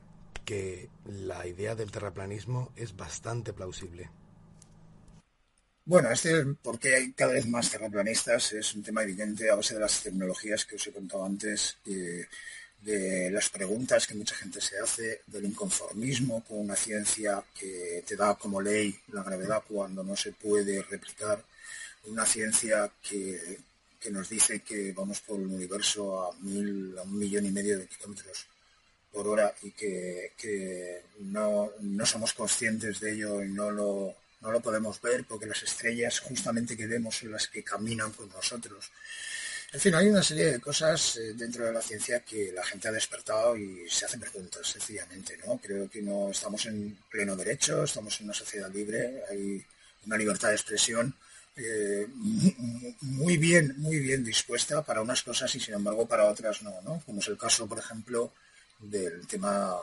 que la idea del terraplanismo es bastante plausible. Bueno, este porque hay cada vez más terraplanistas es un tema evidente a base de las tecnologías que os he contado antes, de las preguntas que mucha gente se hace, del inconformismo con una ciencia que te da como ley la gravedad cuando no se puede replicar, una ciencia que que nos dice que vamos por el universo a mil, a un millón y medio de kilómetros por hora y que, no, somos conscientes de ello y no lo, no lo podemos ver porque las estrellas justamente que vemos son las que caminan con nosotros. En fin, hay una serie de cosas eh, dentro de la ciencia que la gente ha despertado y se hacen preguntas, sencillamente, ¿no? Creo que no estamos en pleno derecho, estamos en una sociedad libre, hay una libertad de expresión eh, muy bien, muy bien dispuesta para unas cosas y sin embargo para otras no, ¿no? Como es el caso, por ejemplo, del tema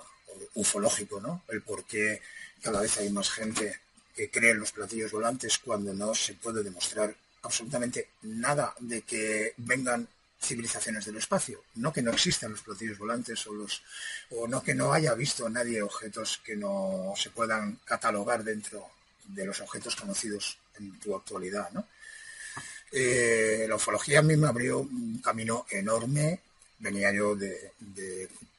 ufológico, ¿no? El por qué cada vez hay más gente que cree en los platillos volantes cuando no se puede demostrar absolutamente nada de que vengan civilizaciones del espacio. No que no existan los platillos volantes o, los, o no que no haya visto nadie objetos que no se puedan catalogar dentro de los objetos conocidos en tu actualidad. ¿no? Eh, la ufología a mí me abrió un camino enorme. Venía yo de,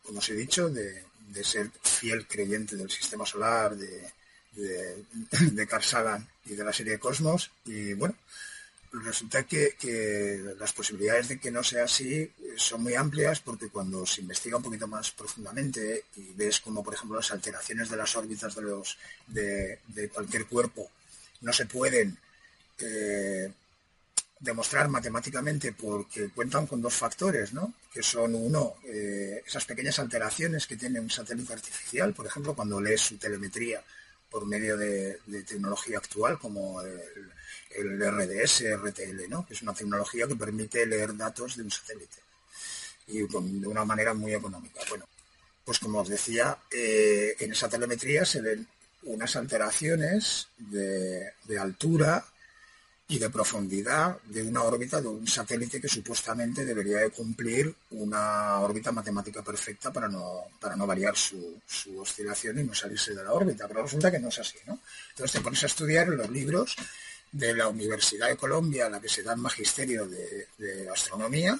como os he dicho, de, ser fiel creyente del sistema solar, de, de, Carl Sagan y de la serie Cosmos. Y bueno, resulta que, que, las posibilidades de que no sea así son muy amplias porque cuando se investiga un poquito más profundamente y ves como por ejemplo las alteraciones de las órbitas de, de cualquier cuerpo no se pueden eh, demostrar matemáticamente porque cuentan con dos factores, ¿no? que son uno, eh, esas pequeñas alteraciones que tiene un satélite artificial, por ejemplo, cuando lees su telemetría por medio de, tecnología actual como el, RDS, RTL, ¿no? que es una tecnología que permite leer datos de un satélite y de una manera muy económica. Bueno, pues como os decía, eh, en esa telemetría se ven unas alteraciones de, altura y de profundidad de una órbita de un satélite que supuestamente debería de cumplir una órbita matemática perfecta para no, para no variar su, oscilación y no salirse de la órbita. Pero resulta que no es así, ¿no? Entonces te pones a estudiar los libros de la Universidad de Colombia, a la que se da el magisterio de astronomía,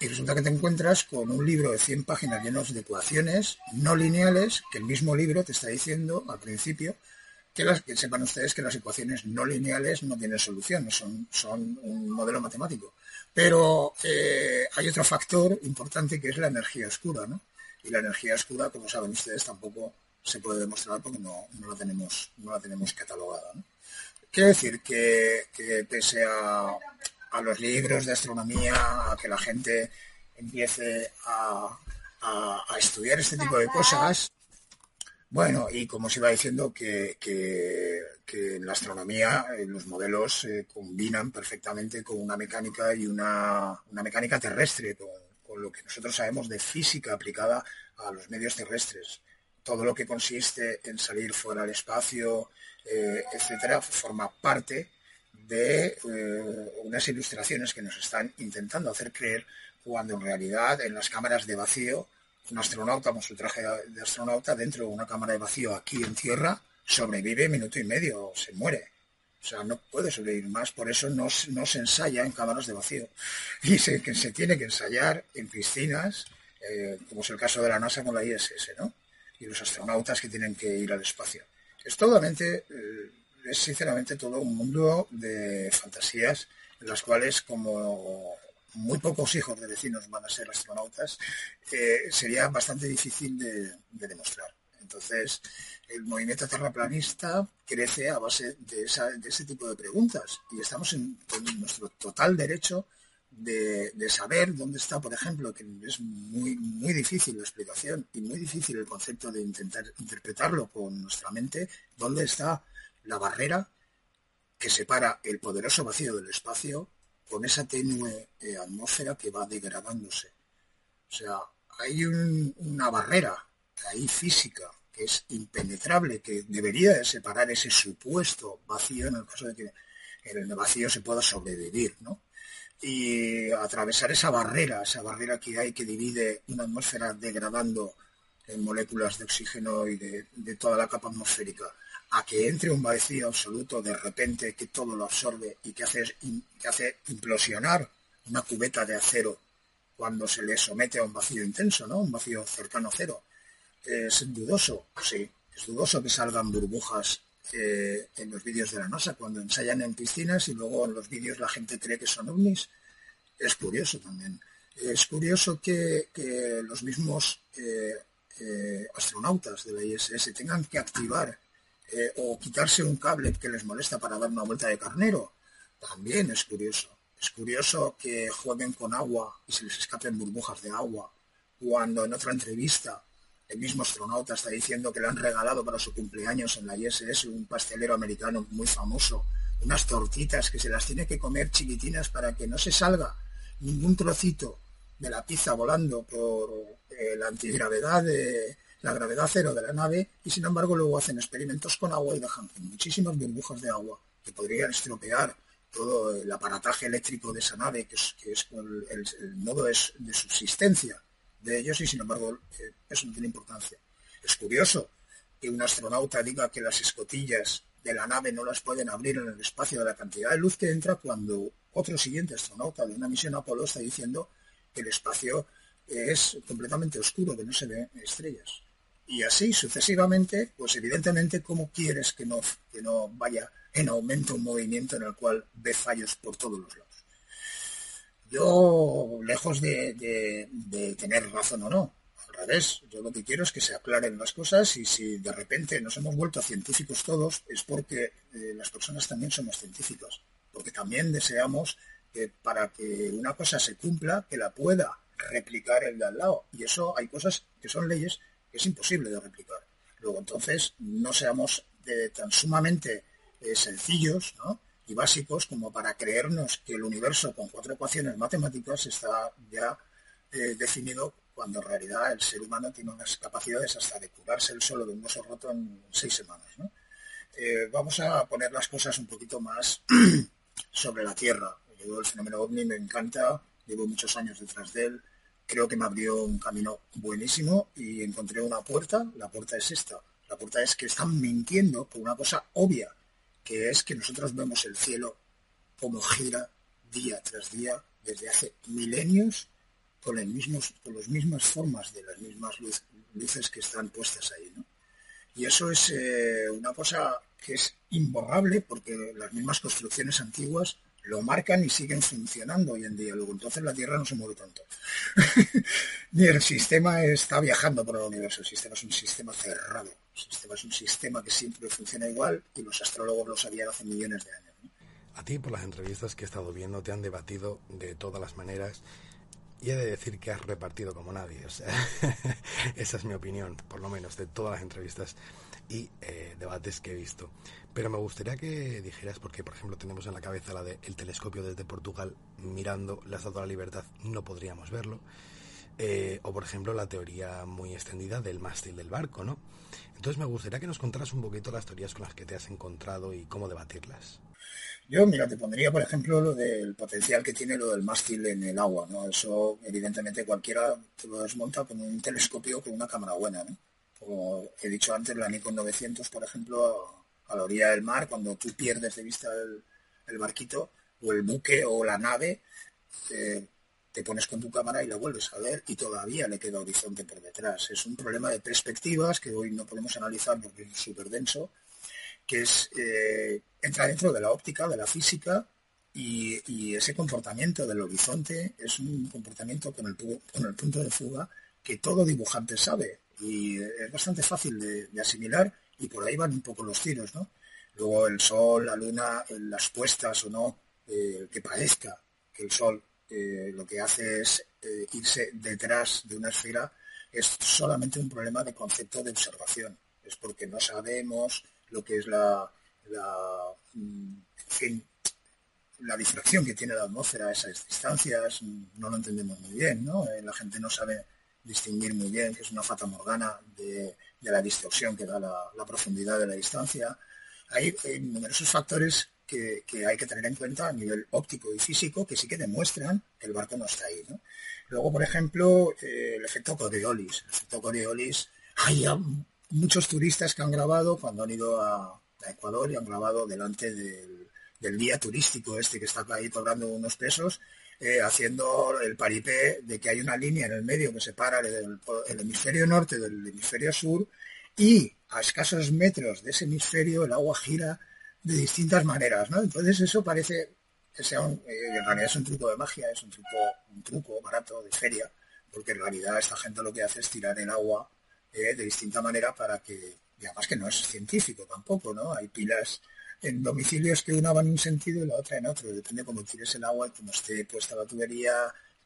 y resulta que te encuentras con un libro de 100 páginas llenos de ecuaciones no lineales, que el mismo libro te está diciendo al principio que, sepan ustedes que las ecuaciones no lineales no tienen solución, son, son un modelo matemático. Pero eh, hay otro factor importante que es la energía oscura, ¿no? Y la energía oscura, como saben ustedes, tampoco se puede demostrar porque no, la tenemos, no la tenemos catalogada. ¿no? Quiero decir que, pese a, los libros de astronomía, a que la gente empiece a, a estudiar este tipo de cosas, bueno, y como se iba diciendo que, en la astronomía eh, los modelos se combinan perfectamente con una mecánica y una, mecánica terrestre, con, lo que nosotros sabemos de física aplicada a los medios terrestres. Todo lo que consiste en salir fuera del espacio, eh, etcétera, forma parte de eh, unas ilustraciones que nos están intentando hacer creer cuando en realidad en las cámaras de vacío un astronauta con su traje de astronauta dentro de una cámara de vacío aquí en tierra sobrevive minuto y medio, se muere. O sea, no puede sobrevivir más, por eso no, se ensaya en cámaras de vacío. Y se, que se tiene que ensayar en piscinas, eh, como es el caso de la NASA con la ISS, ¿no? Y los astronautas que tienen que ir al espacio. Es totalmente, eh, es sinceramente todo un mundo de fantasías en las cuales como muy pocos hijos de vecinos van a ser astronautas, eh, sería bastante difícil de, demostrar. Entonces, el movimiento terraplanista crece a base de, ese tipo de preguntas y estamos en, nuestro total derecho de, saber dónde está, por ejemplo, que es muy, muy difícil la explicación y muy difícil el concepto de intentar interpretarlo con nuestra mente, dónde está la barrera que separa el poderoso vacío del espacio con esa tenue eh, atmósfera que va degradándose. O sea, hay una barrera ahí física que es impenetrable, que debería de separar ese supuesto vacío en el caso de que en el vacío se pueda sobrevivir, ¿no? Y atravesar esa barrera, esa barrera que hay que divide una atmósfera degradando en moléculas de oxígeno y de toda la capa atmosférica a que entre un vacío absoluto de repente que todo lo absorbe y que hace, que hace implosionar una cubeta de acero cuando se le somete a un vacío intenso, ¿no? Un vacío cercano a cero. Es dudoso, sí, es dudoso que salgan burbujas eh, en los vídeos de la NASA cuando ensayan en piscinas y luego en los vídeos la gente cree que son ovnis. Es curioso también. Es curioso que, los mismos eh, eh, astronautas de la ISS tengan que activar eh, o quitarse un cable que les molesta para dar una vuelta de carnero. También es curioso. Es curioso que jueguen con agua y se les escapen burbujas de agua, cuando en otra entrevista el mismo astronauta está diciendo que le han regalado para su cumpleaños en la ISS un pastelero americano muy famoso, unas tortitas que se las tiene que comer chiquitinas para que no se salga ningún trocito de la pizza volando por eh, la antigravedad de, la gravedad cero de la nave y sin embargo luego hacen experimentos con agua y dejan muchísimas burbujas de agua que podrían estropear todo el aparataje eléctrico de esa nave, que es, el, modo de, subsistencia de ellos y sin embargo eh, eso no tiene importancia. Es curioso que un astronauta diga que las escotillas de la nave no las pueden abrir en el espacio de la cantidad de luz que entra cuando otro siguiente astronauta de una misión Apolo está diciendo que el espacio es completamente oscuro, que no se ve estrellas y así sucesivamente, pues evidentemente, ¿cómo quieres que no, que no vaya en aumento un movimiento en el cual ve fallos por todos los lados? Yo, lejos de, tener razón o no, al revés, yo lo que quiero es que se aclaren las cosas y si de repente nos hemos vuelto científicos todos, es porque eh, las personas también somos científicos, porque también deseamos que para que una cosa se cumpla, que la pueda replicar el de al lado. Y eso hay cosas que son leyes es imposible de replicar. Luego, entonces, no seamos tan sumamente eh, sencillos y básicos como para creernos que el universo con cuatro ecuaciones matemáticas está ya eh, definido cuando en realidad el ser humano tiene unas capacidades hasta de curarse el solo de un hueso roto en seis semanas. Eh, vamos a poner las cosas un poquito más, sobre la Tierra. Yo el fenómeno ovni me encanta, llevo muchos años detrás de él, creo que me abrió un camino buenísimo y encontré una puerta, la puerta es esta, la puerta es que están mintiendo por una cosa obvia, que es que nosotros vemos el cielo como gira día tras día desde hace milenios con, mismos, con las mismas formas de las mismas luces que están puestas ahí. Y eso es eh, una cosa que es imborrable porque las mismas construcciones antiguas lo marcan y siguen funcionando hoy en día. Luego entonces la Tierra no se mueve tanto. Ni el sistema está viajando por el universo. El sistema es un sistema cerrado. El sistema es un sistema que siempre funciona igual y los astrólogos lo sabían hace millones de años. A ti, por las entrevistas que he estado viendo, te han debatido de todas las maneras y he de decir que has repartido como nadie. Esa es mi opinión, por lo menos, de todas las entrevistas y eh, debates que he visto. Pero me gustaría que dijeras, porque por ejemplo tenemos en la cabeza la de el telescopio desde Portugal mirando la Estatua de la Libertad, no podríamos verlo. Eh, o por ejemplo la teoría muy extendida del mástil del barco, ¿no? Entonces me gustaría que nos contaras un poquito las teorías con las que te has encontrado y cómo debatirlas. Yo, mira, te pondría, por ejemplo, lo del potencial que tiene lo del mástil en el agua, ¿no? Eso, evidentemente, cualquiera lo desmonta con un telescopio con una cámara buena, ¿no? Como he dicho antes, la Nikon 900, por ejemplo, a la orilla del mar, cuando tú pierdes de vista el, barquito o el buque o la nave, te pones con tu cámara y la vuelves a ver y todavía le queda horizonte por detrás. Es un problema de perspectivas que hoy no podemos analizar porque es súper denso, que es, eh, entra dentro de la óptica, de la física, y, ese comportamiento del horizonte es un comportamiento con el, con el punto de fuga que todo dibujante sabe y es bastante fácil de, asimilar y por ahí van un poco los tiros, ¿no? Luego el sol, la luna, las puestas o no, eh, que parezca que el sol eh, lo que hace es irse detrás de una esfera, es solamente un problema de concepto de observación. Es porque no sabemos lo que es la, la, mm, la difracción que tiene la atmósfera a esas distancias, no lo entendemos muy bien, ¿no? Eh, la gente no sabe distinguir muy bien que es una fata morgana de, la distorsión que da la, profundidad de la distancia. Hay, numerosos factores que, hay que tener en cuenta a nivel óptico y físico que sí que demuestran que el barco no está ahí. Luego, por ejemplo, eh, el efecto Coriolis. El efecto Coriolis, hay muchos turistas que han grabado cuando han ido a, Ecuador y han grabado delante del, guía turístico este que está ahí cobrando unos pesos, eh, haciendo el paripé de que hay una línea en el medio que separa el, hemisferio norte del hemisferio sur y a escasos metros de ese hemisferio el agua gira de distintas maneras, ¿no? Entonces eso parece que sea un, eh, en realidad es un truco de magia, es un truco, un truco barato de feria, porque en realidad esta gente lo que hace es tirar el agua eh, de distinta manera para que, y además que no es científico tampoco, ¿no? Hay pilas en domicilios que una va en un sentido y la otra en otro, depende cómo tires el agua cómo esté puesta la tubería,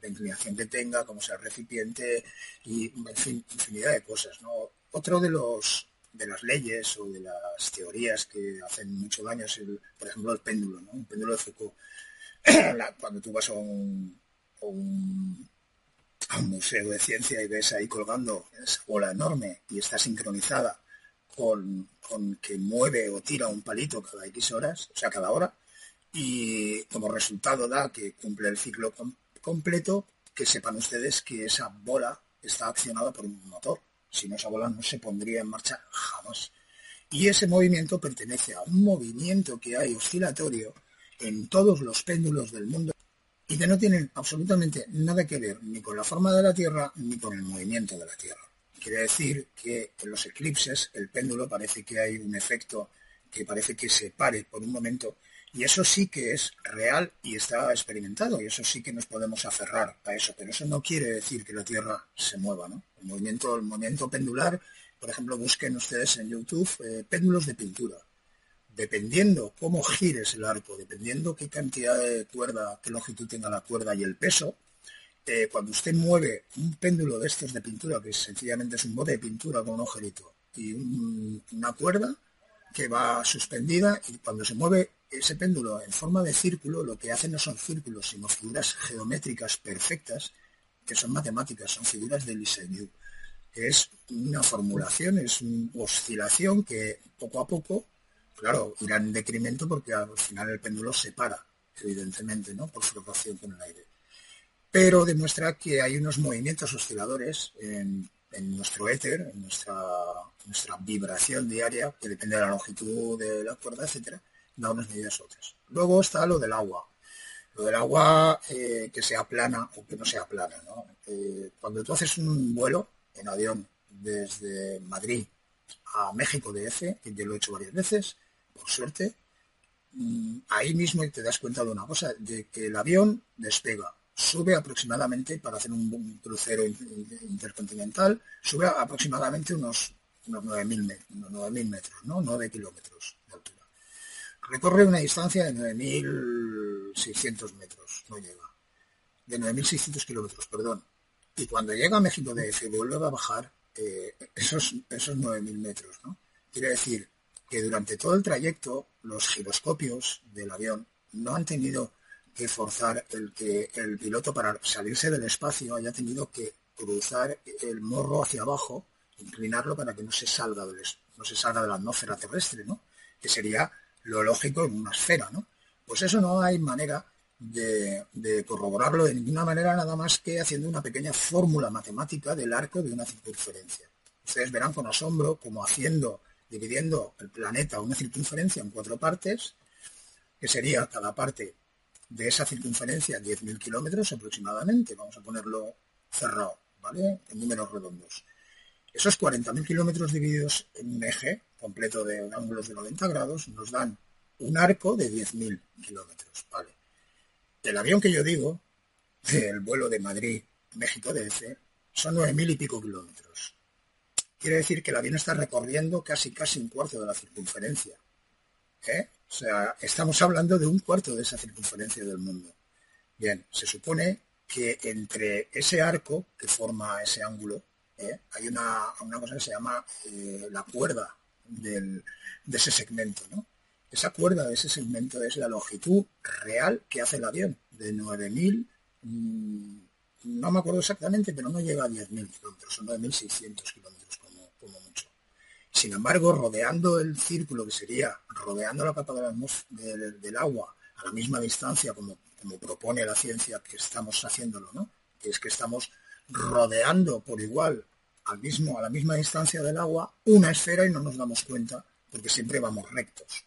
la inclinación que tenga, cómo sea el recipiente y, en fin, infinidad de cosas, ¿no? Otro de los de las leyes o de las teorías que hacen mucho daño es, el, por ejemplo, el péndulo, ¿no? Un péndulo de Foucault. Cuando tú vas a un a un museo de ciencia y ves ahí colgando esa bola enorme y está sincronizada con, que mueve o tira un palito cada X horas, o sea, cada hora, y como resultado da que cumple el ciclo completo, que sepan ustedes que esa bola está accionada por un motor. Si no, esa bola no se pondría en marcha jamás. Y ese movimiento pertenece a un movimiento que hay oscilatorio en todos los péndulos del mundo y que no tienen absolutamente nada que ver ni con la forma de la Tierra ni con el movimiento de la Tierra. Quiere decir que en los eclipses el péndulo parece que hay un efecto que parece que se pare por un momento y eso sí que es real y está experimentado y eso sí que nos podemos aferrar a eso, pero eso no quiere decir que la Tierra se mueva, ¿no? El movimiento, el movimiento pendular, por ejemplo, busquen ustedes en YouTube eh, péndulos de pintura dependiendo cómo gires el arco, dependiendo qué cantidad de cuerda, qué longitud tenga la cuerda y el peso, eh, cuando usted mueve un péndulo de estos de pintura, que sencillamente es un bote de pintura con un agujerito y una cuerda que va suspendida y cuando se mueve ese péndulo en forma de círculo, lo que hace no son círculos, sino figuras geométricas perfectas, que son matemáticas, son figuras de Lissajous. Es una formulación, es una oscilación que poco a poco claro, irá en decremento porque al final el péndulo se para. evidentemente, ¿no? Por flotación con el aire. Pero demuestra que hay unos movimientos osciladores en, nuestro éter, en nuestra, vibración diaria, que depende de la longitud de la cuerda, etcétera, da unas medidas otras. Luego está lo del agua. Lo del agua eh, que sea plana o que no sea plana. Eh, cuando tú haces un vuelo en avión desde Madrid a México de F, que yo lo he hecho varias veces, por suerte, mm, ahí mismo te das cuenta de una cosa, de que el avión despega, sube aproximadamente, para hacer un, crucero intercontinental, sube aproximadamente unos, unos 9.000 metros, ¿no? 9 kilómetros de altura. Recorre una distancia de 9.600 metros, no llega. De 9.600 kilómetros, perdón. Y cuando llega a México de F vuelve a bajar eh, esos, esos 9.000 metros. ¿no? Quiere decir que durante todo el trayecto los giroscopios del avión no han tenido que forzar el que el piloto para salirse del espacio haya tenido que cruzar el morro hacia abajo, inclinarlo para que no se salga del, no se salga de la atmósfera terrestre, ¿no? Que sería lo lógico en una esfera, ¿no? Pues eso no hay manera de, corroborarlo de ninguna manera nada más que haciendo una pequeña fórmula matemática del arco de una circunferencia. Ustedes verán con asombro como haciendo, dividiendo el planeta una circunferencia en cuatro partes, que sería cada parte de esa circunferencia 10.000 kilómetros aproximadamente, vamos a ponerlo cerrado, ¿vale? En números redondos. Esos 40.000 kilómetros divididos en un eje completo de ángulos de 90 grados nos dan un arco de 10.000 kilómetros, ¿vale? El avión que yo digo, el vuelo de Madrid, México DF, son nueve mil y pico kilómetros. Quiere decir que el avión está recorriendo casi casi un cuarto de la circunferencia. ¿eh? O sea, estamos hablando de un cuarto de esa circunferencia del mundo. Bien, se supone que entre ese arco que forma ese ángulo ¿eh? hay una, cosa que se llama eh, la cuerda de ese segmento, ¿no? Esa cuerda de ese segmento es la longitud real que hace el avión, de 9.000, mm, no me acuerdo exactamente, pero no llega a 10.000 kilómetros, son 9.600 kilómetros. Sin embargo, rodeando el círculo, que sería rodeando la capa del agua a la misma distancia como, propone la ciencia que estamos haciéndolo, ¿no? es que estamos rodeando por igual al mismo, a la misma distancia del agua una esfera y no nos damos cuenta porque siempre vamos rectos,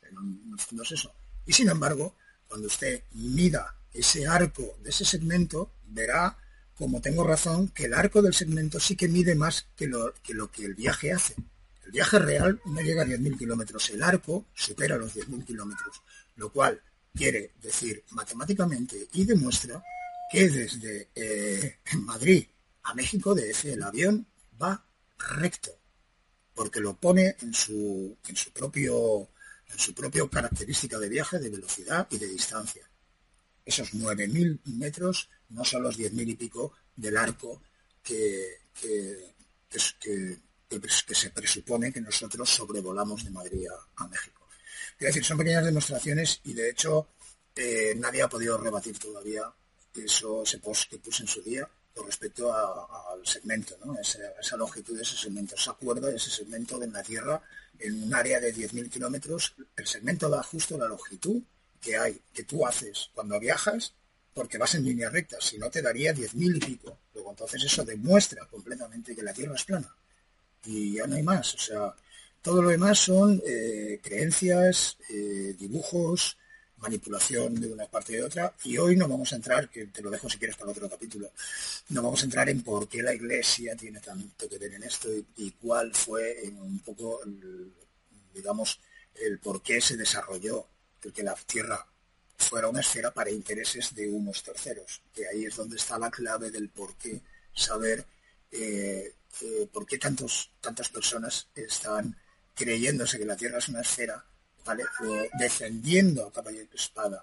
es eso. Y sin embargo, cuando usted mida ese arco de ese segmento, verá, como tengo razón, que el arco del segmento sí que mide más que, lo que el viaje hace. El viaje real no llega a 10.000 kilómetros, el arco supera los 10.000 kilómetros, lo cual quiere decir matemáticamente y demuestra que desde eh, Madrid a México, ese el avión va recto porque lo pone en su, en su propio en su propia característica de viaje, de velocidad y de distancia. Esos 9.000 metros no son los 10.000 y pico del arco que, que, se presupone que nosotros sobrevolamos de Madrid a, México. Es decir, son pequeñas demostraciones y de hecho eh, nadie ha podido rebatir todavía eso, ese post que puse en su día con respecto al segmento, ¿no? esa, longitud de ese segmento, esa cuerda de ese segmento de la Tierra en un área de 10.000 kilómetros, el segmento da justo la longitud que hay, que tú haces cuando viajas, porque vas en línea recta, si no te daría 10.000 y pico. Luego entonces eso demuestra completamente que la Tierra es plana. Y ya no hay más. O sea, todo lo demás son eh, creencias, eh, dibujos, manipulación de una parte y de otra. Y hoy no vamos a entrar, que te lo dejo si quieres para otro capítulo, no vamos a entrar en por qué la Iglesia tiene tanto que ver en esto y, cuál fue un poco, digamos, el por qué se desarrolló el que la Tierra fuera una esfera para intereses de unos terceros. Que ahí es donde está la clave del por qué saber eh, eh, por qué tantos, tantas personas están creyéndose que la Tierra es una esfera defendiendo a capa y espada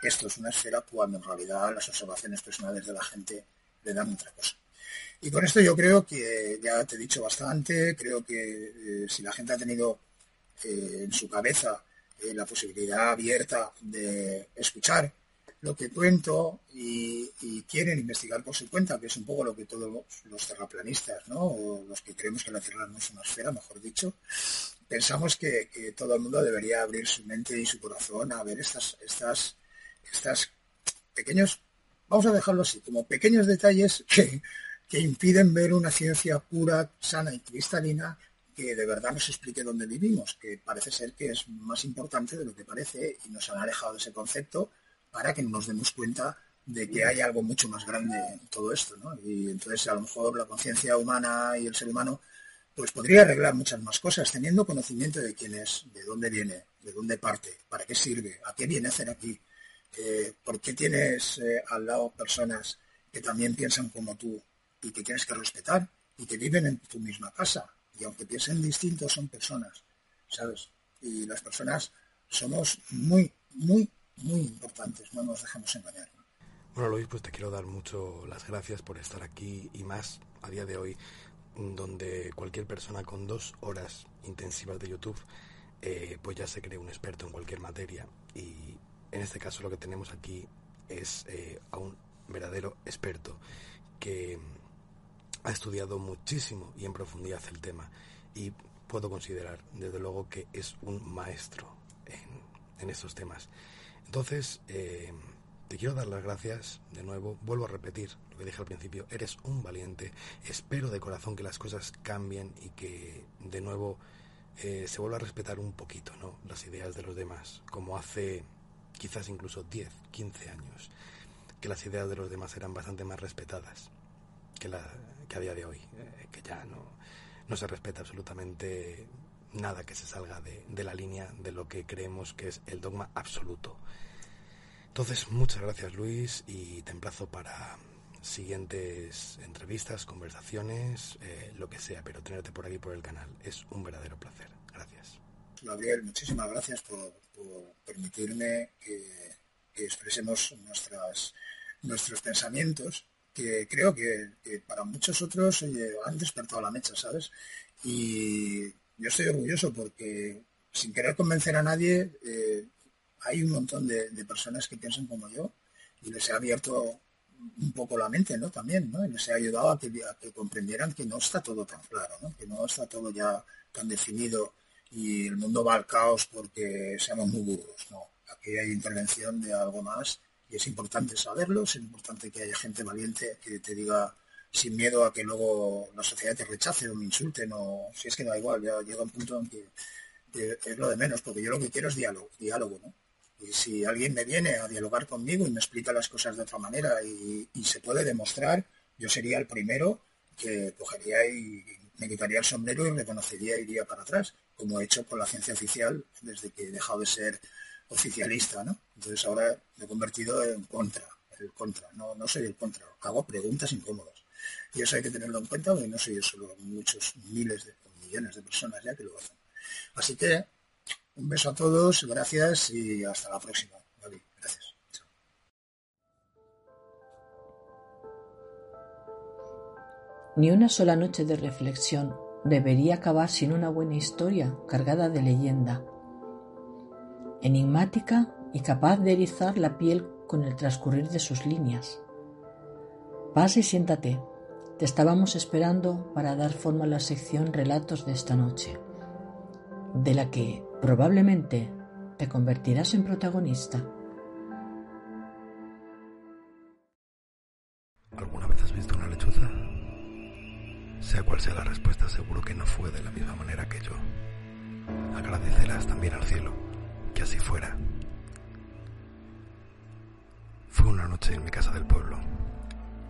que esto es una esfera cuando en realidad las observaciones personales de la gente le dan otra cosa. Y con esto yo creo que ya te he dicho bastante, creo que eh, si la gente ha tenido eh, en su cabeza eh, la posibilidad abierta de escuchar lo que cuento y, quieren investigar por su cuenta, que es un poco lo que todos los, terraplanistas, ¿no? o los que creemos que la Tierra no es una esfera, mejor dicho, pensamos que, todo el mundo debería abrir su mente y su corazón a ver estas, estas estas pequeños, vamos a dejarlo así, como pequeños detalles que, que impiden ver una ciencia pura, sana y cristalina que de verdad nos explique dónde vivimos, que parece ser que es más importante de lo que parece y nos han alejado de ese concepto para que nos demos cuenta de que hay algo mucho más grande en todo esto, ¿no? Y entonces a lo mejor la conciencia humana y el ser humano pues podría arreglar muchas más cosas teniendo conocimiento de quién es, de dónde viene, de dónde parte, para qué sirve, a qué viene a hacer aquí, eh, por qué tienes eh, al lado personas que también piensan como tú y que tienes que respetar y que viven en tu misma casa y aunque piensen distintos son personas, ¿sabes? Y las personas somos muy, muy, muy importantes, no nos dejemos engañar. Bueno, Luis, pues te quiero dar mucho las gracias por estar aquí y más a día de hoy, donde cualquier persona con dos horas intensivas de YouTube, eh, pues ya se cree un experto en cualquier materia. Y en este caso lo que tenemos aquí es eh, a un verdadero experto que ha estudiado muchísimo y en profundidad el tema y puedo considerar desde luego que es un maestro en, estos temas. Entonces, eh, te quiero dar las gracias de nuevo, vuelvo a repetir lo que dije al principio, eres un valiente, espero de corazón que las cosas cambien y que de nuevo eh, se vuelva a respetar un poquito ¿no? las ideas de los demás, como hace quizás incluso 10, 15 años, que las ideas de los demás eran bastante más respetadas que, la, que a día de hoy, eh, que ya no, no se respeta absolutamente nada que se salga de, de, la línea de lo que creemos que es el dogma absoluto. Entonces, muchas gracias Luis y te emplazo para siguientes entrevistas, conversaciones, eh, lo que sea, pero tenerte por aquí por el canal es un verdadero placer. Gracias. Gabriel, muchísimas gracias por, permitirme que, que expresemos nuestras, nuestros pensamientos que creo que, para muchos otros han despertado la mecha, ¿sabes? Y yo estoy orgulloso porque sin querer convencer a nadie, eh, hay un montón de, personas que piensan como yo y les he abierto un poco la mente, ¿no? También, ¿no? Y les he ayudado a que, comprendieran que no está todo tan claro, ¿no? Que no está todo ya tan definido y el mundo va al caos porque seamos muy burros, ¿no? Aquí hay intervención de algo más y es importante saberlo, es importante que haya gente valiente que te diga sin miedo a que luego la sociedad te rechace o me insulten o si es que da igual, ya llega un punto en que, es lo de menos, porque yo lo que quiero es diálogo, diálogo, ¿no? Y si alguien me viene a dialogar conmigo y me explica las cosas de otra manera y, se puede demostrar, yo sería el primero que cogería y me quitaría el sombrero y reconocería y iría para atrás, como he hecho con la ciencia oficial desde que he dejado de ser oficialista, ¿no? Entonces ahora me he convertido en contra, el contra, no, no soy el contra, hago preguntas incómodas. Y eso hay que tenerlo en cuenta porque no soy yo solo, muchos miles de millones de personas ya que lo hacen. Así que un beso a todos, gracias y hasta la próxima. gracias. Ni una sola noche de reflexión debería acabar sin una buena historia cargada de leyenda enigmática y capaz de erizar la piel con el transcurrir de sus líneas. Pase y siéntate. Te estábamos esperando para dar forma a la sección Relatos de esta noche, de la que probablemente te convertirás en protagonista. ¿Alguna vez has visto una lechuza? Sea cual sea la respuesta, seguro que no fue de la misma manera que yo. Agradecerás también al cielo que así fuera. Fue una noche en mi casa del pueblo,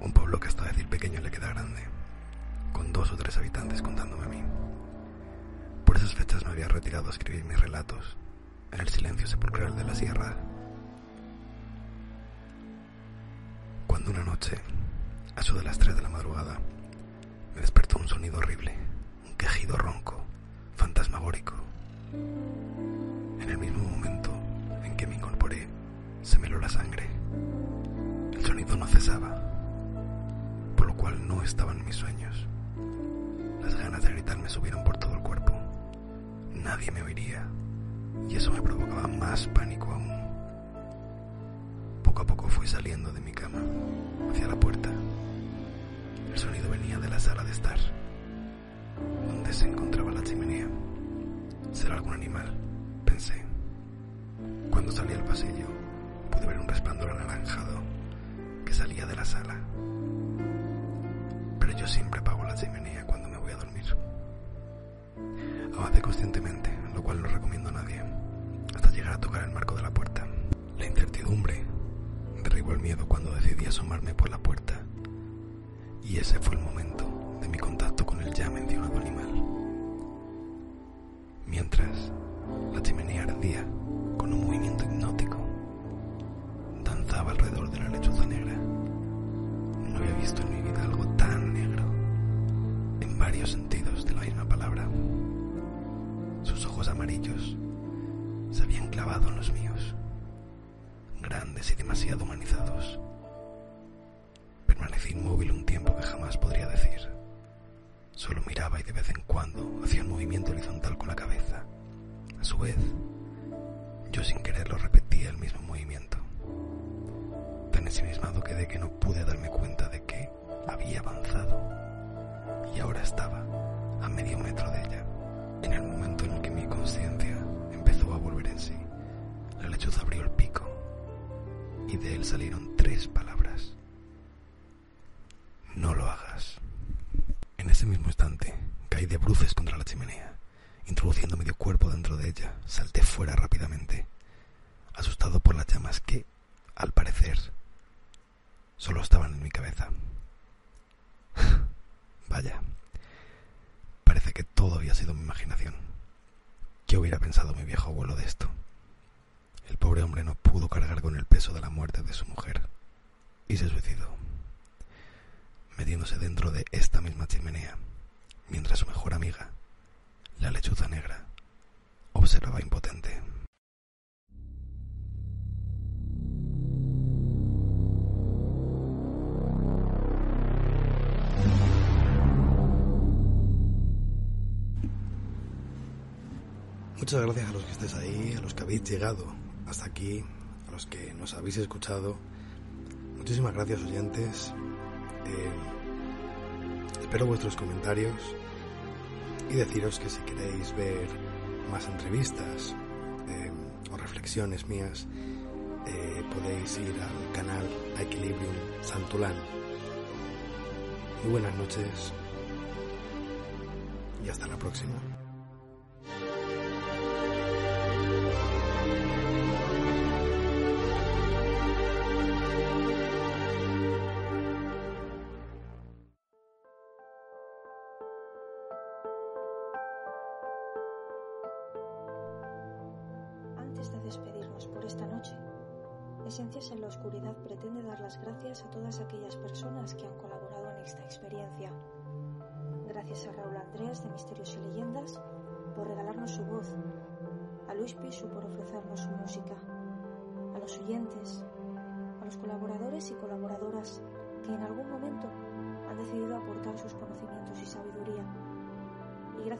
un pueblo que hasta decir pequeño le queda grande, con dos o tres habitantes contándome a mí. Por esas fechas me había retirado a escribir mis relatos en el silencio sepulcral de la sierra. Cuando una noche, a eso de las tres de la madrugada, me despertó un sonido horrible, un quejido ronco, fantasmagórico. En el mismo momento en que me incorporé, se me heló la sangre. El sonido no cesaba, cual no estaba en mis sueños. Las ganas de gritar me subieron por todo el cuerpo. Nadie me oiría, y eso me provocaba más pánico aún. Poco a poco fui saliendo de mi cama, hacia la puerta. El sonido venía de la sala de estar, donde se encontraba la chimenea. ¿Será algún animal? pensé. Cuando salí al pasillo, pude ver un resplandor anaranjado que salía de la sala. Siempre apago la chimenea cuando me voy a dormir. Avancé conscientemente, lo cual no recomiendo a nadie, hasta llegar a tocar el marco de la puerta. La incertidumbre derribó el miedo cuando decidí asomarme por la puerta. Y ese fue el momento de mi contacto con el ya mencionado animal. Mientras la chimenea ardía con un movimiento hipnótico, danzaba alrededor de la lechuza negra. No había visto en mi vida algo tan negro, varios sentidos de la misma palabra. Sus ojos amarillos se habían clavado en los míos, grandes y demasiado humanizados. Permanecí inmóvil un tiempo que jamás podría decir. Solo miraba y de vez en cuando hacía un movimiento horizontal con la cabeza. A su vez, yo sin quererlo repetía el mismo movimiento. Tan ensimismado quedé que no pude darme cuenta de que había avanzado y ahora estaba a medio metro de ella. En el momento en el que mi conciencia empezó a volver en sí, la lechuza abrió el pico y de él salieron tres palabras. No lo hagas. En ese mismo instante, caí de bruces contra la chimenea. Introduciendo medio cuerpo dentro de ella, salté fuera rápidamente, asustado por las llamas que, al parecer, solo estaban en mi cabeza. Vaya, parece que todo había sido mi imaginación. ¿Qué hubiera pensado mi viejo abuelo de esto? El pobre hombre no pudo cargar con el peso de la muerte de su mujer y se suicidó metiéndose dentro de esta misma chimenea, mientras su mejor amiga, la lechuza negra, observaba impotente. Muchas gracias a los que estéis ahí, a los que habéis llegado hasta aquí, a los que nos habéis escuchado. Muchísimas gracias oyentes. Eh, espero vuestros comentarios y deciros que si queréis ver más entrevistas eh, o reflexiones mías, eh, podéis ir al canal Equilibrium Santulán. Muy buenas noches y hasta la próxima.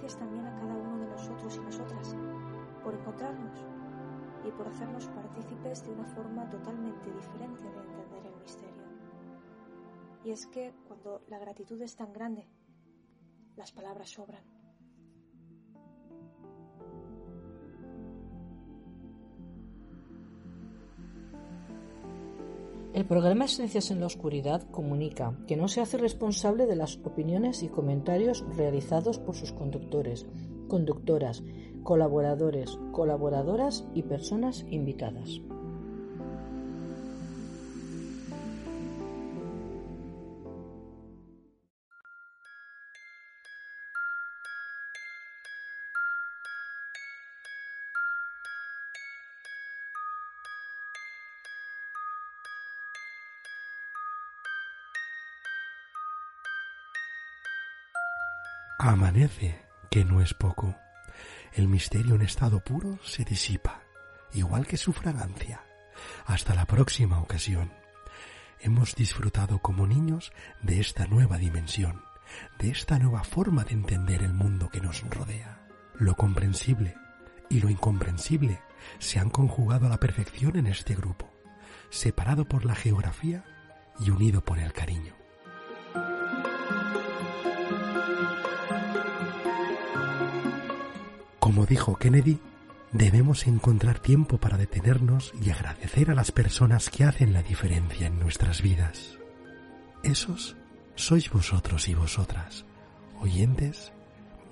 Gracias también a cada uno de nosotros y nosotras por encontrarnos y por hacernos partícipes de una forma totalmente diferente de entender el misterio. Y es que cuando la gratitud es tan grande, las palabras sobran. El programa Esencias en la Oscuridad comunica que no se hace responsable de las opiniones y comentarios realizados por sus conductores, conductoras, colaboradores, colaboradoras y personas invitadas. Amanece, que no es poco. El misterio en estado puro se disipa, igual que su fragancia. Hasta la próxima ocasión. Hemos disfrutado como niños de esta nueva dimensión, de esta nueva forma de entender el mundo que nos rodea. Lo comprensible y lo incomprensible se han conjugado a la perfección en este grupo, separado por la geografía y unido por el cariño. Como dijo Kennedy, debemos encontrar tiempo para detenernos y agradecer a las personas que hacen la diferencia en nuestras vidas. Esos sois vosotros y vosotras, oyentes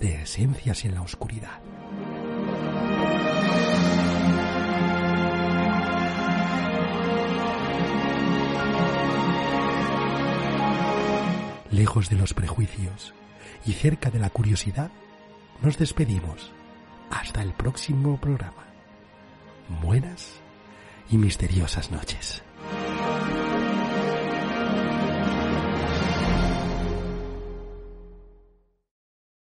de Esencias en la Oscuridad. Lejos de los prejuicios y cerca de la curiosidad, nos despedimos. Hasta el próximo programa. Buenas y misteriosas noches.